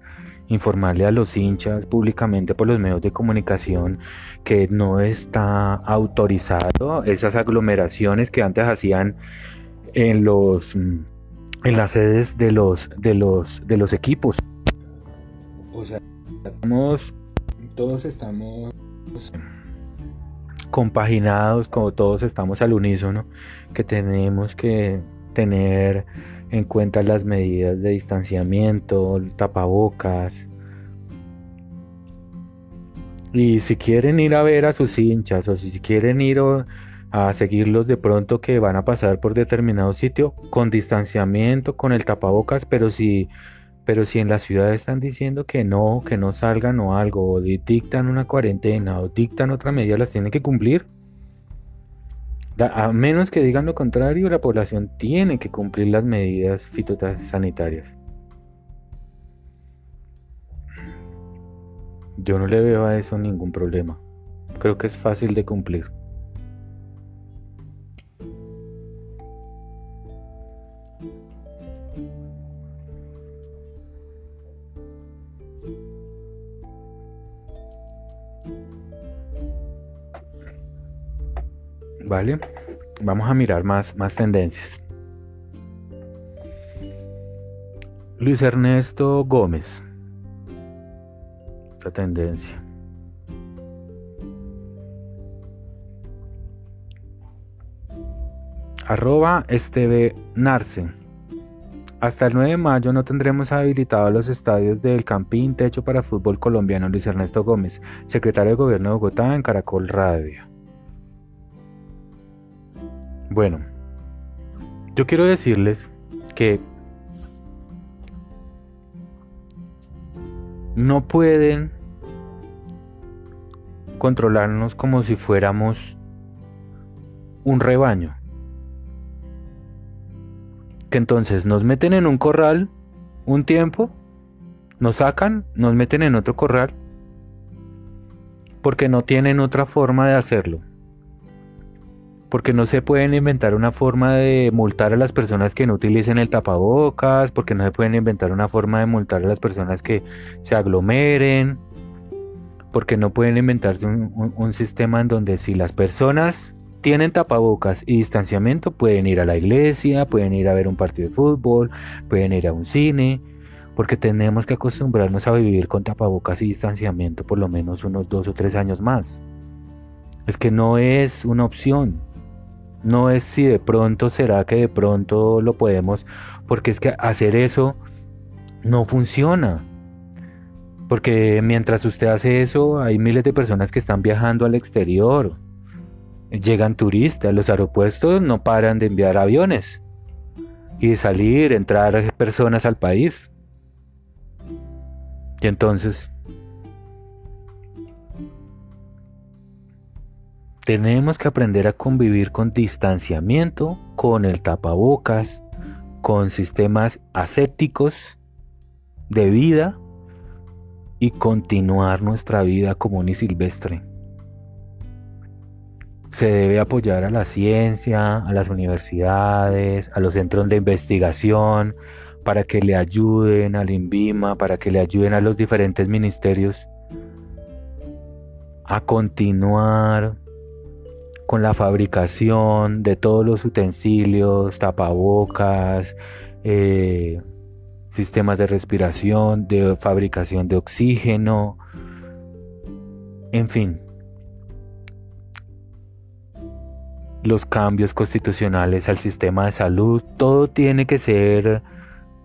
informarle a los hinchas públicamente por los medios de comunicación que no está autorizado esas aglomeraciones que antes hacían en los en las sedes de los de los de los equipos. O sea, estamos, todos estamos compaginados, como todos estamos al unísono, que tenemos que tener en cuenta las medidas de distanciamiento, tapabocas. Y si quieren ir a ver a sus hinchas o si quieren ir a seguirlos de pronto que van a pasar por determinado sitio con distanciamiento, con el tapabocas, pero si, pero si en la ciudad están diciendo que no, que no salgan o algo, o dictan una cuarentena o dictan otra medida, las tienen que cumplir. A menos que digan lo contrario, la población tiene que cumplir las medidas fitosanitarias. Yo no le veo a eso ningún problema. Creo que es fácil de cumplir. ¿Vale? Vamos a mirar más, más tendencias. Luis Ernesto Gómez. Esta tendencia. Arroba Esteve Narce. Hasta el 9 de mayo no tendremos habilitados los estadios del Campín Techo para Fútbol Colombiano Luis Ernesto Gómez, secretario de Gobierno de Bogotá en Caracol Radio. Bueno, yo quiero decirles que no pueden controlarnos como si fuéramos un rebaño. Que entonces nos meten en un corral un tiempo, nos sacan, nos meten en otro corral, porque no tienen otra forma de hacerlo. Porque no se pueden inventar una forma de multar a las personas que no utilicen el tapabocas, porque no se pueden inventar una forma de multar a las personas que se aglomeren, porque no pueden inventarse un, sistema en donde si las personas tienen tapabocas y distanciamiento pueden ir a la iglesia, pueden ir a ver un partido de fútbol, pueden ir a un cine, porque tenemos que acostumbrarnos a vivir con tapabocas y distanciamiento por lo menos unos dos o tres años más. Es que no es una opción. No es si de pronto será que de pronto lo podemos, porque es que hacer eso no funciona. Porque mientras usted hace eso, hay miles de personas que están viajando al exterior llegan turistas, los aeropuertos no paran de enviar aviones y salir, entrar personas al país. Y entonces tenemos que aprender a convivir con distanciamiento, con el tapabocas, con sistemas asépticos de vida y continuar nuestra vida común y silvestre. Se debe apoyar a la ciencia, a las universidades, a los centros de investigación, para que le ayuden al INVIMA, para que le ayuden a los diferentes ministerios a continuar con la fabricación de todos los utensilios, tapabocas, eh, sistemas de respiración, de fabricación de oxígeno, en fin, los cambios constitucionales al sistema de salud, todo tiene que ser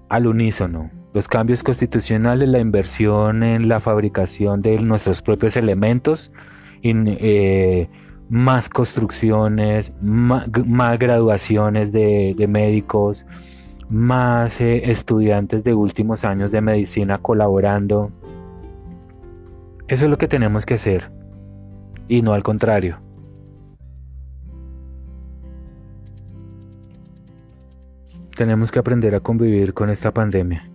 al unísono. Los cambios constitucionales, la inversión en la fabricación de nuestros propios elementos, eh, más construcciones, más, graduaciones de, médicos, más eh, estudiantes de últimos años de medicina colaborando. Eso es lo que tenemos que hacer y no al contrario. Tenemos que aprender a convivir con esta pandemia.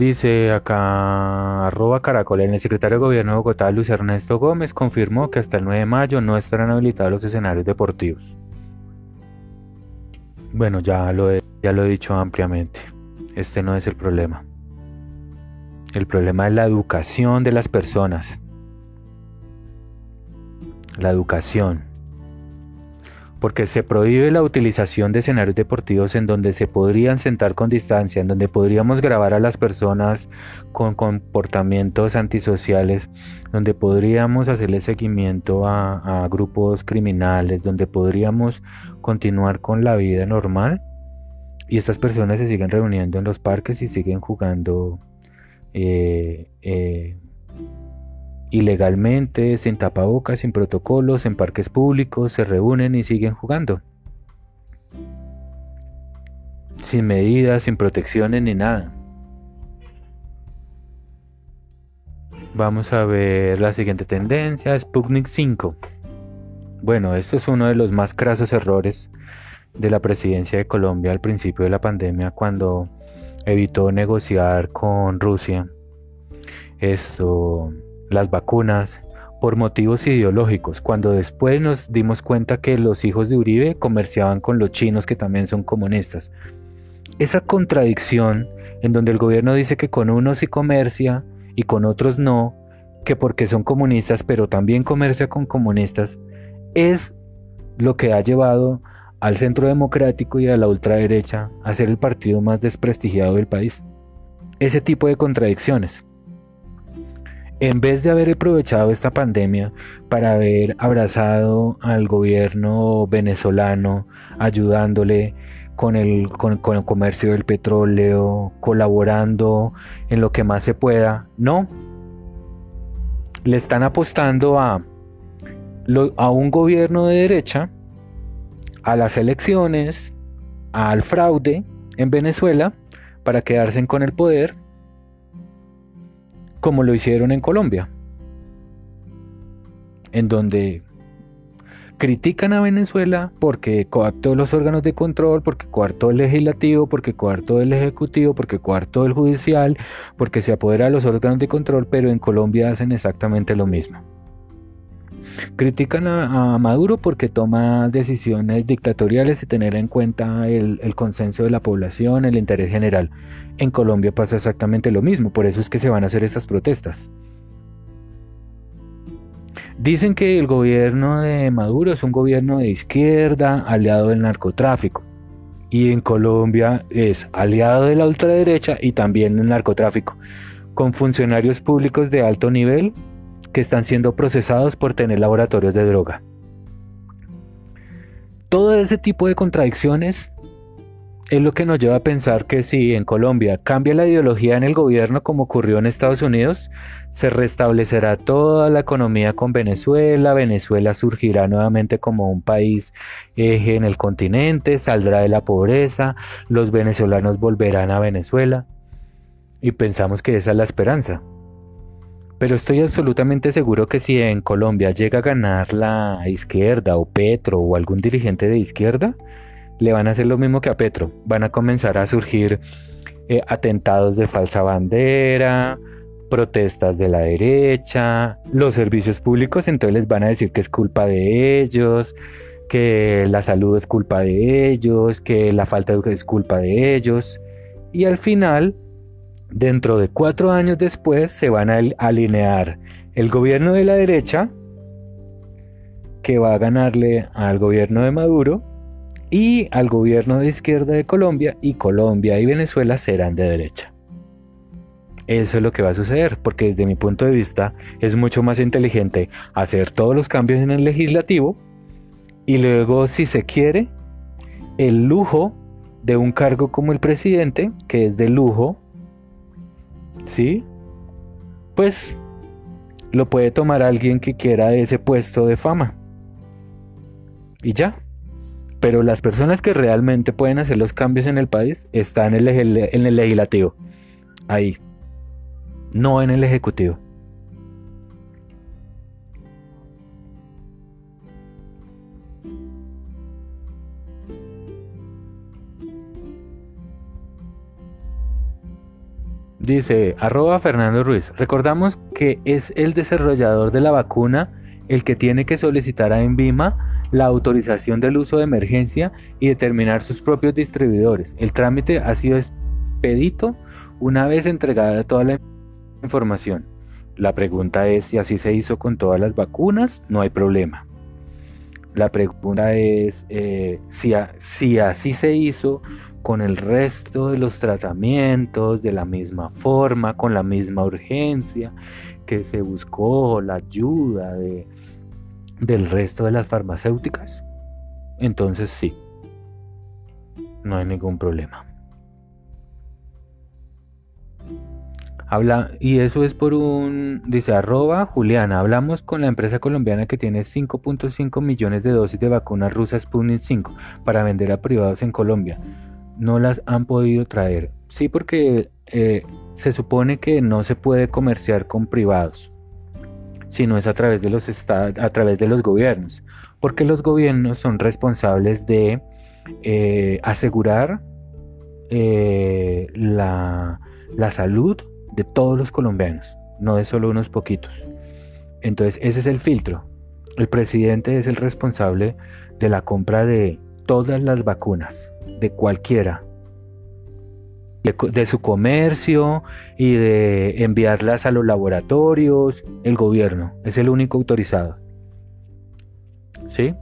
Dice acá, arroba caracol, el secretario de Gobierno de Bogotá, Luis Ernesto Gómez, confirmó que hasta el 9 de mayo no estarán habilitados los escenarios deportivos. Bueno, ya lo ya lo he dicho ampliamente. Este no es el problema. El problema es la educación de las personas. La educación. Porque se prohíbe la utilización de escenarios deportivos en donde se podrían sentar con distancia, en donde podríamos grabar a las personas con comportamientos antisociales, donde podríamos hacerle seguimiento a, grupos criminales, donde podríamos continuar con la vida normal. Y estas personas se siguen reuniendo en los parques y siguen jugando eh, eh, ilegalmente, sin tapabocas, sin protocolos, en parques públicos, se reúnen y siguen jugando. Sin medidas, sin protecciones ni nada. Vamos a ver la siguiente tendencia, Sputnik 5. Bueno, esto es uno de los más crasos errores de la presidencia de Colombia al principio de la pandemia cuando evitó negociar con Rusia esto, las vacunas por motivos ideológicos, cuando después nos dimos cuenta que los hijos de Uribe comerciaban con los chinos que también son comunistas. Esa contradicción en donde el gobierno dice que con unos sí comercia y con otros no, que porque son comunistas pero también comercia con comunistas, es lo que ha llevado al centro democrático y a la ultraderecha a ser el partido más desprestigiado del país. Ese tipo de contradicciones en vez de haber aprovechado esta pandemia para haber abrazado al gobierno venezolano, ayudándole con el, con, el comercio del petróleo, colaborando en lo que más se pueda, no. Le están apostando a, a un gobierno de derecha, a las elecciones, al fraude en Venezuela para quedarse con el poder como lo hicieron en Colombia, en donde critican a Venezuela porque coartó los órganos de control, porque coartó el legislativo, porque coartó el ejecutivo, porque coartó el judicial, porque se apodera de los órganos de control, pero en Colombia hacen exactamente lo mismo. Critican a, Maduro porque toma decisiones dictatoriales sin tener en cuenta el, consenso de la población, el interés general. En Colombia pasa exactamente lo mismo, por eso es que se van a hacer estas protestas. Dicen que el gobierno de Maduro es un gobierno de izquierda, aliado del narcotráfico. Y en Colombia es aliado de la ultraderecha y también del narcotráfico, con funcionarios públicos de alto nivel que están siendo procesados por tener laboratorios de droga. Todo ese tipo de contradicciones es lo que nos lleva a pensar que si en Colombia cambia la ideología en el gobierno como ocurrió en Estados Unidos, se restablecerá toda la economía con Venezuela, Venezuela surgirá nuevamente como un país eje en el continente, saldrá de la pobreza, los venezolanos volverán a Venezuela y pensamos que esa es la esperanza. Pero estoy absolutamente seguro que si en Colombia llega a ganar la izquierda o Petro o algún dirigente de izquierda, le van a hacer lo mismo que a Petro. Van a comenzar a surgir eh, atentados de falsa bandera, protestas de la derecha, los servicios públicos entonces les van a decir que es culpa de ellos, que la salud es culpa de ellos, que la falta de educación es culpa de ellos. Y al final Dentro de cuatro años después se van a alinear el gobierno de la derecha, que va a ganarle al gobierno de Maduro, y al gobierno de izquierda de Colombia, y Colombia y Venezuela serán de derecha. Eso es lo que va a suceder, porque desde mi punto de vista es mucho más inteligente hacer todos los cambios en el legislativo y luego, si se quiere, el lujo de un cargo como el presidente, que es de lujo ¿sí? Pues lo puede tomar alguien que quiera ese puesto de fama. Y ya. Pero las personas que realmente pueden hacer los cambios en el país están en el, en el legislativo. Ahí. No en el ejecutivo. Dice arroba Fernando Ruiz. Recordamos que es el desarrollador de la vacuna el que tiene que solicitar a Envima la autorización del uso de emergencia y determinar sus propios distribuidores. El trámite ha sido expedito una vez entregada toda la información. La pregunta es si así se hizo con todas las vacunas, no hay problema. La pregunta es eh, si, si así se hizo con el resto de los tratamientos de la misma forma, con la misma urgencia, que se buscó la ayuda de, del resto de las farmacéuticas, entonces sí, no hay ningún problema. Habla, y eso es por un, dice arroba Juliana, hablamos con la empresa colombiana que tiene 5.5 millones de dosis de vacunas rusas Sputnik 5 para vender a privados en Colombia no las han podido traer. Sí, porque eh, se supone que no se puede comerciar con privados, sino es a través de los a través de los gobiernos, porque los gobiernos son responsables de eh, asegurar eh, la, la salud de todos los colombianos, no de solo unos poquitos. Entonces ese es el filtro. El presidente es el responsable de la compra de todas las vacunas, de cualquiera, de, su comercio y de enviarlas a los laboratorios, el gobierno es el único autorizado. ¿Sí?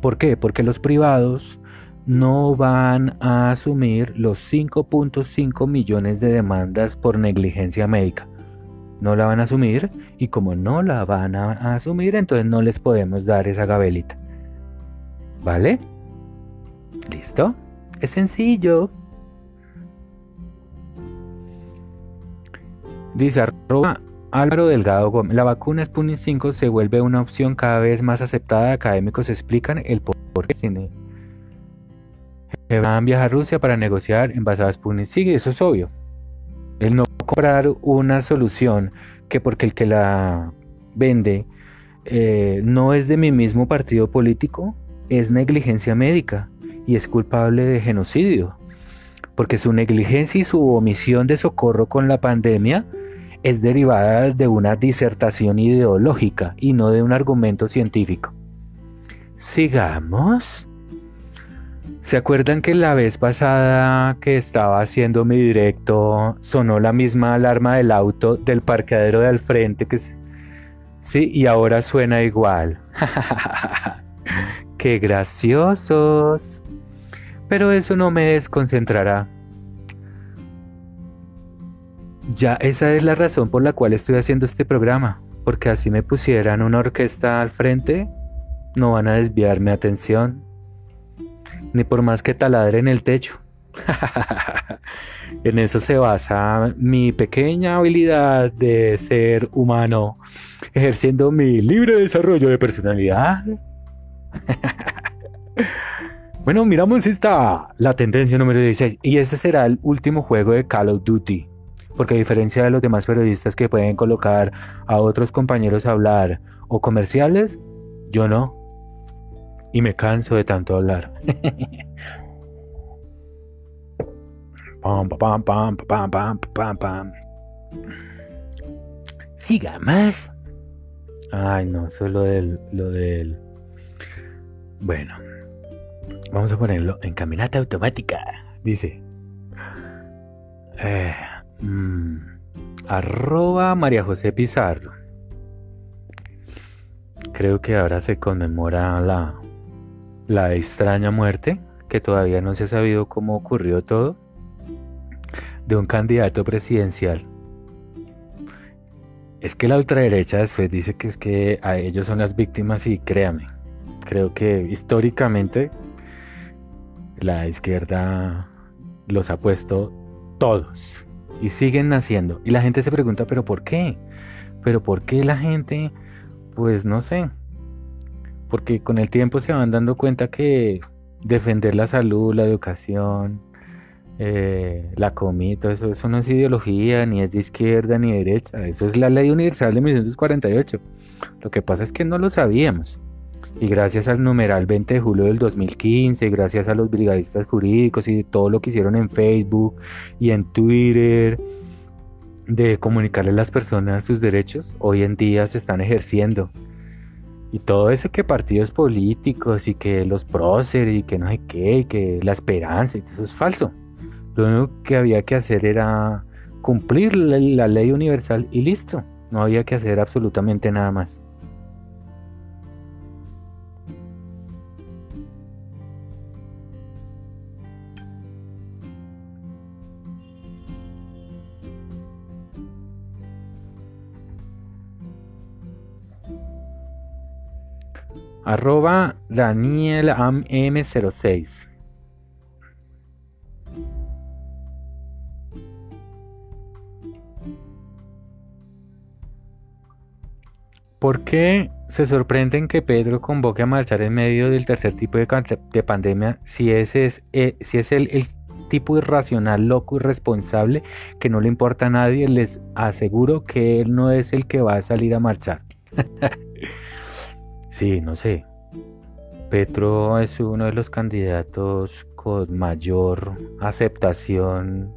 ¿Por qué? Porque los privados no van a asumir los 5.5 millones de demandas por negligencia médica. No la van a asumir y como no la van a asumir, entonces no les podemos dar esa gabelita. ¿Vale? ¿Listo? Es sencillo. Dice arroba Álvaro Delgado Gómez. La vacuna Sputnik 5 se vuelve una opción cada vez más aceptada. Académicos explican el por qué tiene. Abraham viaja a Rusia para negociar envasadas Sputnik. Sí, eso es obvio. El no comprar una solución que porque el que la vende eh, no es de mi mismo partido político, es negligencia médica y es culpable de genocidio. Porque su negligencia y su omisión de socorro con la pandemia es derivada de una disertación ideológica y no de un argumento científico. Sigamos. ¿Se acuerdan que la vez pasada que estaba haciendo mi directo sonó la misma alarma del auto del parqueadero de al frente que sí y ahora suena igual? ¡Qué graciosos! Pero eso no me desconcentrará. Ya esa es la razón por la cual estoy haciendo este programa, porque así me pusieran una orquesta al frente, no van a desviar mi atención, ni por más que taladre en el techo. en eso se basa mi pequeña habilidad de ser humano, ejerciendo mi libre desarrollo de personalidad. bueno, miramos esta, la tendencia número 16, y este será el último juego de Call of Duty porque a diferencia de los demás periodistas que pueden colocar a otros compañeros a hablar o comerciales, yo no. Y me canso de tanto hablar. pam, pam, pam, pam, pam, pam, pam. Siga más. Ay, no, eso es lo del, lo del. Bueno, vamos a ponerlo en caminata automática. Dice. Eh, Mm, arroba María José Pizarro. Creo que ahora se conmemora la, la extraña muerte, que todavía no se ha sabido cómo ocurrió todo, de un candidato presidencial. Es que la ultraderecha después dice que es que ellos son las víctimas y créame, creo que históricamente la izquierda los ha puesto todos y siguen naciendo. Y la gente se pregunta, ¿pero por qué? ¿Pero por qué la gente? Pues no sé. Porque con el tiempo se van dando cuenta que defender la salud, la educación, eh, la comida, todo eso, eso no es ideología, ni es de izquierda ni de derecha. Eso es la ley universal de 1948. Lo que pasa es que no lo sabíamos. Y gracias al numeral 20 de julio del 2015, gracias a los brigadistas jurídicos y todo lo que hicieron en Facebook y en Twitter de comunicarle a las personas sus derechos, hoy en día se están ejerciendo. Y todo eso que partidos políticos y que los próceres y que no sé qué, y que la esperanza, eso es falso. Lo único que había que hacer era cumplir la ley universal y listo. No había que hacer absolutamente nada más. Arroba Daniel M06. ¿Por qué se sorprenden que Pedro convoque a marchar en medio del tercer tipo de, pandemia si ese es, eh, es el, el tipo irracional, loco, irresponsable, que no le importa a nadie? Les aseguro que él no es el que va a salir a marchar. Sí, no sé. Petro es uno de los candidatos con mayor aceptación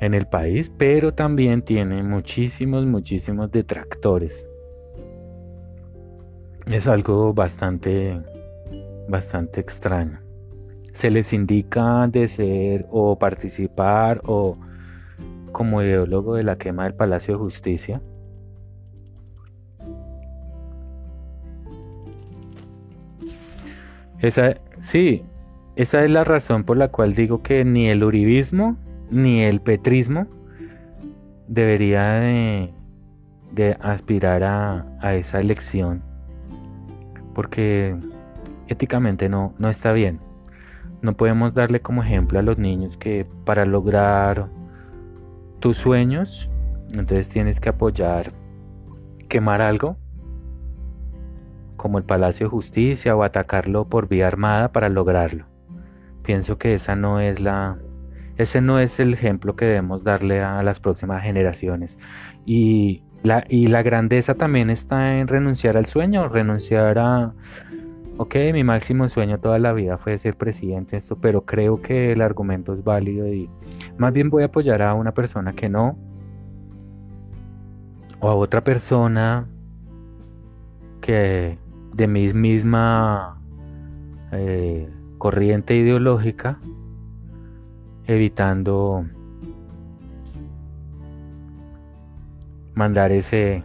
en el país, pero también tiene muchísimos, muchísimos detractores. es algo bastante, bastante extraño. Se les indica de ser o participar o como ideólogo de la quema del Palacio de Justicia. Esa, sí, esa es la razón por la cual digo que ni el uribismo ni el petrismo debería de, aspirar a, a esa elección porque éticamente no, no está bien. No podemos darle como ejemplo a los niños que para lograr tus sueños, entonces tienes que apoyar quemar algo, como el Palacio de Justicia o atacarlo por vía armada para lograrlo. Pienso que esa no es la ese no es el ejemplo que debemos darle a las próximas generaciones. Y la, y la grandeza también está en renunciar al sueño, renunciar a, ok, mi máximo sueño toda la vida fue ser presidente, esto, pero creo que el argumento es válido y más bien voy a apoyar a una persona que no, o a otra persona que de mi misma eh, corriente ideológica, evitando mandar ese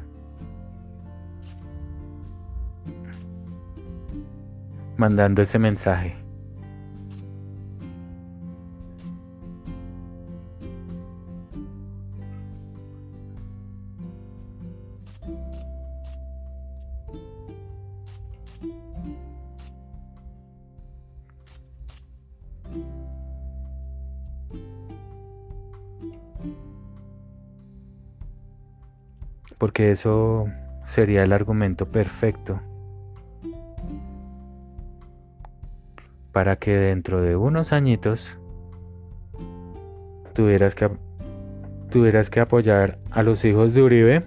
mandando ese mensaje. Porque eso sería el argumento perfecto para que dentro de unos añitos tuvieras que tuvieras que apoyar a los hijos de Uribe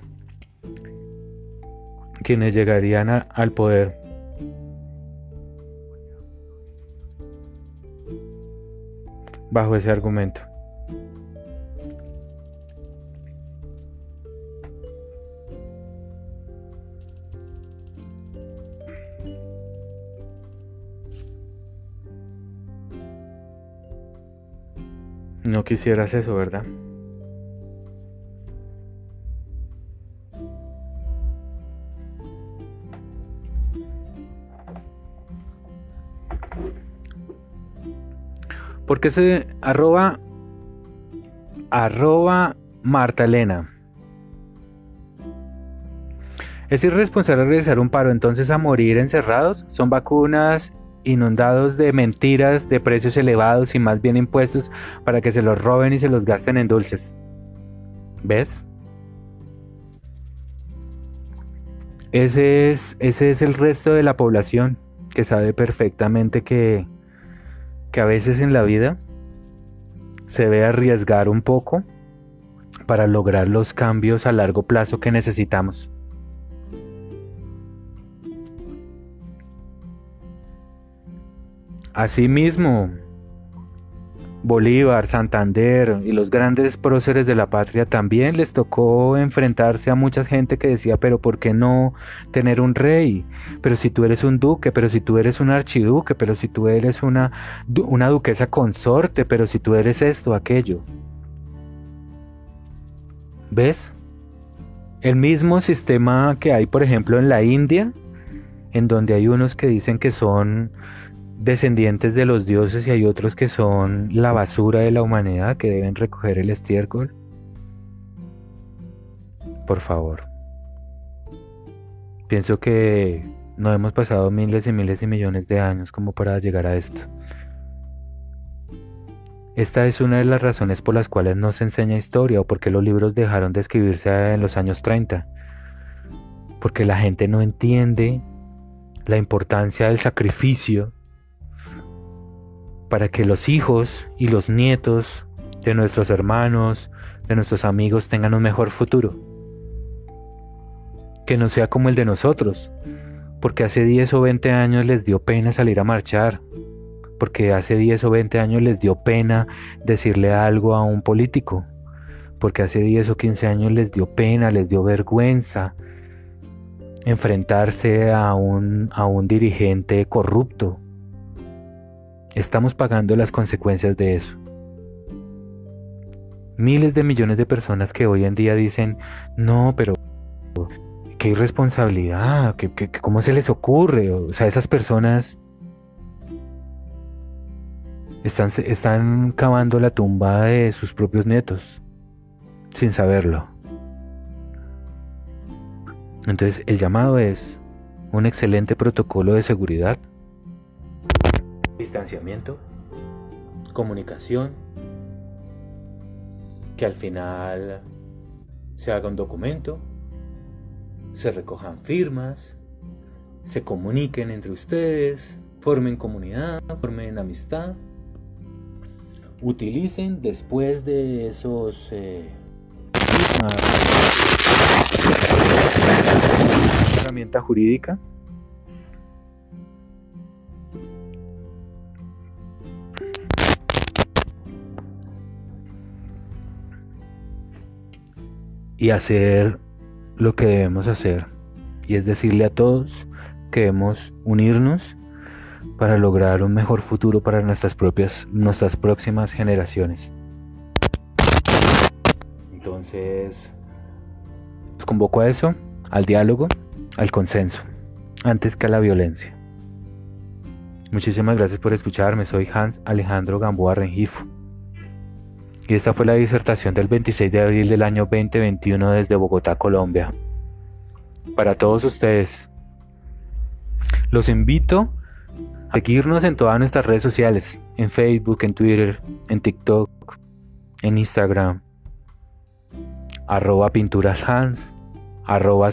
quienes llegarían al poder. Bajo ese argumento No quisieras eso, ¿verdad? Porque se arroba arroba Marta Elena. Es irresponsable realizar un paro entonces a morir encerrados. Son vacunas inundados de mentiras, de precios elevados y más bien impuestos para que se los roben y se los gasten en dulces. ¿Ves? Ese es, ese es el resto de la población que sabe perfectamente que, que a veces en la vida se ve arriesgar un poco para lograr los cambios a largo plazo que necesitamos. Asimismo, Bolívar, Santander y los grandes próceres de la patria también les tocó enfrentarse a mucha gente que decía, pero ¿por qué no tener un rey? Pero si tú eres un duque, pero si tú eres un archiduque, pero si tú eres una, una duquesa consorte, pero si tú eres esto, aquello. ¿Ves? El mismo sistema que hay, por ejemplo, en la India, en donde hay unos que dicen que son descendientes de los dioses y hay otros que son la basura de la humanidad que deben recoger el estiércol? Por favor. Pienso que no hemos pasado miles y miles y millones de años como para llegar a esto. Esta es una de las razones por las cuales no se enseña historia o porque los libros dejaron de escribirse en los años 30. Porque la gente no entiende la importancia del sacrificio para que los hijos y los nietos de nuestros hermanos, de nuestros amigos tengan un mejor futuro. Que no sea como el de nosotros, porque hace 10 o 20 años les dio pena salir a marchar, porque hace 10 o 20 años les dio pena decirle algo a un político, porque hace 10 o 15 años les dio pena, les dio vergüenza enfrentarse a un, a un dirigente corrupto. Estamos pagando las consecuencias de eso. Miles de millones de personas que hoy en día dicen, no, pero qué irresponsabilidad, cómo se les ocurre? O sea, esas personas están, están cavando la tumba de sus propios nietos sin saberlo. Entonces el llamado es un excelente protocolo de seguridad, distanciamiento, comunicación, que al final se haga un documento, se recojan firmas, se comuniquen entre ustedes, formen comunidad, formen amistad, utilicen después de esos... Eh, herramienta jurídica y hacer lo que debemos hacer y es decirle a todos que debemos unirnos para lograr un mejor futuro para nuestras propias nuestras próximas generaciones. Entonces, os convoco a eso, al diálogo, al consenso, antes que a la violencia. Muchísimas gracias por escucharme, soy Hans Alejandro Gamboa Rengifo. Y esta fue la disertación del 26 de abril del año 2021 desde Bogotá, Colombia. Para todos ustedes, los invito a seguirnos en todas nuestras redes sociales, en Facebook, en Twitter, en TikTok, en Instagram, arroba pinturas Hans, arroba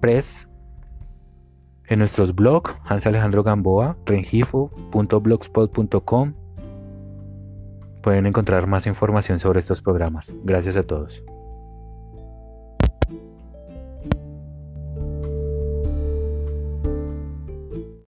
Press, en nuestros blogs, Hans Alejandro Gamboa, rengifo.blogspot.com. Pueden encontrar más información sobre estos programas. Gracias a todos.